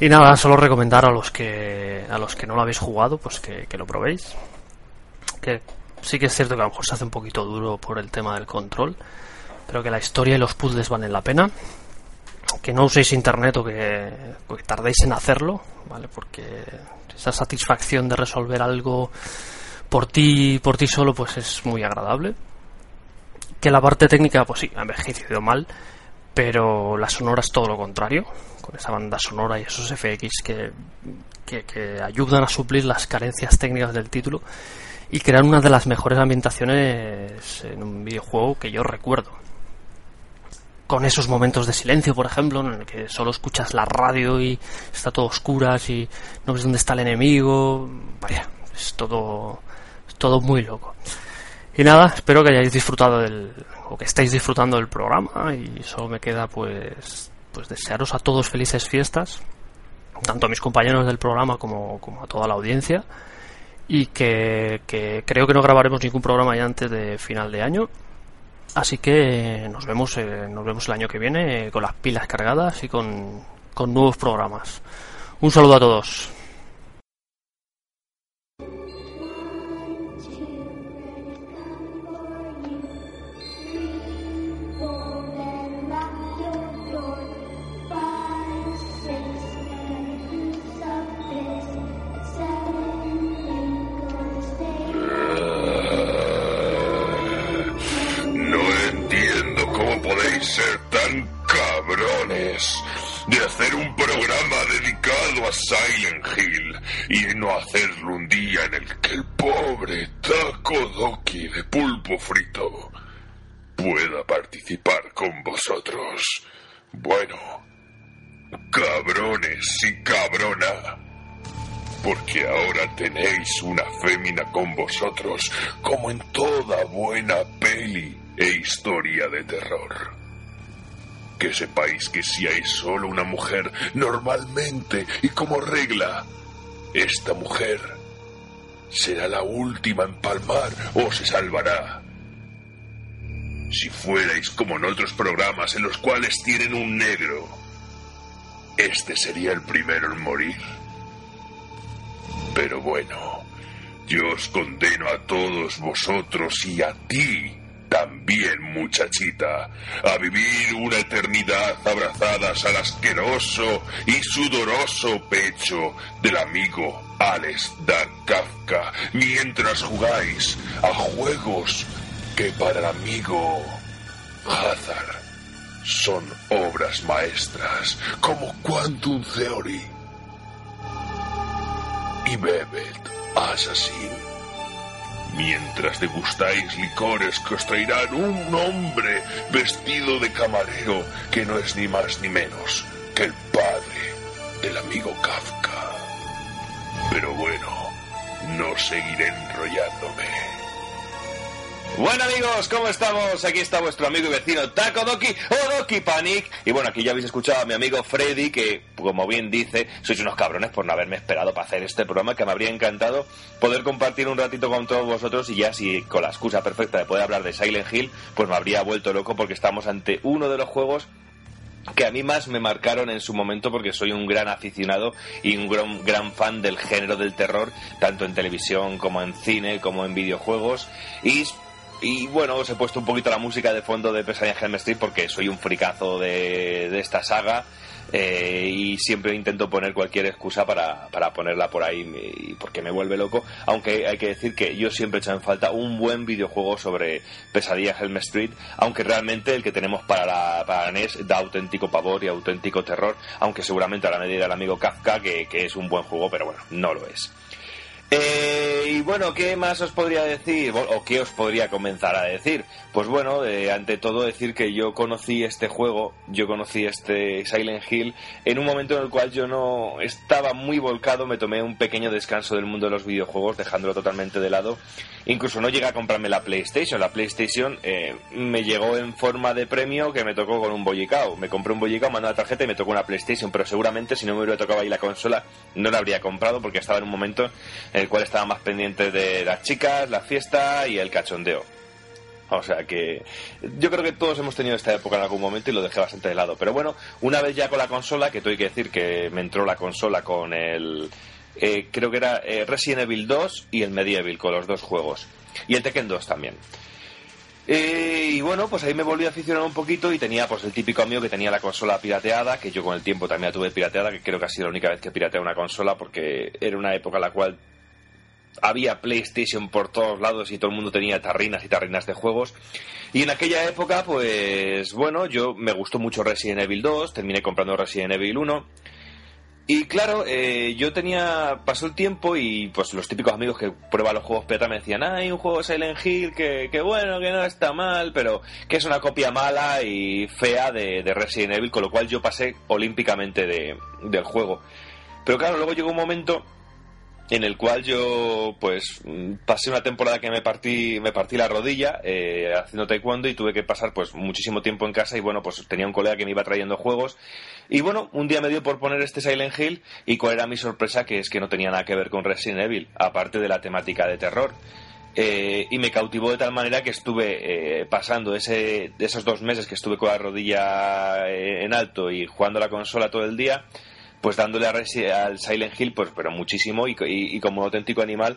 Y nada, solo recomendar a los que a los que no lo habéis jugado, pues que, que lo probéis. Que sí que es cierto que a lo mejor se hace un poquito duro por el tema del control, pero que la historia y los puzzles valen la pena. Que no uséis internet o que, tardéis en hacerlo, ¿vale? Porque esa satisfacción de resolver algo por ti por ti solo pues es muy agradable. Que la parte técnica pues sí, ha envejecido mal, pero la sonora es todo lo contrario, con esa banda sonora y esos FX que, que, ayudan a suplir las carencias técnicas del título y crean una de las mejores ambientaciones en un videojuego que yo recuerdo. Con esos momentos de silencio, por ejemplo, en el que solo escuchas la radio y está todo oscuras y no ves dónde está el enemigo. Vaya, es todo, es todo muy loco. Y nada, espero que hayáis disfrutado del, o que estéis disfrutando del programa y solo me queda pues, pues desearos a todos felices fiestas, tanto a mis compañeros del programa como, como a toda la audiencia y que, que creo que no grabaremos ningún programa ya antes de final de año. Así que nos vemos, eh, nos vemos el año que viene eh, con las pilas cargadas y con, con nuevos programas. Un saludo a todos. De hacer un programa dedicado a Silent Hill y no hacerlo un día en el que el pobre Taco Doki de pulpo frito pueda participar con vosotros. Bueno, cabrones y cabrona. Porque ahora tenéis una fémina con vosotros, como en toda buena peli e historia de terror. Que sepáis que si hay solo una mujer, normalmente y como regla, esta mujer será la última en palmar o se salvará. Si fuerais como en otros programas en los cuales tienen un negro, este sería el primero en morir. Pero bueno, yo os condeno a todos vosotros y a ti también, muchachita, a vivir una eternidad abrazadas al asqueroso y sudoroso pecho del amigo Alex Dan Kafka mientras jugáis a juegos que para el amigo Hazard son obras maestras como Quantum Theory y Bebet Assassin. Mientras degustáis licores que os traerán un hombre vestido de camarero que no es ni más ni menos que el padre del amigo Kafka. Pero bueno, no seguiré enrollándome. Bueno amigos, ¿cómo estamos? Aquí está vuestro amigo y vecino Taco Doki o Doki Panic. Y bueno, aquí ya habéis escuchado a mi amigo Freddy, que como bien dice, sois unos cabrones por no haberme esperado para hacer este programa, que me habría encantado poder compartir un ratito con todos vosotros y ya si con la excusa perfecta de poder hablar de Silent Hill, pues me habría vuelto loco porque estamos ante uno de los juegos que a mí más me marcaron en su momento porque soy un gran aficionado y un gran, gran, fan del género del terror, tanto en televisión como en cine, como en videojuegos. Y y bueno, os he puesto un poquito la música de fondo de Pesadilla en Helm Street porque soy un fricazo de, de esta saga. Eh, y siempre intento poner cualquier excusa para, para ponerla por ahí y porque me vuelve loco. Aunque hay que decir que yo siempre he hecho en falta un buen videojuego sobre Pesadilla Helm Street, aunque realmente el que tenemos para la, para NES da auténtico pavor y auténtico terror, aunque seguramente a la medida del amigo Kafka, que, que es un buen juego, pero bueno, no lo es. Eh, y bueno, ¿qué más os podría decir? ¿O qué os podría comenzar a decir? Pues bueno, eh, ante todo decir que yo conocí este juego, yo conocí este Silent Hill en un momento en el cual yo no estaba muy volcado, me tomé un pequeño descanso del mundo de los videojuegos, dejándolo totalmente de lado. Incluso no llegué a comprarme la PlayStation. La PlayStation eh, me llegó en forma de premio que me tocó con un bollicao. Me compré un bollicao, mandé la tarjeta y me tocó una PlayStation, pero seguramente si no me hubiera tocado ahí la consola no la habría comprado porque estaba en un momento el cual estaba más pendiente de las chicas, la fiesta y el cachondeo. O sea que yo creo que todos hemos tenido esta época en algún momento y lo dejé bastante de lado. Pero bueno, una vez ya con la consola, que tuve que decir que me entró la consola con el... Eh, creo que era eh, Resident Evil 2 y el Medieval, con los dos juegos. Y el Tekken 2 también. Eh, y bueno, pues ahí me volví a aficionar un poquito y tenía pues el típico amigo que tenía la consola pirateada, que yo con el tiempo también la tuve pirateada, que creo que ha sido la única vez que pirateé una consola porque era una época en la cual había PlayStation por todos lados y todo el mundo tenía tarrinas y tarrinas de juegos. Y en aquella época, pues bueno, yo me gustó mucho Resident Evil 2, terminé comprando Resident Evil 1. Y claro, eh, yo tenía, pasó el tiempo y pues los típicos amigos que prueban los juegos pirata me decían, hay un juego Silent Hill que, que, bueno, que no está mal, pero que es una copia mala y fea de, de Resident Evil, con lo cual yo pasé olímpicamente de, del juego. Pero claro, luego llegó un momento en el cual yo pues pasé una temporada que me partí me partí la rodilla eh, haciendo taekwondo y tuve que pasar pues muchísimo tiempo en casa y bueno pues tenía un colega que me iba trayendo juegos. Y bueno un día me dio por poner este Silent Hill y cuál era mi sorpresa que es que no tenía nada que ver con Resident Evil aparte de la temática de terror. Eh, y me cautivó de tal manera que estuve eh, pasando ese, esos dos meses que estuve con la rodilla en alto y jugando la consola todo el día pues dándole a al Silent Hill, pues pero muchísimo y, como un auténtico animal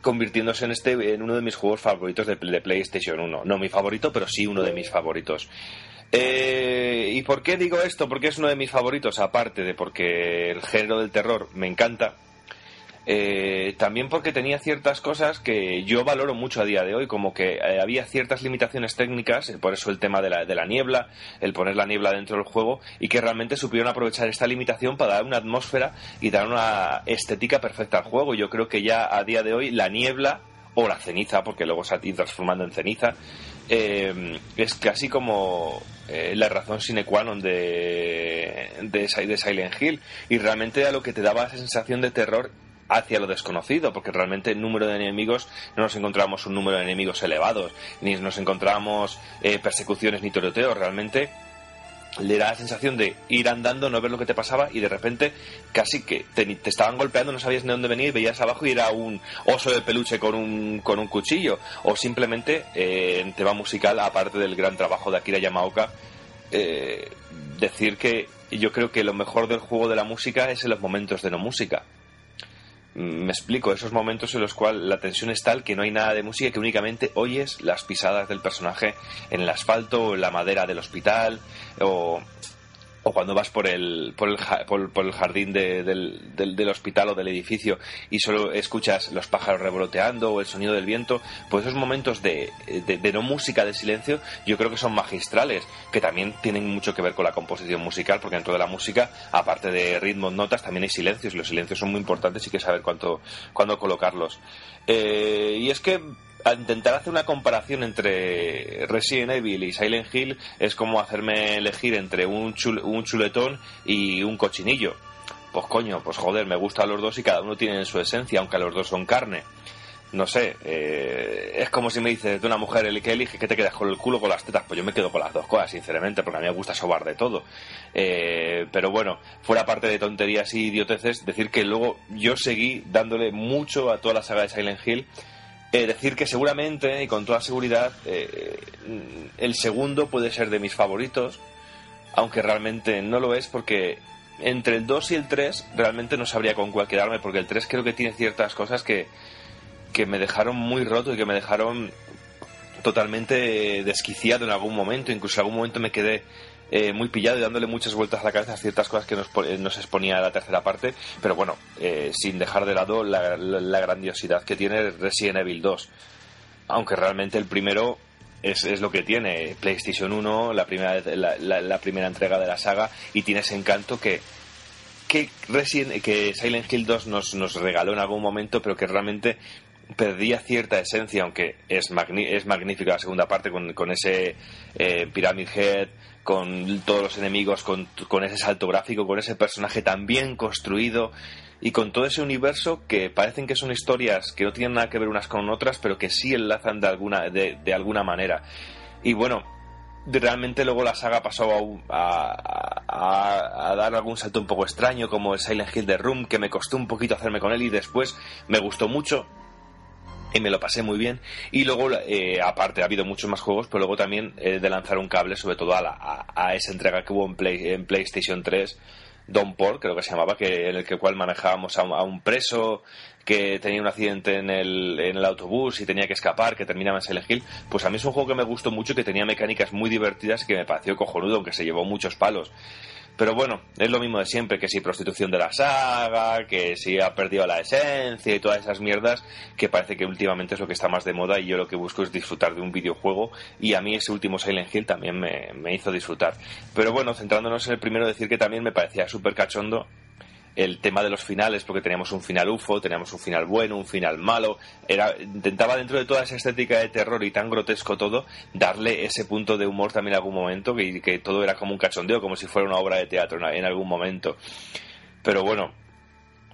convirtiéndose en este en uno de mis juegos favoritos de, PlayStation 1. No mi favorito, pero sí uno de mis favoritos. Eh, ¿Y por qué digo esto? Porque es uno de mis favoritos, aparte de porque el género del terror me encanta eh, también porque tenía ciertas cosas que yo valoro mucho a día de hoy, como que eh, había ciertas limitaciones técnicas, eh, por eso el tema de la, de la niebla, el poner la niebla dentro del juego, y que realmente supieron aprovechar esta limitación para dar una atmósfera y dar una estética perfecta al juego. Yo creo que ya a día de hoy la niebla, o la ceniza, porque luego se ha ido transformando en ceniza, es casi como eh, la razón sine qua non de, de, Si- de Silent Hill y realmente era lo que te daba esa sensación de terror hacia lo desconocido, porque realmente el número de enemigos no nos encontramos un número de enemigos elevados, ni nos encontramos eh, persecuciones ni tiroteos, realmente le da la sensación de ir andando, no ver lo que te pasaba y de repente casi que te, te estaban golpeando, no sabías de dónde venir, veías abajo y era un oso de peluche con un, con un cuchillo o simplemente eh, en tema musical, aparte del gran trabajo de Akira Yamaoka, eh, decir que yo creo que lo mejor del juego de la música es en los momentos de no música. Me explico, esos momentos en los cuales la tensión es tal que no hay nada de música, que únicamente oyes las pisadas del personaje en el asfalto o en la madera del hospital o, o cuando vas por el, por el, por, por el jardín de- del, del- del hospital o del edificio y solo escuchas los pájaros revoloteando o el sonido del viento, pues esos momentos de, de- de no música, de silencio, yo creo que son magistrales, que también tienen mucho que ver con la composición musical, porque dentro de la música, aparte de ritmos, notas, también hay silencios, y los silencios son muy importantes y hay que saber cuánto, cuándo colocarlos. Eh, y es que al intentar hacer una comparación entre Resident Evil y Silent Hill es como hacerme elegir entre un, chul- un chuletón y un cochinillo. Pues coño, pues joder, me gustan los dos y cada uno tiene su esencia, aunque los dos son carne. No sé, eh, es como si me dices de una mujer el que elige que te quedas con el culo con las tetas. Pues yo me quedo con las dos cosas, sinceramente, porque a mí me gusta sobar de todo. Eh, pero bueno, fuera parte de tonterías y idioteces, decir que luego yo seguí dándole mucho a toda la saga de Silent Hill. Eh, decir que seguramente y con toda seguridad eh, el segundo puede ser de mis favoritos, aunque realmente no lo es porque entre el 2 y el 3 realmente no sabría con cuál quedarme porque el 3 creo que tiene ciertas cosas que, que me dejaron muy roto y que me dejaron totalmente desquiciado en algún momento, incluso en algún momento me quedé eh, muy pillado y dándole muchas vueltas a la cabeza a ciertas cosas que nos, eh, nos exponía la tercera parte, pero bueno, eh, sin dejar de lado la, la- grandiosidad que tiene Resident Evil 2. Aunque realmente el primero es, es lo que tiene PlayStation 1, la primera, la- la primera entrega de la saga, y tiene ese encanto que, que, Resident, que Silent Hill 2 nos, nos regaló en algún momento, pero que realmente perdía cierta esencia, aunque es, es magnífica la segunda parte con, ese eh, Pyramid Head, con todos los enemigos, con, ese salto gráfico, con ese personaje tan bien construido y con todo ese universo que parecen que son historias que no tienen nada que ver unas con otras, pero que sí enlazan de alguna, de, de alguna manera. Y bueno, realmente luego la saga pasó a, a- a- a dar algún salto un poco extraño, como el Silent Hill de Room, que me costó un poquito hacerme con él y después me gustó mucho y me lo pasé muy bien. Y luego, eh, aparte, ha habido muchos más juegos, pero luego también eh, de lanzar un cable, sobre todo a, la- a- esa entrega que hubo en, Play- en PlayStation 3, Don Paul, creo que se llamaba, que, en el que cual manejábamos a, un- a un preso que tenía un accidente en el, en el autobús y tenía que escapar, que terminaba en Silent Hill. Pues a mí es un juego que me gustó mucho, que tenía mecánicas muy divertidas que me pareció cojonudo, aunque se llevó muchos palos. Pero bueno, es lo mismo de siempre, que si prostitución de la saga, que si ha perdido la esencia y todas esas mierdas, que parece que últimamente es lo que está más de moda y yo lo que busco es disfrutar de un videojuego y a mí ese último Silent Hill también me, me hizo disfrutar. Pero bueno, centrándonos en el primero, decir que también me parecía súper cachondo el tema de los finales, porque teníamos un final UFO, teníamos un final bueno, un final malo. Era, intentaba dentro de toda esa estética de terror y tan grotesco todo, darle ese punto de humor también en algún momento, que, que todo era como un cachondeo, como si fuera una obra de teatro en, algún momento. Pero bueno,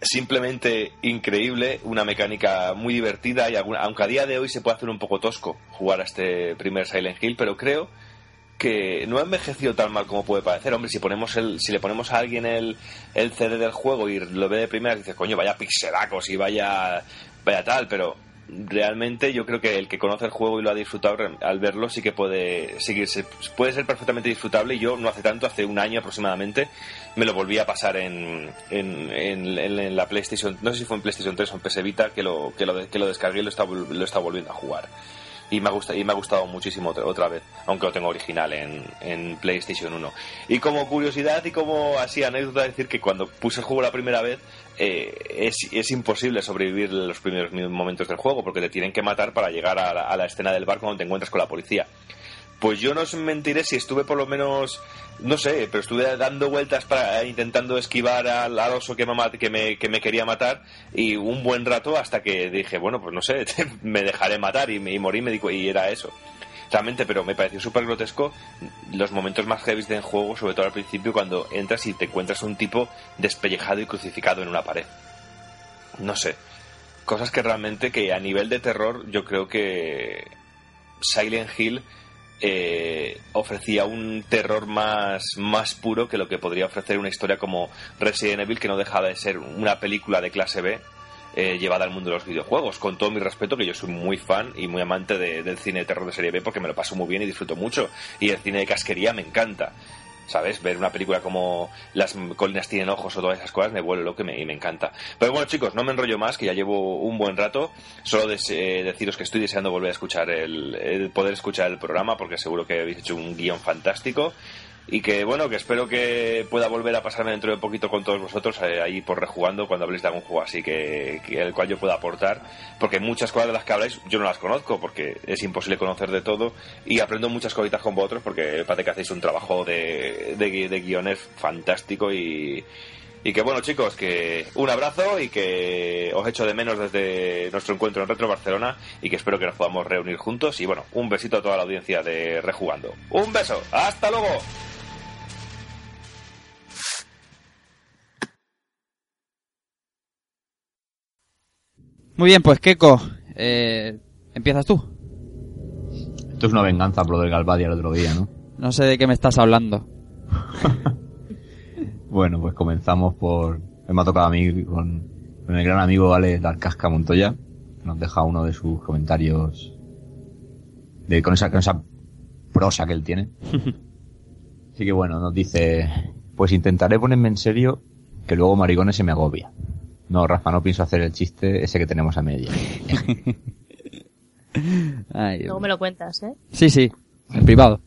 simplemente increíble, una mecánica muy divertida y alguna- aunque a día de hoy se puede hacer un poco tosco jugar a este primer Silent Hill, pero creo que no ha envejecido tan mal como puede parecer. Hombre, si ponemos el, si le ponemos a alguien el, el CD del juego y lo ve de primera, dices, coño, vaya pixelacos y vaya, vaya tal, pero realmente yo creo que el que conoce el juego y lo ha disfrutado al verlo sí que puede seguirse, puede ser perfectamente disfrutable y yo no hace tanto, hace un año aproximadamente, me lo volví a pasar en, en, en- en- la PlayStation, no sé si fue en PlayStation 3 o en PS Vita que lo, que lo, que lo descargué y lo está, lo está volviendo a jugar y me ha gustado, y me ha gustado muchísimo otra, vez, aunque lo tengo original en, en PlayStation 1. Y como curiosidad y como así anécdota, decir que cuando puse el juego la primera vez, eh, es, es imposible sobrevivir los primeros momentos del juego, porque te tienen que matar para llegar a la, a la escena del bar cuando te encuentras con la policía. Pues yo no os mentiré si estuve por lo menos, no sé, pero estuve dando vueltas para intentando esquivar al, al oso que me, quería matar y un buen rato hasta que dije, bueno, pues no sé, [LAUGHS] me dejaré matar y, y morí me y era eso. realmente, pero me pareció súper grotesco los momentos más heavy del juego, sobre todo al principio, cuando entras y te encuentras un tipo despellejado y crucificado en una pared. No sé. Cosas que realmente que a nivel de terror yo creo que Silent Hill eh, ofrecía un terror más, más puro que lo que podría ofrecer una historia como Resident Evil, que no dejaba de ser una película de clase B eh, llevada al mundo de los videojuegos. Con todo mi respeto, que yo soy muy fan y muy amante de- del cine de terror de serie B porque me lo paso muy bien y disfruto mucho. Y el cine de casquería me encanta. ¿Sabes? Ver una película como Las colinas tienen ojos o todas esas cosas me vuelve loco y me, y me encanta. Pero bueno, chicos, no me enrollo más, que ya llevo un buen rato. Solo eh, deciros que estoy deseando volver a escuchar el, el poder escuchar el programa, porque seguro que habéis hecho un guion fantástico. Y que bueno, que espero que pueda volver a pasarme dentro de poquito con todos vosotros eh, ahí por rejugando cuando habléis de algún juego así que, el cual yo pueda aportar. Porque muchas cosas de las que habláis yo no las conozco porque es imposible conocer de todo y aprendo muchas cositas con vosotros porque parece que hacéis un trabajo de, de guiones fantástico y, y que bueno chicos, que un abrazo y que os echo de menos desde nuestro encuentro en Retro Barcelona y que espero que nos podamos reunir juntos y bueno, un besito a toda la audiencia de Rejugando. Un beso, hasta luego. Muy bien, pues Keiko, eh, empiezas tú. Esto es una venganza por lo del Galvadia el otro día, ¿no? No sé de qué me estás hablando. [LAUGHS] Bueno, pues comenzamos por... Me ha tocado a mí con, con el gran amigo Ale Darcasca Montoya. que Nos deja uno de sus comentarios de, con, esa, con esa prosa que él tiene. [LAUGHS] Así que bueno, nos dice... Pues intentaré ponerme en serio que luego maricones se me agobia. No, Rafa, no pienso hacer el chiste ese que tenemos a media. [LAUGHS] Ay, Luego me lo cuentas, ¿eh? Sí, sí, en privado.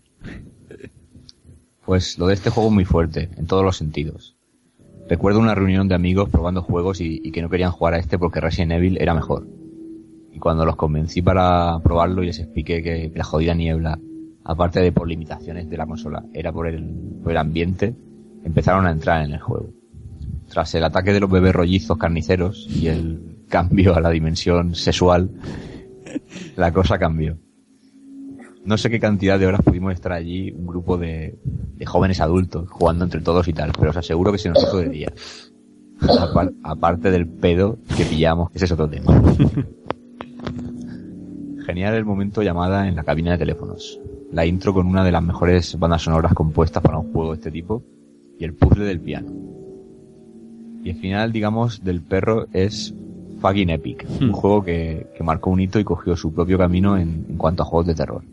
Pues lo de este juego es muy fuerte, en todos los sentidos. Recuerdo una reunión de amigos probando juegos y, y que no querían jugar a este porque Resident Evil era mejor. Y cuando los convencí para probarlo y les expliqué que la jodida niebla, aparte de por limitaciones de la consola, era por el, por el ambiente, empezaron a entrar en el juego. Tras el ataque de los bebés rollizos carniceros y el cambio a la dimensión sexual, la cosa cambió. No sé qué cantidad de horas pudimos estar allí, un grupo de, jóvenes adultos, jugando entre todos y tal, pero os aseguro que se nos hizo de día. Apar- aparte del pedo que pillamos, ese es otro tema. Genial el momento llamada en la cabina de teléfonos. La intro con una de las mejores bandas sonoras compuestas para un juego de este tipo y el puzzle del piano. Y el final, digamos, del perro es fucking epic. Un juego que, que marcó un hito y cogió su propio camino en, en cuanto a juegos de terror.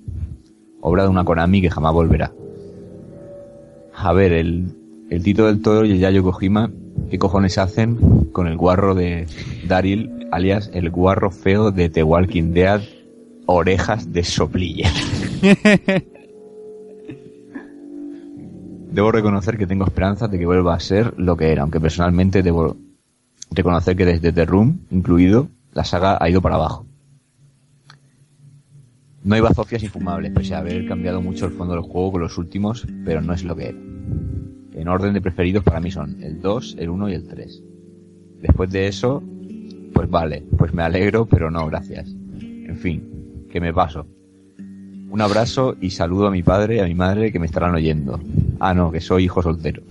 Obra de una Konami que jamás volverá. A ver, el, el Tito del Toro y el Yayo Kojima, ¿qué cojones hacen con el guarro de Daryl, alias el guarro feo de The Walking Dead, orejas de soplilla? [LAUGHS] Debo reconocer que tengo esperanzas de que vuelva a ser lo que era, aunque personalmente debo reconocer que desde The Room, incluido, la saga ha ido para abajo. No hay bazofias infumables, pese a haber cambiado mucho el fondo del juego con los últimos, pero no es lo que era. En orden de preferidos para mí son el 2, el 1 y el 3. Después de eso, pues vale, pues me alegro, pero no, gracias. En fin, que me paso. Un abrazo y saludo a mi padre y a mi madre que me estarán oyendo. Ah, no, que soy hijo soltero.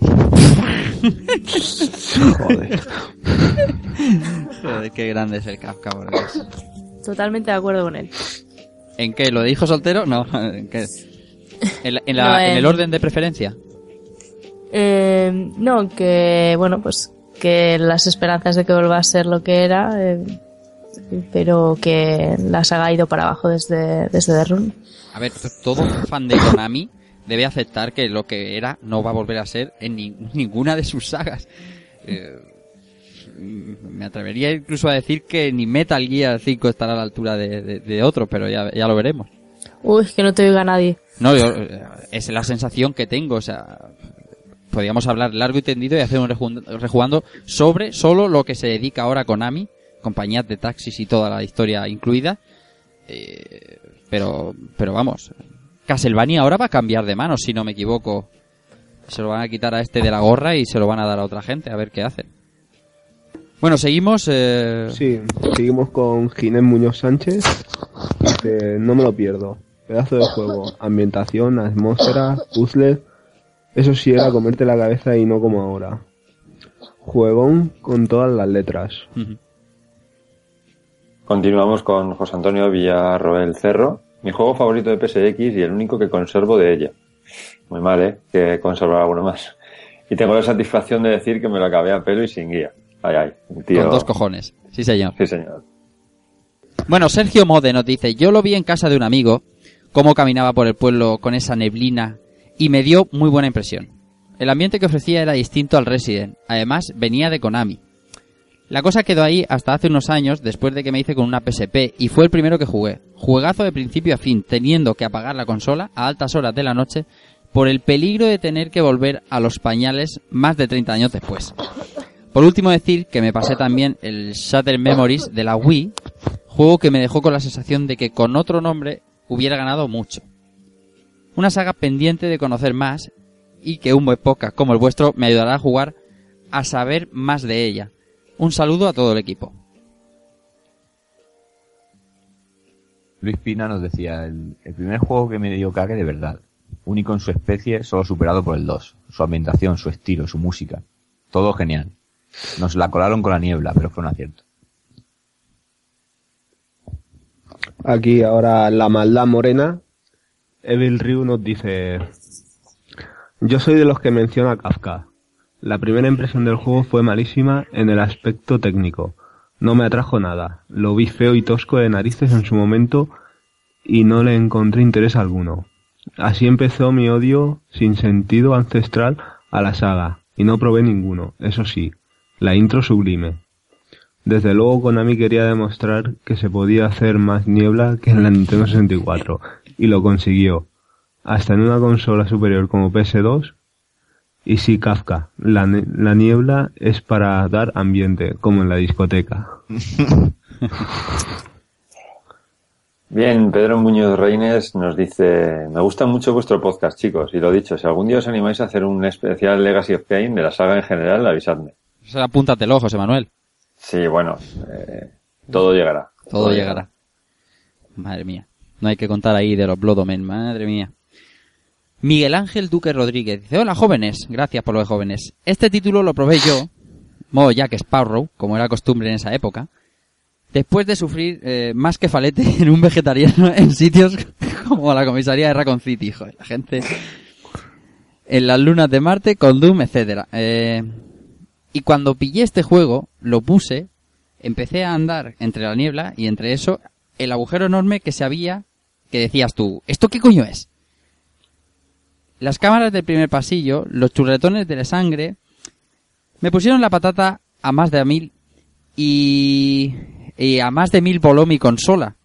Joder. [LAUGHS] Joder, qué grande es el Kafka, por Dios. Totalmente de acuerdo con él. ¿En qué? ¿Lo de hijo soltero? No, ¿en qué? ¿En, la- en la- [LAUGHS] No, en en- el orden de preferencia? Eh, no, que bueno, pues que las esperanzas de que vuelva a ser lo que era, eh, pero que la saga ha ido para abajo desde, desde The Room. A ver, todo fan de Konami debe aceptar que lo que era no va a volver a ser en ni- ninguna de sus sagas. Eh, me atrevería incluso a decir que ni Metal Gear 5 estará a la altura de, de- de otro, pero ya, ya lo veremos. Uy, que no te oiga nadie. No, yo, eh, es la sensación que tengo, o sea, podríamos hablar largo y tendido y hacer un reju- rejugando sobre solo lo que se dedica ahora a Konami, compañías de taxis y toda la historia incluida. Eh, pero, pero vamos, Castlevania ahora va a cambiar de manos, si no me equivoco. Se lo van a quitar a este de la gorra y se lo van a dar a otra gente, a ver qué hacen. Bueno, seguimos. Eh... Sí, seguimos con Ginés Muñoz Sánchez. Dice, no me lo pierdo. pedazo de juego. Ambientación, atmósfera, puzzles. Eso sí era comerte la cabeza y no como ahora. Juegón con todas las letras. Continuamos con José Antonio Villarroel Cerro. Mi juego favorito de PSX y el único que conservo de ella. Muy mal, ¿eh? Que conservar alguno más. Y tengo la satisfacción de decir que me lo acabé a pelo y sin guía. Ay, ay. tío- Con dos cojones. Sí, señor. Sí, señor. Bueno, Sergio Mode nos dice, yo lo vi en casa de un amigo, cómo caminaba por el pueblo con esa neblina, y me dio muy buena impresión. El ambiente que ofrecía era distinto al Resident, además venía de Konami. La cosa quedó ahí hasta hace unos años, después de que me hice con una PSP, y fue el primero que jugué. Juegazo de principio a fin, teniendo que apagar la consola a altas horas de la noche, por el peligro de tener que volver a los pañales más de 30 años después. Por último decir que me pasé también el Shattered Memories de la Wii, juego que me dejó con la sensación de que con otro nombre hubiera ganado mucho. Una saga pendiente de conocer más y que un buen podcast como el vuestro me ayudará a jugar a saber más de ella. Un saludo a todo el equipo. Luis Pina nos decía, el, el primer juego que me dio cague de verdad. Único en su especie, solo superado por el 2. Su ambientación, su estilo, su música. Todo genial. Nos la colaron con la niebla, pero fue un acierto. Aquí ahora la maldad morena. Evil Ryu nos dice... Yo soy de los que menciona Kafka. La primera impresión del juego fue malísima en el aspecto técnico. No me atrajo nada. Lo vi feo y tosco de narices en su momento y no le encontré interés alguno. Así empezó mi odio sin sentido ancestral a la saga y no probé ninguno. Eso sí, la intro sublime. Desde luego Konami quería demostrar que se podía hacer más niebla que en la Nintendo 64 y lo consiguió. Hasta en una consola superior como PS2 y sí Kafka, la, ne- la niebla es para dar ambiente, como en la discoteca. [LAUGHS] Bien, Pedro Muñoz Reines nos dice, me gusta mucho vuestro podcast, chicos, y lo dicho, si algún día os animáis a hacer un especial Legacy of Kain de la saga en general, avisadme. Eso apúntatelo, José Manuel. Sí, bueno, eh, todo llegará. Todo llegará. Madre mía. No hay que contar ahí de los Blood Omen, madre mía. Miguel Ángel Duque Rodríguez dice, hola jóvenes, gracias por lo de jóvenes. Este título lo probé yo, modo Jack Sparrow, como era costumbre en esa época, después de sufrir eh, más que falete [LAUGHS] en un vegetariano en sitios [LAUGHS] como la comisaría de Raccoon City, joder, la gente en las lunas de Marte, con Doom, etcétera. Eh, y cuando pillé este juego, lo puse, empecé a andar entre la niebla y entre eso el agujero enorme que se había, que decías tú, ¿esto qué coño es? Las cámaras del primer pasillo, los churretones de la sangre, me pusieron la patata a más de a mil y, a más de mil voló mi consola.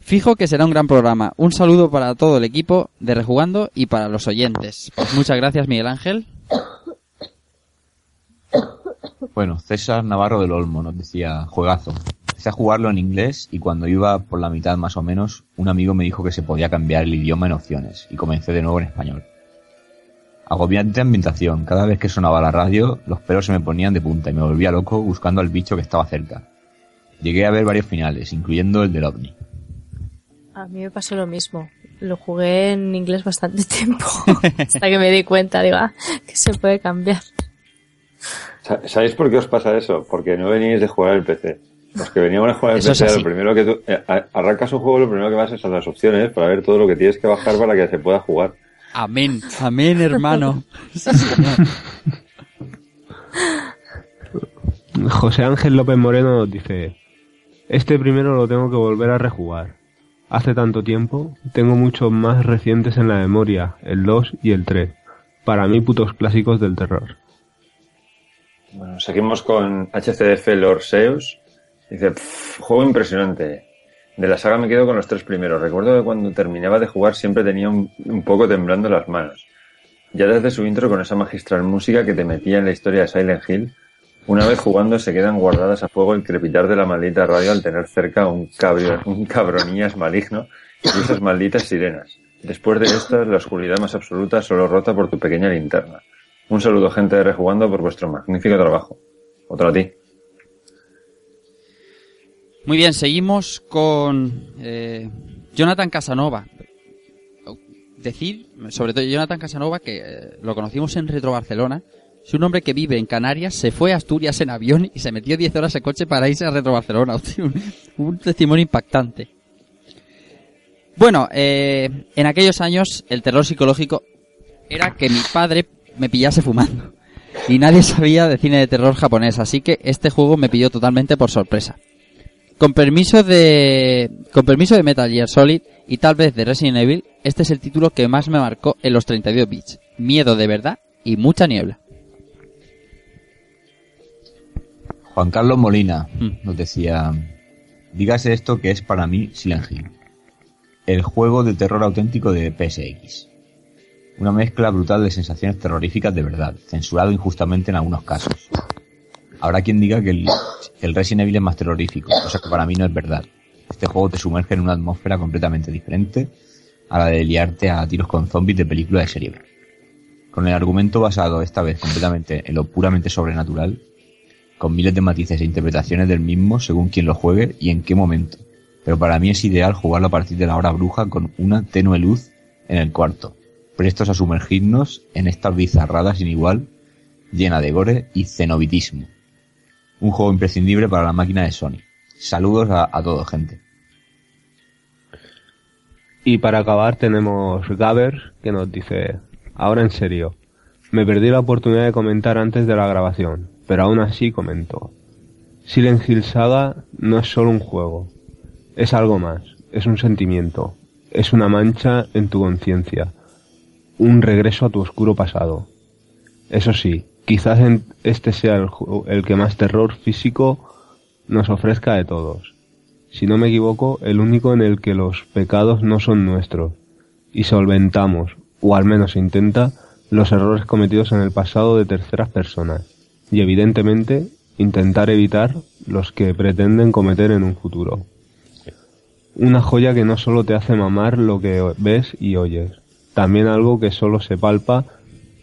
Fijo que será un gran programa. Un saludo para todo el equipo de Rejugando y para los oyentes. Muchas gracias, Miguel Ángel. Bueno, César Navarro del Olmo nos decía, juegazo. Empecé a jugarlo en inglés y cuando iba por la mitad más o menos, un amigo me dijo que se podía cambiar el idioma en opciones y comencé de nuevo en español. Agobiante ambientación, cada vez que sonaba la radio, los pelos se me ponían de punta y me volvía loco buscando al bicho que estaba cerca. Llegué a ver varios finales, incluyendo el del OVNI. A mí me pasó lo mismo. Lo jugué en inglés bastante [LAUGHS] tiempo. Hasta que me di cuenta, digo, ah, que se puede cambiar. Sa- ¿Sabéis por qué os pasa eso? Porque no venís de jugar al PC. Los que veníamos a jugar al Eso es PC, lo primero que tú, eh, a- arrancas un juego, lo primero que vas es a las opciones para ver todo lo que tienes que bajar para que se pueda jugar. Amén, amén, hermano. [LAUGHS] José Ángel López Moreno nos dice, este primero lo tengo que volver a rejugar. Hace tanto tiempo, tengo muchos más recientes en la memoria, el 2 y el 3. Para mí putos clásicos del terror. Bueno, seguimos con HCDF Lorseus. Dice, "Pff, juego impresionante. De la saga me quedo con los tres primeros. Recuerdo que cuando terminaba de jugar siempre tenía un, un poco temblando las manos. Ya desde su intro con esa magistral música que te metía en la historia de Silent Hill, una vez jugando se quedan guardadas a fuego el crepitar de la maldita radio al tener cerca un, cabrio, un cabronías maligno y esas malditas sirenas. Después de estas, la oscuridad más absoluta solo rota por tu pequeña linterna. Un saludo, gente de Rejugando, por vuestro magnífico trabajo. Otro a ti. Muy bien, seguimos con eh, Jonathan Casanova. decir, sobre todo Jonathan Casanova, que eh, lo conocimos en Retro Barcelona, es un hombre que vive en Canarias, se fue a Asturias en avión y se metió 10 horas en coche para irse a Retro Barcelona. [LAUGHS] un, un testimonio impactante. Bueno, eh, en aquellos años el terror psicológico era que mi padre me pillase fumando. Y nadie sabía de cine de terror japonés, así que este juego me pilló totalmente por sorpresa. Con permiso de con permiso de Metal Gear Solid y tal vez de Resident Evil, este es el título que más me marcó en los 32 bits. Miedo de verdad y mucha niebla. Juan Carlos Molina nos decía, dígase esto que es para mí Silent Hill, el juego de terror auténtico de PSX. Una mezcla brutal de sensaciones terroríficas de verdad, censurado injustamente en algunos casos. Habrá quien diga que el, el Resident Evil es más terrorífico, cosa que para mí no es verdad. Este juego te sumerge en una atmósfera completamente diferente a la de liarte a tiros con zombies de película de serie. Con el argumento basado esta vez completamente en lo puramente sobrenatural, con miles de matices e interpretaciones del mismo según quien lo juegue y en qué momento. Pero para mí es ideal jugarlo a partir de la hora bruja con una tenue luz en el cuarto, prestos a sumergirnos en esta bizarrada sin igual, llena de gore y cenobitismo. Un juego imprescindible para la máquina de Sony. Saludos a, a gente. Y para acabar tenemos Gaber que nos dice, ahora en serio, me perdí la oportunidad de comentar antes de la grabación, pero aún así comento. Silent Hill Saga no es solo un juego, es algo más, es un sentimiento, es una mancha en tu conciencia, un regreso a tu oscuro pasado. Eso sí, quizás en- este sea el, el que más terror físico nos ofrezca de todos. Si no me equivoco, el único en el que los pecados no son nuestros y solventamos, o al menos intenta, los errores cometidos en el pasado de terceras personas y evidentemente intentar evitar los que pretenden cometer en un futuro. Una joya que no solo te hace mamar lo que ves y oyes, también algo que solo se palpa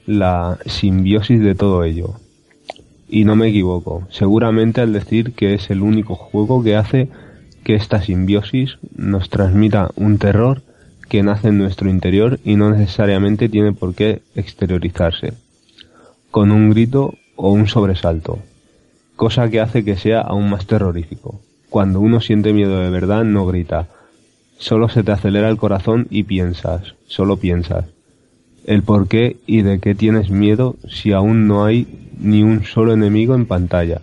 la simbiosis de todo ello. Y no me equivoco, seguramente al decir que es el único juego que hace que esta simbiosis nos transmita un terror que nace en nuestro interior y no necesariamente tiene por qué exteriorizarse, con un grito o un sobresalto, cosa que hace que sea aún más terrorífico. Cuando uno siente miedo de verdad no grita, solo se te acelera el corazón y piensas, solo piensas, el por qué y de qué tienes miedo si aún no hay ni un solo enemigo en pantalla.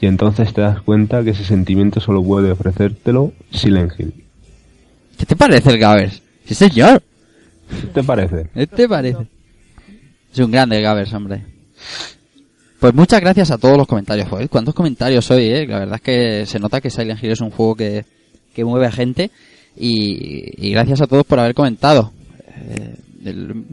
Y entonces te das cuenta que ese sentimiento solo puede ofrecértelo Silent Hill. ¿Qué te parece el Gavers? Sí, señor. ¿Qué te parece? ¿Qué te parece? Es un grande el Gavers, hombre. Pues muchas gracias a todos los comentarios. Joder, ¿cuántos comentarios hoy, eh? La verdad es que se nota que Silent Hill es un juego que, que mueve a gente. Y, y gracias a todos por haber comentado. Eh,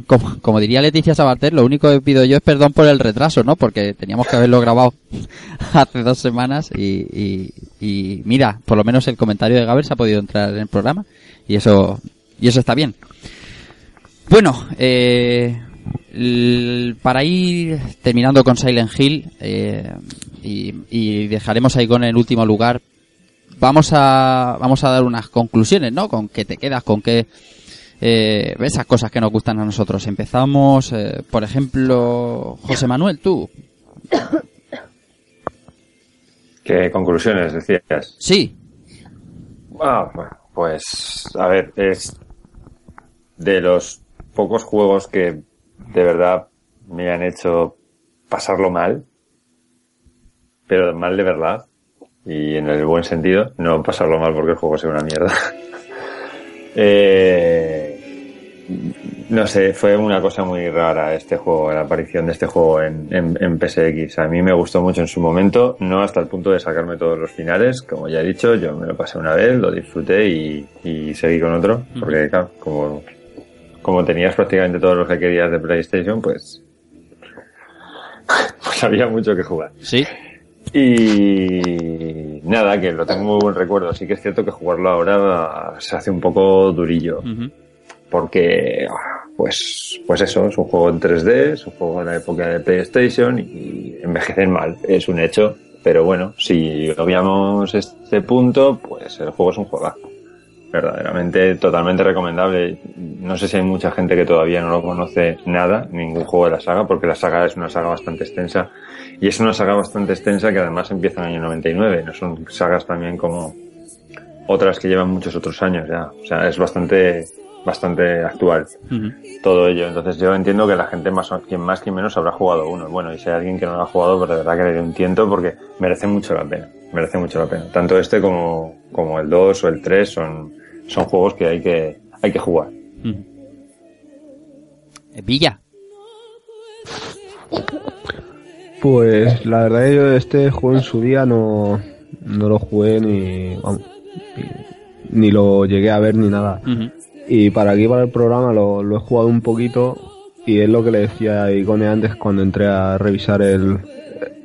como, como diría Leticia Sabater, lo único que pido yo es perdón por el retraso, ¿no? Porque teníamos que haberlo grabado [LAUGHS] hace dos semanas y, y, y mira, por lo menos el comentario de Gavers ha podido entrar en el programa y eso, y eso está bien. Bueno, eh, para ir terminando con Silent Hill eh, y, y dejaremos ahí con el último lugar, vamos a vamos a dar unas conclusiones, ¿no? Con qué te quedas, con qué eh, esas cosas que nos gustan a nosotros. Empezamos, eh, por ejemplo, José Manuel, tú. ¿Qué conclusiones decías? Sí. Ah, bueno, pues a ver, es de los pocos juegos que de verdad me han hecho pasarlo mal, pero mal de verdad, y en el buen sentido, no pasarlo mal porque el juego sea una mierda. [LAUGHS] eh, no sé, fue una cosa muy rara este juego, la aparición de este juego en, en, en PSX. A mí me gustó mucho en su momento, no hasta el punto de sacarme todos los finales, como ya he dicho, yo me lo pasé una vez, lo disfruté y, y seguí con otro, porque claro, como, como tenías prácticamente todos los que querías de PlayStation, pues, [LAUGHS] pues había mucho que jugar. Sí. Y nada, que lo tengo muy buen recuerdo. Sí que es cierto que jugarlo ahora se hace un poco durillo porque pues pues eso es un juego en 3D es un juego de la época de PlayStation y envejecen mal es un hecho. Pero bueno si obviamos este punto pues el juego es un juego verdaderamente totalmente recomendable. No sé si hay mucha gente que todavía no lo conoce nada, ningún juego de la saga, porque la saga es una saga bastante extensa. Y es una saga bastante extensa que además empieza en el año 99, no son sagas también como otras que llevan muchos otros años ya, o sea, es bastante bastante actual todo ello. Entonces yo entiendo que la gente más quien más quien menos habrá jugado uno. Bueno, y si hay alguien que no lo ha jugado, pues de verdad que le doy un tiento porque merece mucho la pena. Merece mucho la pena. Tanto este como, como el 2 o el 3 son, son juegos que hay que, hay que jugar. Eh, Villa. Pues la verdad que yo este juego en su día no, no lo jugué ni, vamos, ni, ni lo llegué a ver ni nada. Y para aquí, para el programa, lo, lo he jugado un poquito y es lo que le decía a Igone antes cuando entré a revisar el,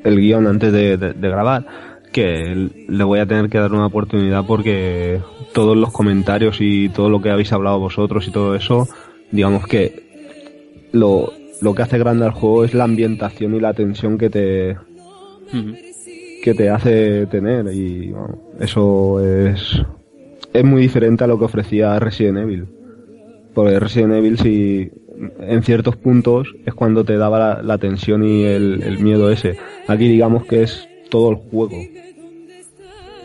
el guion antes de, de- de grabar, que le voy a tener que dar una oportunidad porque todos los comentarios y todo lo que habéis hablado vosotros y todo eso, digamos que lo, lo que hace grande al juego es la ambientación y la tensión que te, que te hace tener y bueno, eso es es muy diferente a lo que ofrecía Resident Evil porque Resident Evil si en ciertos puntos es cuando te daba la, la tensión y el, el miedo ese aquí digamos que es todo el juego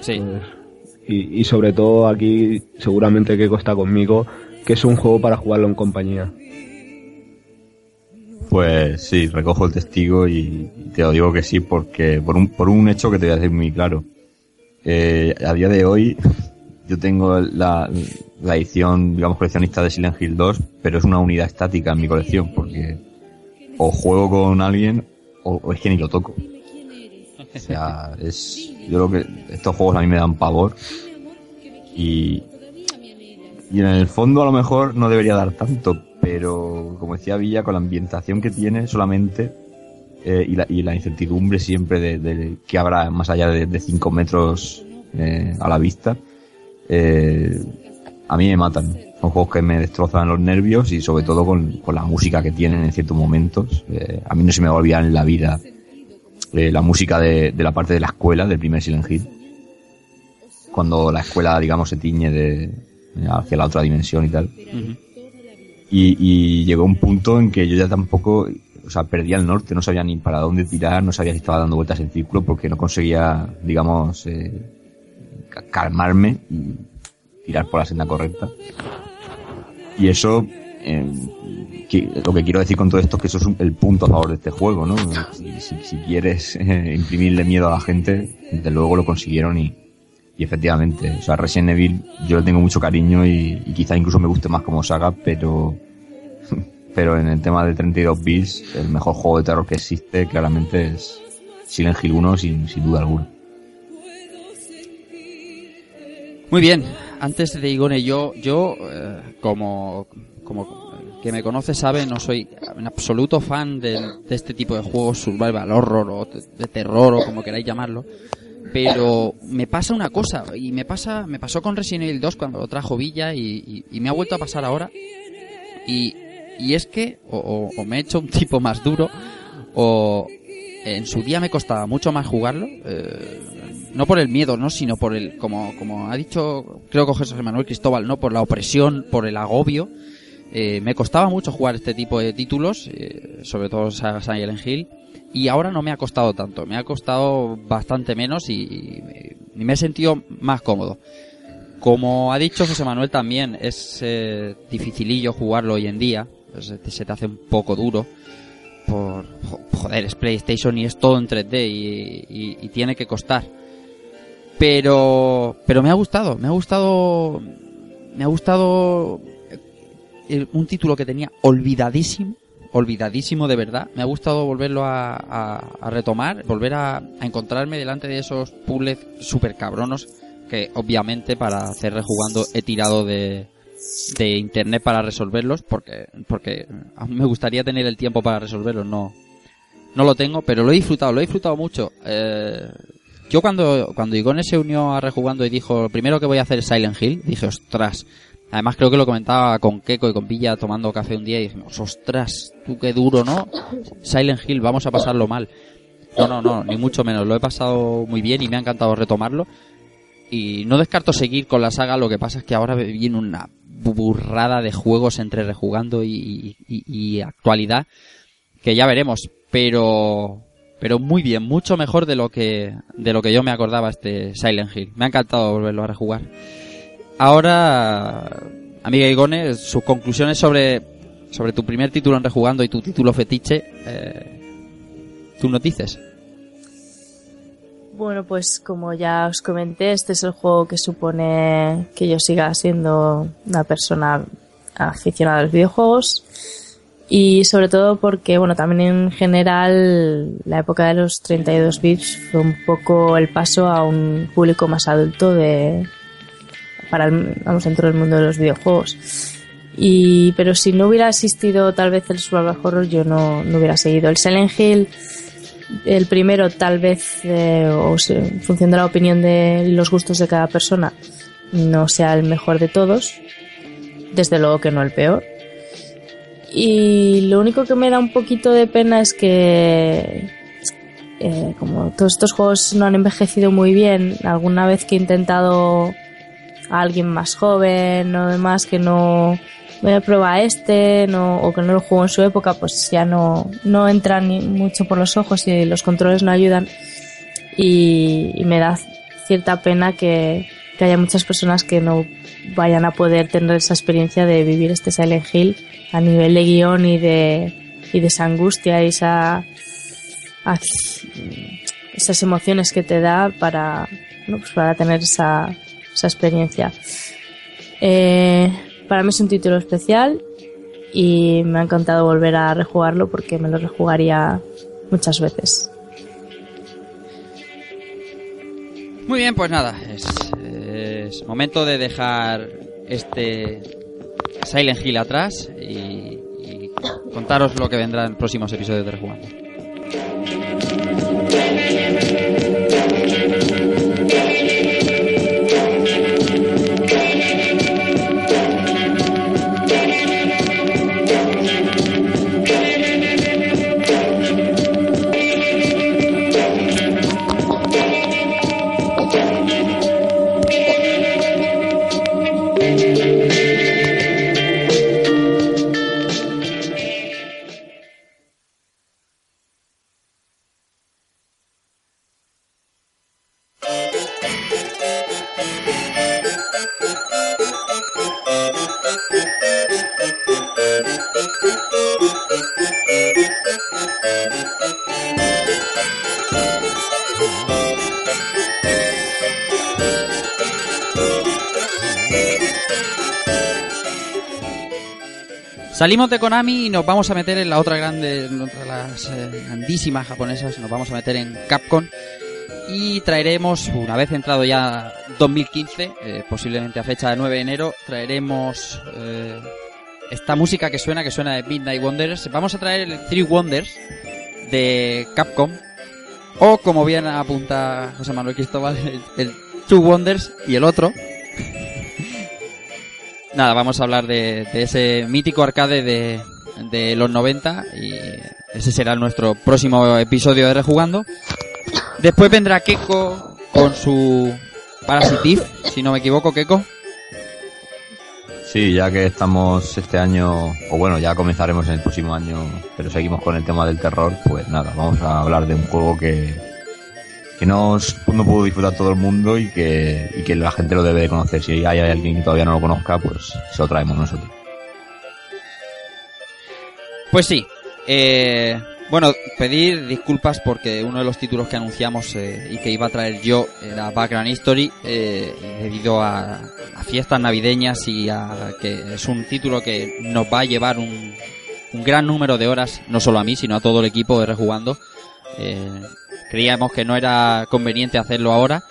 Sí. Pues, y, y sobre todo aquí seguramente que está conmigo que es un juego para jugarlo en compañía Pues sí, recojo el testigo y te lo digo que sí, porque por un, por un hecho que te voy a decir muy claro. Eh, a día de hoy [LAUGHS] yo tengo la, la edición, digamos, coleccionista de Silent Hill 2, pero es una unidad estática en mi colección, porque o juego con alguien o, es que ni lo toco. O sea, es, yo creo que estos juegos a mí me dan pavor y, y en el fondo a lo mejor no debería dar tanto, pero como decía Villa, con la ambientación que tiene solamente eh, y, la, y la incertidumbre siempre de, de que habrá más allá de 5 metros eh, a la vista, eh, a mí me matan. Son juegos que me destrozan los nervios y sobre todo con, con la música que tienen en ciertos momentos. Eh, a mí no se me va a olvidar en la vida eh, la música de, de la parte de la escuela del primer Silent Hill. Cuando la escuela, digamos, se tiñe de, hacia la otra dimensión y tal. Y, y llegó un punto en que yo ya tampoco, o sea, perdía el norte, no sabía ni para dónde tirar, no sabía si estaba dando vueltas en círculo porque no conseguía, digamos, eh, calmarme y tirar por la senda correcta. Y eso, que- lo que quiero decir con todo esto es que eso es un- el punto a favor de este juego, ¿no? Si, quieres [LAUGHS] eh, imprimirle miedo a la gente, desde luego lo consiguieron y, efectivamente, o sea, Resident Evil yo le tengo mucho cariño y, quizá incluso me guste más como saga, pero [LAUGHS] pero en el tema de 32 bits, el mejor juego de terror que existe claramente es Silent Hill 1 sin, sin duda alguna. Muy bien, antes de Igone, yo, yo eh, como, como que me conoce sabe, no soy en absoluto fan de, este tipo de juegos survival horror o de, terror o como queráis llamarlo. Pero me pasa una cosa, y me pasa, me pasó con Resident Evil 2 cuando trajo Villa y, y- me ha vuelto a pasar ahora. Y, y es que o me he hecho un tipo más duro o en su día me costaba mucho más jugarlo. eh, no por el miedo, no, sino por el, como, como ha dicho, creo que José Manuel Cristóbal, no, por la opresión, por el agobio. Eh, me costaba mucho jugar este tipo de títulos, eh, sobre todo Silent Hill, y ahora no me ha costado tanto, me ha costado bastante menos y, y me- he sentido más cómodo. Como ha dicho José Manuel también, es eh, dificilillo jugarlo hoy en día, pues, se te hace un poco duro por jo- joder, es PlayStation y es todo en 3D y, y- y tiene que costar. Pero pero me ha gustado, me ha gustado me ha gustado eh, un título que tenía olvidadísimo, olvidadísimo de verdad. Me ha gustado volverlo a, retomar, volver a, encontrarme delante de esos puzzles super cabronos que obviamente para hacer rejugando he tirado de, de internet para resolverlos porque porque me gustaría tener el tiempo para resolverlos, no no lo tengo, pero lo he disfrutado, lo he disfrutado mucho. Eh, yo cuando cuando Igone se unió a rejugando y dijo, primero que voy a hacer es Silent Hill, dije, ostras. Además creo que lo comentaba con Keiko y con Villa tomando café un día y dijimos, ostras, tú qué duro, ¿no? Silent Hill, vamos a pasarlo mal. No, no, no, ni mucho menos. Lo he pasado muy bien y me ha encantado retomarlo. y no descarto seguir con la saga, lo que pasa es que ahora viene una burrada de juegos entre rejugando y- y actualidad que ya veremos, pero pero muy bien, mucho mejor de lo que de lo que yo me acordaba este Silent Hill. Me ha encantado volverlo a rejugar. Ahora, amiga Igone, sus conclusiones sobre sobre tu primer título en rejugando y tu título fetiche, eh, tú nos dices. Bueno, pues como ya os comenté, este es el juego que supone que yo siga siendo una persona aficionada a los videojuegos y sobre todo porque, bueno, también en general la época de los 32 bits fue un poco el paso a un público más adulto de para el, vamos dentro del mundo de los videojuegos. Y pero si no hubiera existido tal vez el survival horror yo no, no hubiera seguido el Silent Hill el primero tal vez, eh, o se- en función de la opinión de los gustos de cada persona, no sea el mejor de todos. Desde luego que no el peor. Y lo único que me da un poquito de pena es que, eh, como todos estos juegos no han envejecido muy bien, alguna vez que he intentado a alguien más joven o demás que no voy a probar este no, o que no lo jugó en su época, pues ya no, no entra ni mucho por los ojos y los controles no ayudan. Y, y me da cierta pena que, que haya muchas personas que no vayan a poder tener esa experiencia de vivir este Silent Hill a nivel de guion y de, y de esa angustia y esa, esas emociones que te da para, bueno, pues para tener esa, esa experiencia. Eh, para mí es un título especial y me ha encantado volver a rejugarlo porque me lo rejugaría muchas veces. Muy bien, pues nada, momento de dejar este Silent Hill atrás y, y contaros lo que vendrá en próximos episodios de Rejugando. Salimos de Konami y nos vamos a meter en la otra grande, en otra de las eh, grandísimas japonesas, nos vamos a meter en Capcom y traeremos, una vez entrado ya 2015, eh, posiblemente a fecha de 9 de enero, traeremos eh, esta música que suena, que suena de Midnight Wonders. Vamos a traer el Three Wonders de Capcom, o como bien apunta José Manuel Cristóbal, el Two Wonders y el otro. Nada, vamos a hablar de, ese mítico arcade de, de los 90 y ese será nuestro próximo episodio de Rejugando. Después vendrá Keko con su Parasitive, si no me equivoco, Keko. Sí, ya que estamos este año, o bueno, ya comenzaremos en el próximo año, pero seguimos con el tema del terror, pues nada, vamos a hablar de un juego que, que no, no pudo disfrutar todo el mundo y que, la gente lo debe de conocer. Si hay alguien que todavía no lo conozca, pues se lo traemos nosotros. Pues sí. Eh, bueno, pedir disculpas porque uno de los títulos que anunciamos eh, y que iba a traer yo era Background History eh, debido a, fiestas navideñas y a que es un título que nos va a llevar un, un gran número de horas, no solo a mí, sino a todo el equipo de Rejugando. Creíamos que no era conveniente hacerlo ahora,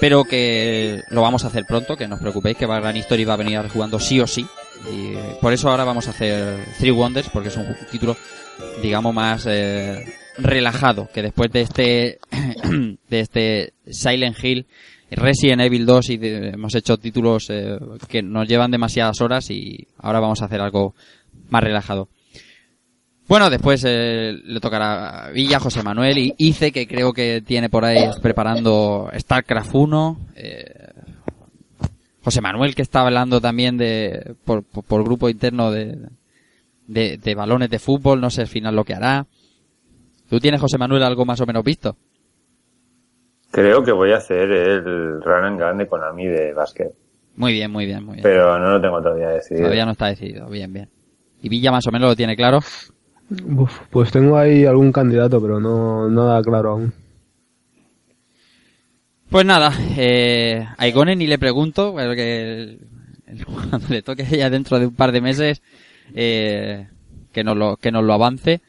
pero que lo vamos a hacer pronto, que no os preocupéis, que Background History va a venir a Rejugando sí o sí. Y por eso ahora vamos a hacer Three Wonders, porque es un título, digamos, más eh, relajado, que después de este, [CLEARS THROAT] de este Silent Hill, Resident Evil 2 y hemos hecho títulos eh, que nos llevan demasiadas horas y ahora vamos a hacer algo más relajado. Bueno, después eh, le tocará a Villa, José Manuel y Ice, que creo que tiene por ahí preparando StarCraft 1. eh, José Manuel que está hablando también de por, por, por grupo interno de, de, de balones de fútbol, no sé al final lo que hará. ¿Tú tienes, José Manuel, algo más o menos visto? Creo que voy a hacer el run and gun de Konami de básquet. Muy bien, muy bien, muy bien. Pero no lo tengo todavía decidido. Todavía no está decidido, bien, bien. ¿Y Villa más o menos lo tiene claro? Uf, pues tengo ahí algún candidato, pero no, no da claro aún. Pues nada, eh, a Igone ni le pregunto, porque cuando le toque ya dentro de un par de meses, eh, que nos lo, que nos lo avance.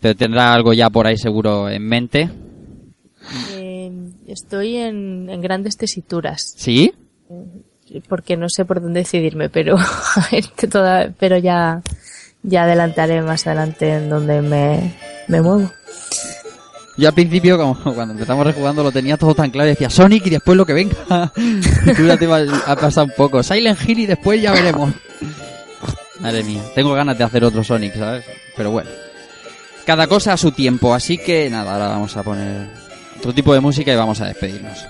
Pero tendrá algo ya por ahí seguro en mente. Eh, estoy en, en grandes tesituras. ¿Sí? Porque no sé por dónde decidirme, pero [LAUGHS] a ver, que toda, pero ya, ya adelantaré más adelante en donde me, me muevo. Yo al principio, como [LAUGHS] cuando empezamos rejugando, lo tenía todo tan claro decía Sonic y después lo que venga. [LAUGHS] y tú a pasar un poco. Silent Hill y después ya veremos. [LAUGHS] Madre mía, tengo ganas de hacer otro Sonic, ¿sabes? Pero bueno. Cada cosa a su tiempo, así que nada, ahora vamos a poner otro tipo de música y vamos a despedirnos.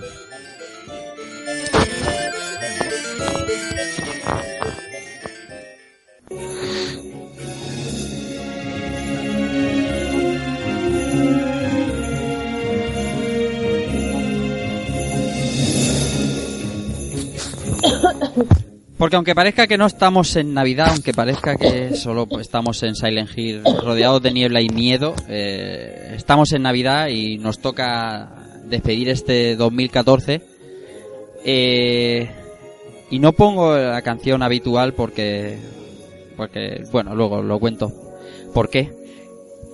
Porque aunque parezca que no estamos en Navidad, aunque parezca que solo estamos en Silent Hill rodeados de niebla y miedo, eh, estamos en Navidad y nos toca despedir este 2014. Eh, y no pongo la canción habitual porque, porque, bueno, luego lo cuento por qué.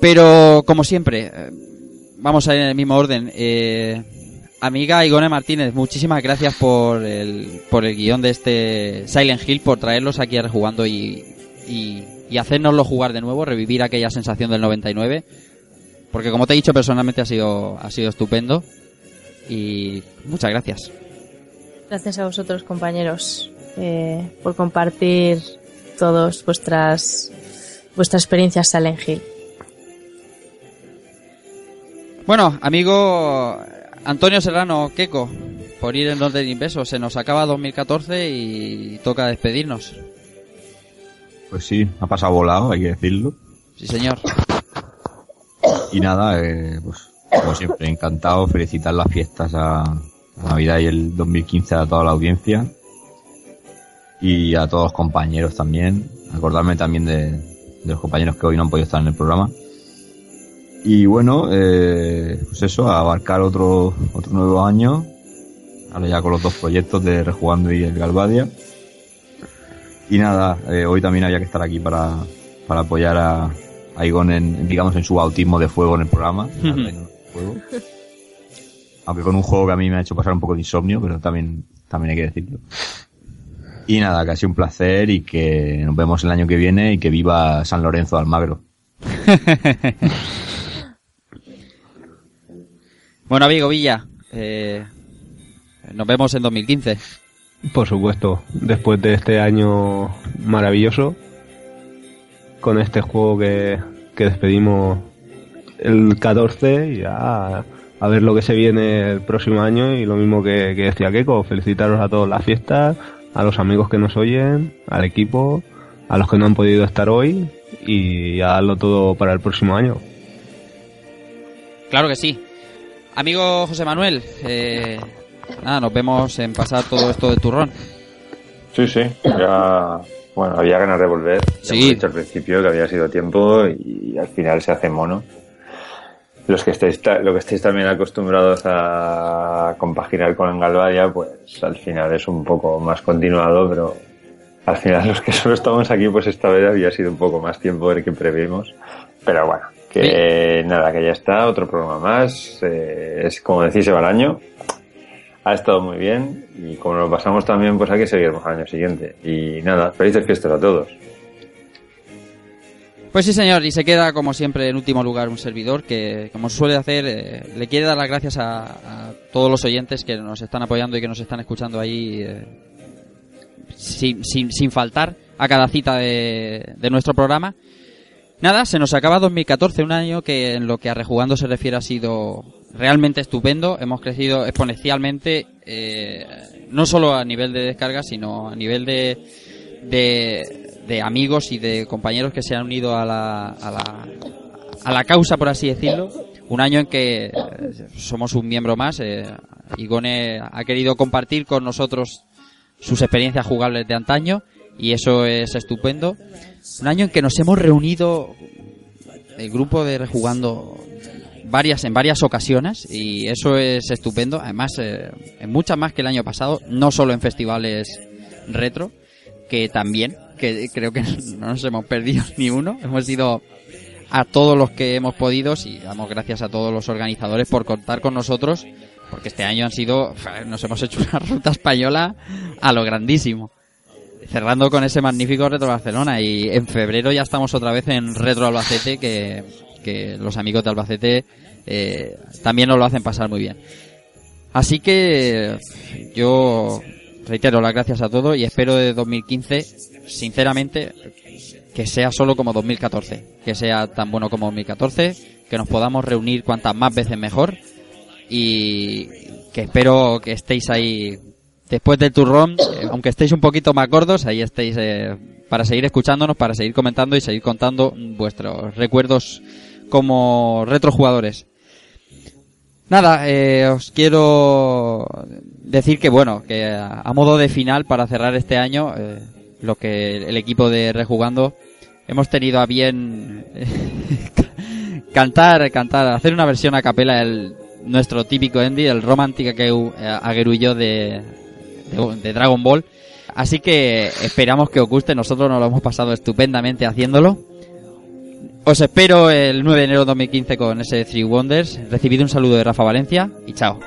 Pero, como siempre, eh, vamos a ir en el mismo orden. Eh, amiga Igone Martínez, muchísimas gracias por el, por el guion de este Silent Hill, por traerlos aquí a rejugando y, y, y hacérnoslo jugar de nuevo, revivir aquella sensación del 99. Porque como te he dicho personalmente ha sido, ha sido estupendo. Y muchas gracias. Gracias a vosotros, compañeros, eh, por compartir todas vuestras vuestras experiencias Silent Hill. Bueno, amigo Antonio Serrano Queco, por ir en orden inverso, se nos acaba 2014 y toca despedirnos. Pues sí, ha pasado volado, hay que decirlo. Sí, señor. Y nada, eh, pues como siempre, encantado, felicitar las fiestas a, a Navidad y el 2015 a toda la audiencia. Y a todos los compañeros también. Acordarme también de, de los compañeros que hoy no han podido estar en el programa. Y bueno, eh, pues eso, a abarcar otro, otro nuevo año. Ahora ya con los dos proyectos de Rejugando y el Galvadia. Y nada, eh, hoy también había que estar aquí para, para apoyar a, a Igon en, digamos, en su bautismo de fuego en el programa. [LAUGHS] en el fuego. Aunque con un juego que a mí me ha hecho pasar un poco de insomnio, pero también, también hay que decirlo. Y nada, que ha sido un placer y que nos vemos el año que viene y que viva San Lorenzo de Almagro. [LAUGHS] Bueno, amigo Villa, eh, nos vemos en 2015. Por supuesto, después de este año maravilloso, con este juego que, que despedimos el 14 y ya a ver lo que se viene el próximo año y lo mismo que, que decía Keiko, felicitaros a todos las fiestas, a los amigos que nos oyen, al equipo, a los que no han podido estar hoy y a darlo todo para el próximo año. Claro que sí. Amigo José Manuel, eh, nada, nos vemos en pasar todo esto de turrón. Sí, sí, ya. Bueno, había ganas de volver. Ya Sí. dicho al principio que había sido tiempo y al final se hace mono. Los que estéis, lo que estéis también acostumbrados a compaginar con Galvadia, pues al final es un poco más continuado, pero al final los que solo estamos aquí, pues esta vez había sido un poco más tiempo del que previmos. Pero bueno, que nada, que ya está, otro programa más. eh, es como decís, se va el año. Ha estado muy bien y como nos pasamos también, pues hay que seguirnos al año siguiente. Y nada, felices fiestas a todos. Pues sí, señor, y se queda como siempre en último lugar un servidor que, como suele hacer, eh, le quiere dar las gracias a, a todos los oyentes que nos están apoyando y que nos están escuchando ahí eh, sin, sin, sin faltar a cada cita de, de nuestro programa. Nada, se nos acaba 2014, un año que en lo que a rejugando se refiere ha sido realmente estupendo. Hemos crecido exponencialmente. eh, no solo a nivel de descarga, sino a nivel de, de, amigos y de compañeros que se han unido a la, a la, a la causa, por así decirlo. Un año en que eh, somos un miembro más. Eh, Igone ha querido compartir con nosotros sus experiencias jugables de antaño y eso es estupendo. Un año en que nos hemos reunido el grupo de Rejugando varias en varias ocasiones y eso es estupendo. Además, eh, en muchas más que el año pasado, no solo en festivales retro, que también, que creo que [LAUGHS] no nos hemos perdido [LAUGHS] ni uno. Hemos ido a todos los que hemos podido y damos gracias a todos los organizadores por contar con nosotros, porque este año han sido, [LAUGHS] nos hemos hecho una ruta española a lo grandísimo. Cerrando con ese magnífico Retro Barcelona y en febrero ya estamos otra vez en Retro Albacete que, que los amigos de Albacete eh, también nos lo hacen pasar muy bien. Así que yo reitero las gracias a todos y espero de 2015, sinceramente, que sea solo como 2014, que sea tan bueno como 2014, que nos podamos reunir cuantas más veces mejor y que espero que estéis ahí después del turrón, eh, aunque estéis un poquito más gordos, ahí estéis eh, para seguir escuchándonos, para seguir comentando y seguir contando vuestros recuerdos como retrojugadores. Nada, eh, os quiero decir que bueno, que a, modo de final para cerrar este año, eh, lo que el equipo de Rejugando hemos tenido a bien eh, [LAUGHS] cantar, cantar, hacer una versión a capela del nuestro típico Andy, el Romantic Akeu- eh, Agerullo de, de, Dragon Ball. Así que esperamos que os guste, nosotros nos lo hemos pasado estupendamente haciéndolo. Os espero el 9 de enero de 2015 con ese Three Wonders. Recibid un saludo de Rafa Valencia y chao.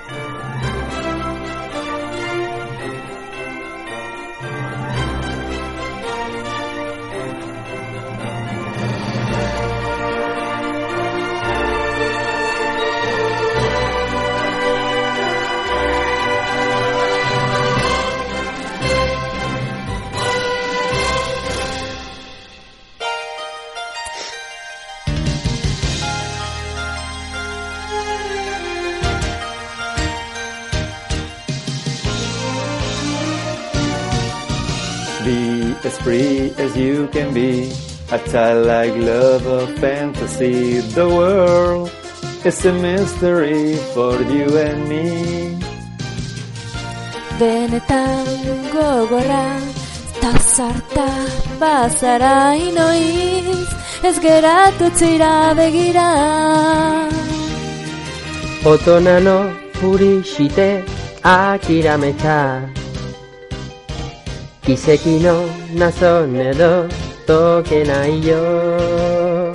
Free as you can be. A childlike love of fantasy. The world is a mystery for you and me. Benetan gogorra, tazarta, bazara inoiz, ez geratu txira begira. Otonano furishite akira mecha Kiseki no nasone do toke nai yo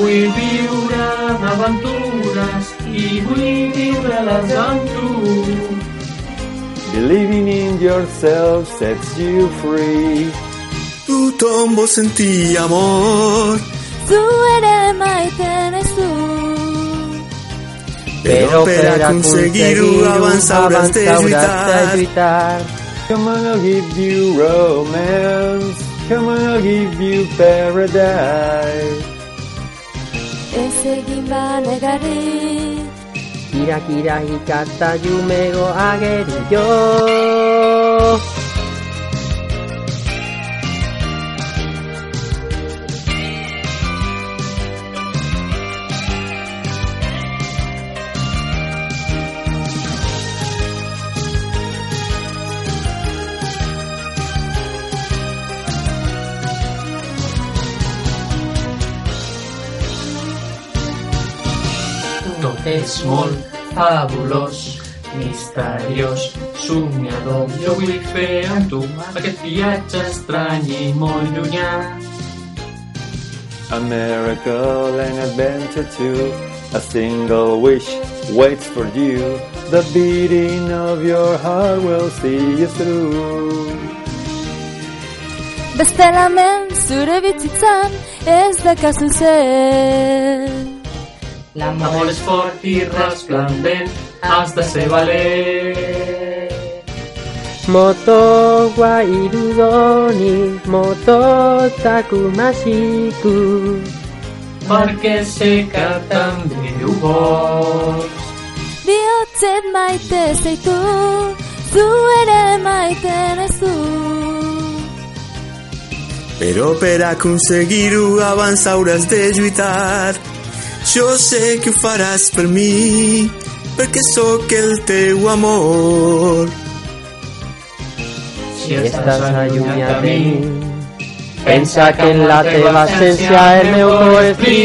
Vull viure d'aventures i vull viure-les amb tu. Believing in yourself sets you free. Tothom vol sentir amor, Zu ere maiten ez du. però per aconseguir-ho abans hauràs de lluitar. lluitar. Come on, I'll give you romance. Come on, I'll give you paradise. Esegiman egari. キラキラ光った夢をあげるよ és molt fabulós, misteriós, somiador. Jo vull fer amb tu aquest viatge estrany i molt llunyà. A miracle and adventure too. A single wish waits for you. The beating of your heart will see you through. bestela men zure bizitzan ez dakazu zen. L'amor és fort i resplendent, has de ser valent. Moto wa irudoni Moto takumashiku Perquè sé que també ho vols. Bihotzet maite zaitu, zu ere maiten ez du Pero per aconseguir-ho abans hauràs de lluitar. Jo sé que ho faràs per mi, perquè sóc el teu amor. Si estàs allunyat de mi, pensa que en la teva essència el meu cor és trist.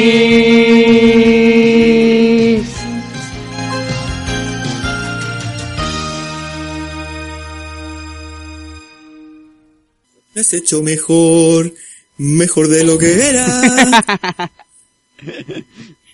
Has hecho mejor, mejor de lo que era. [LAUGHS]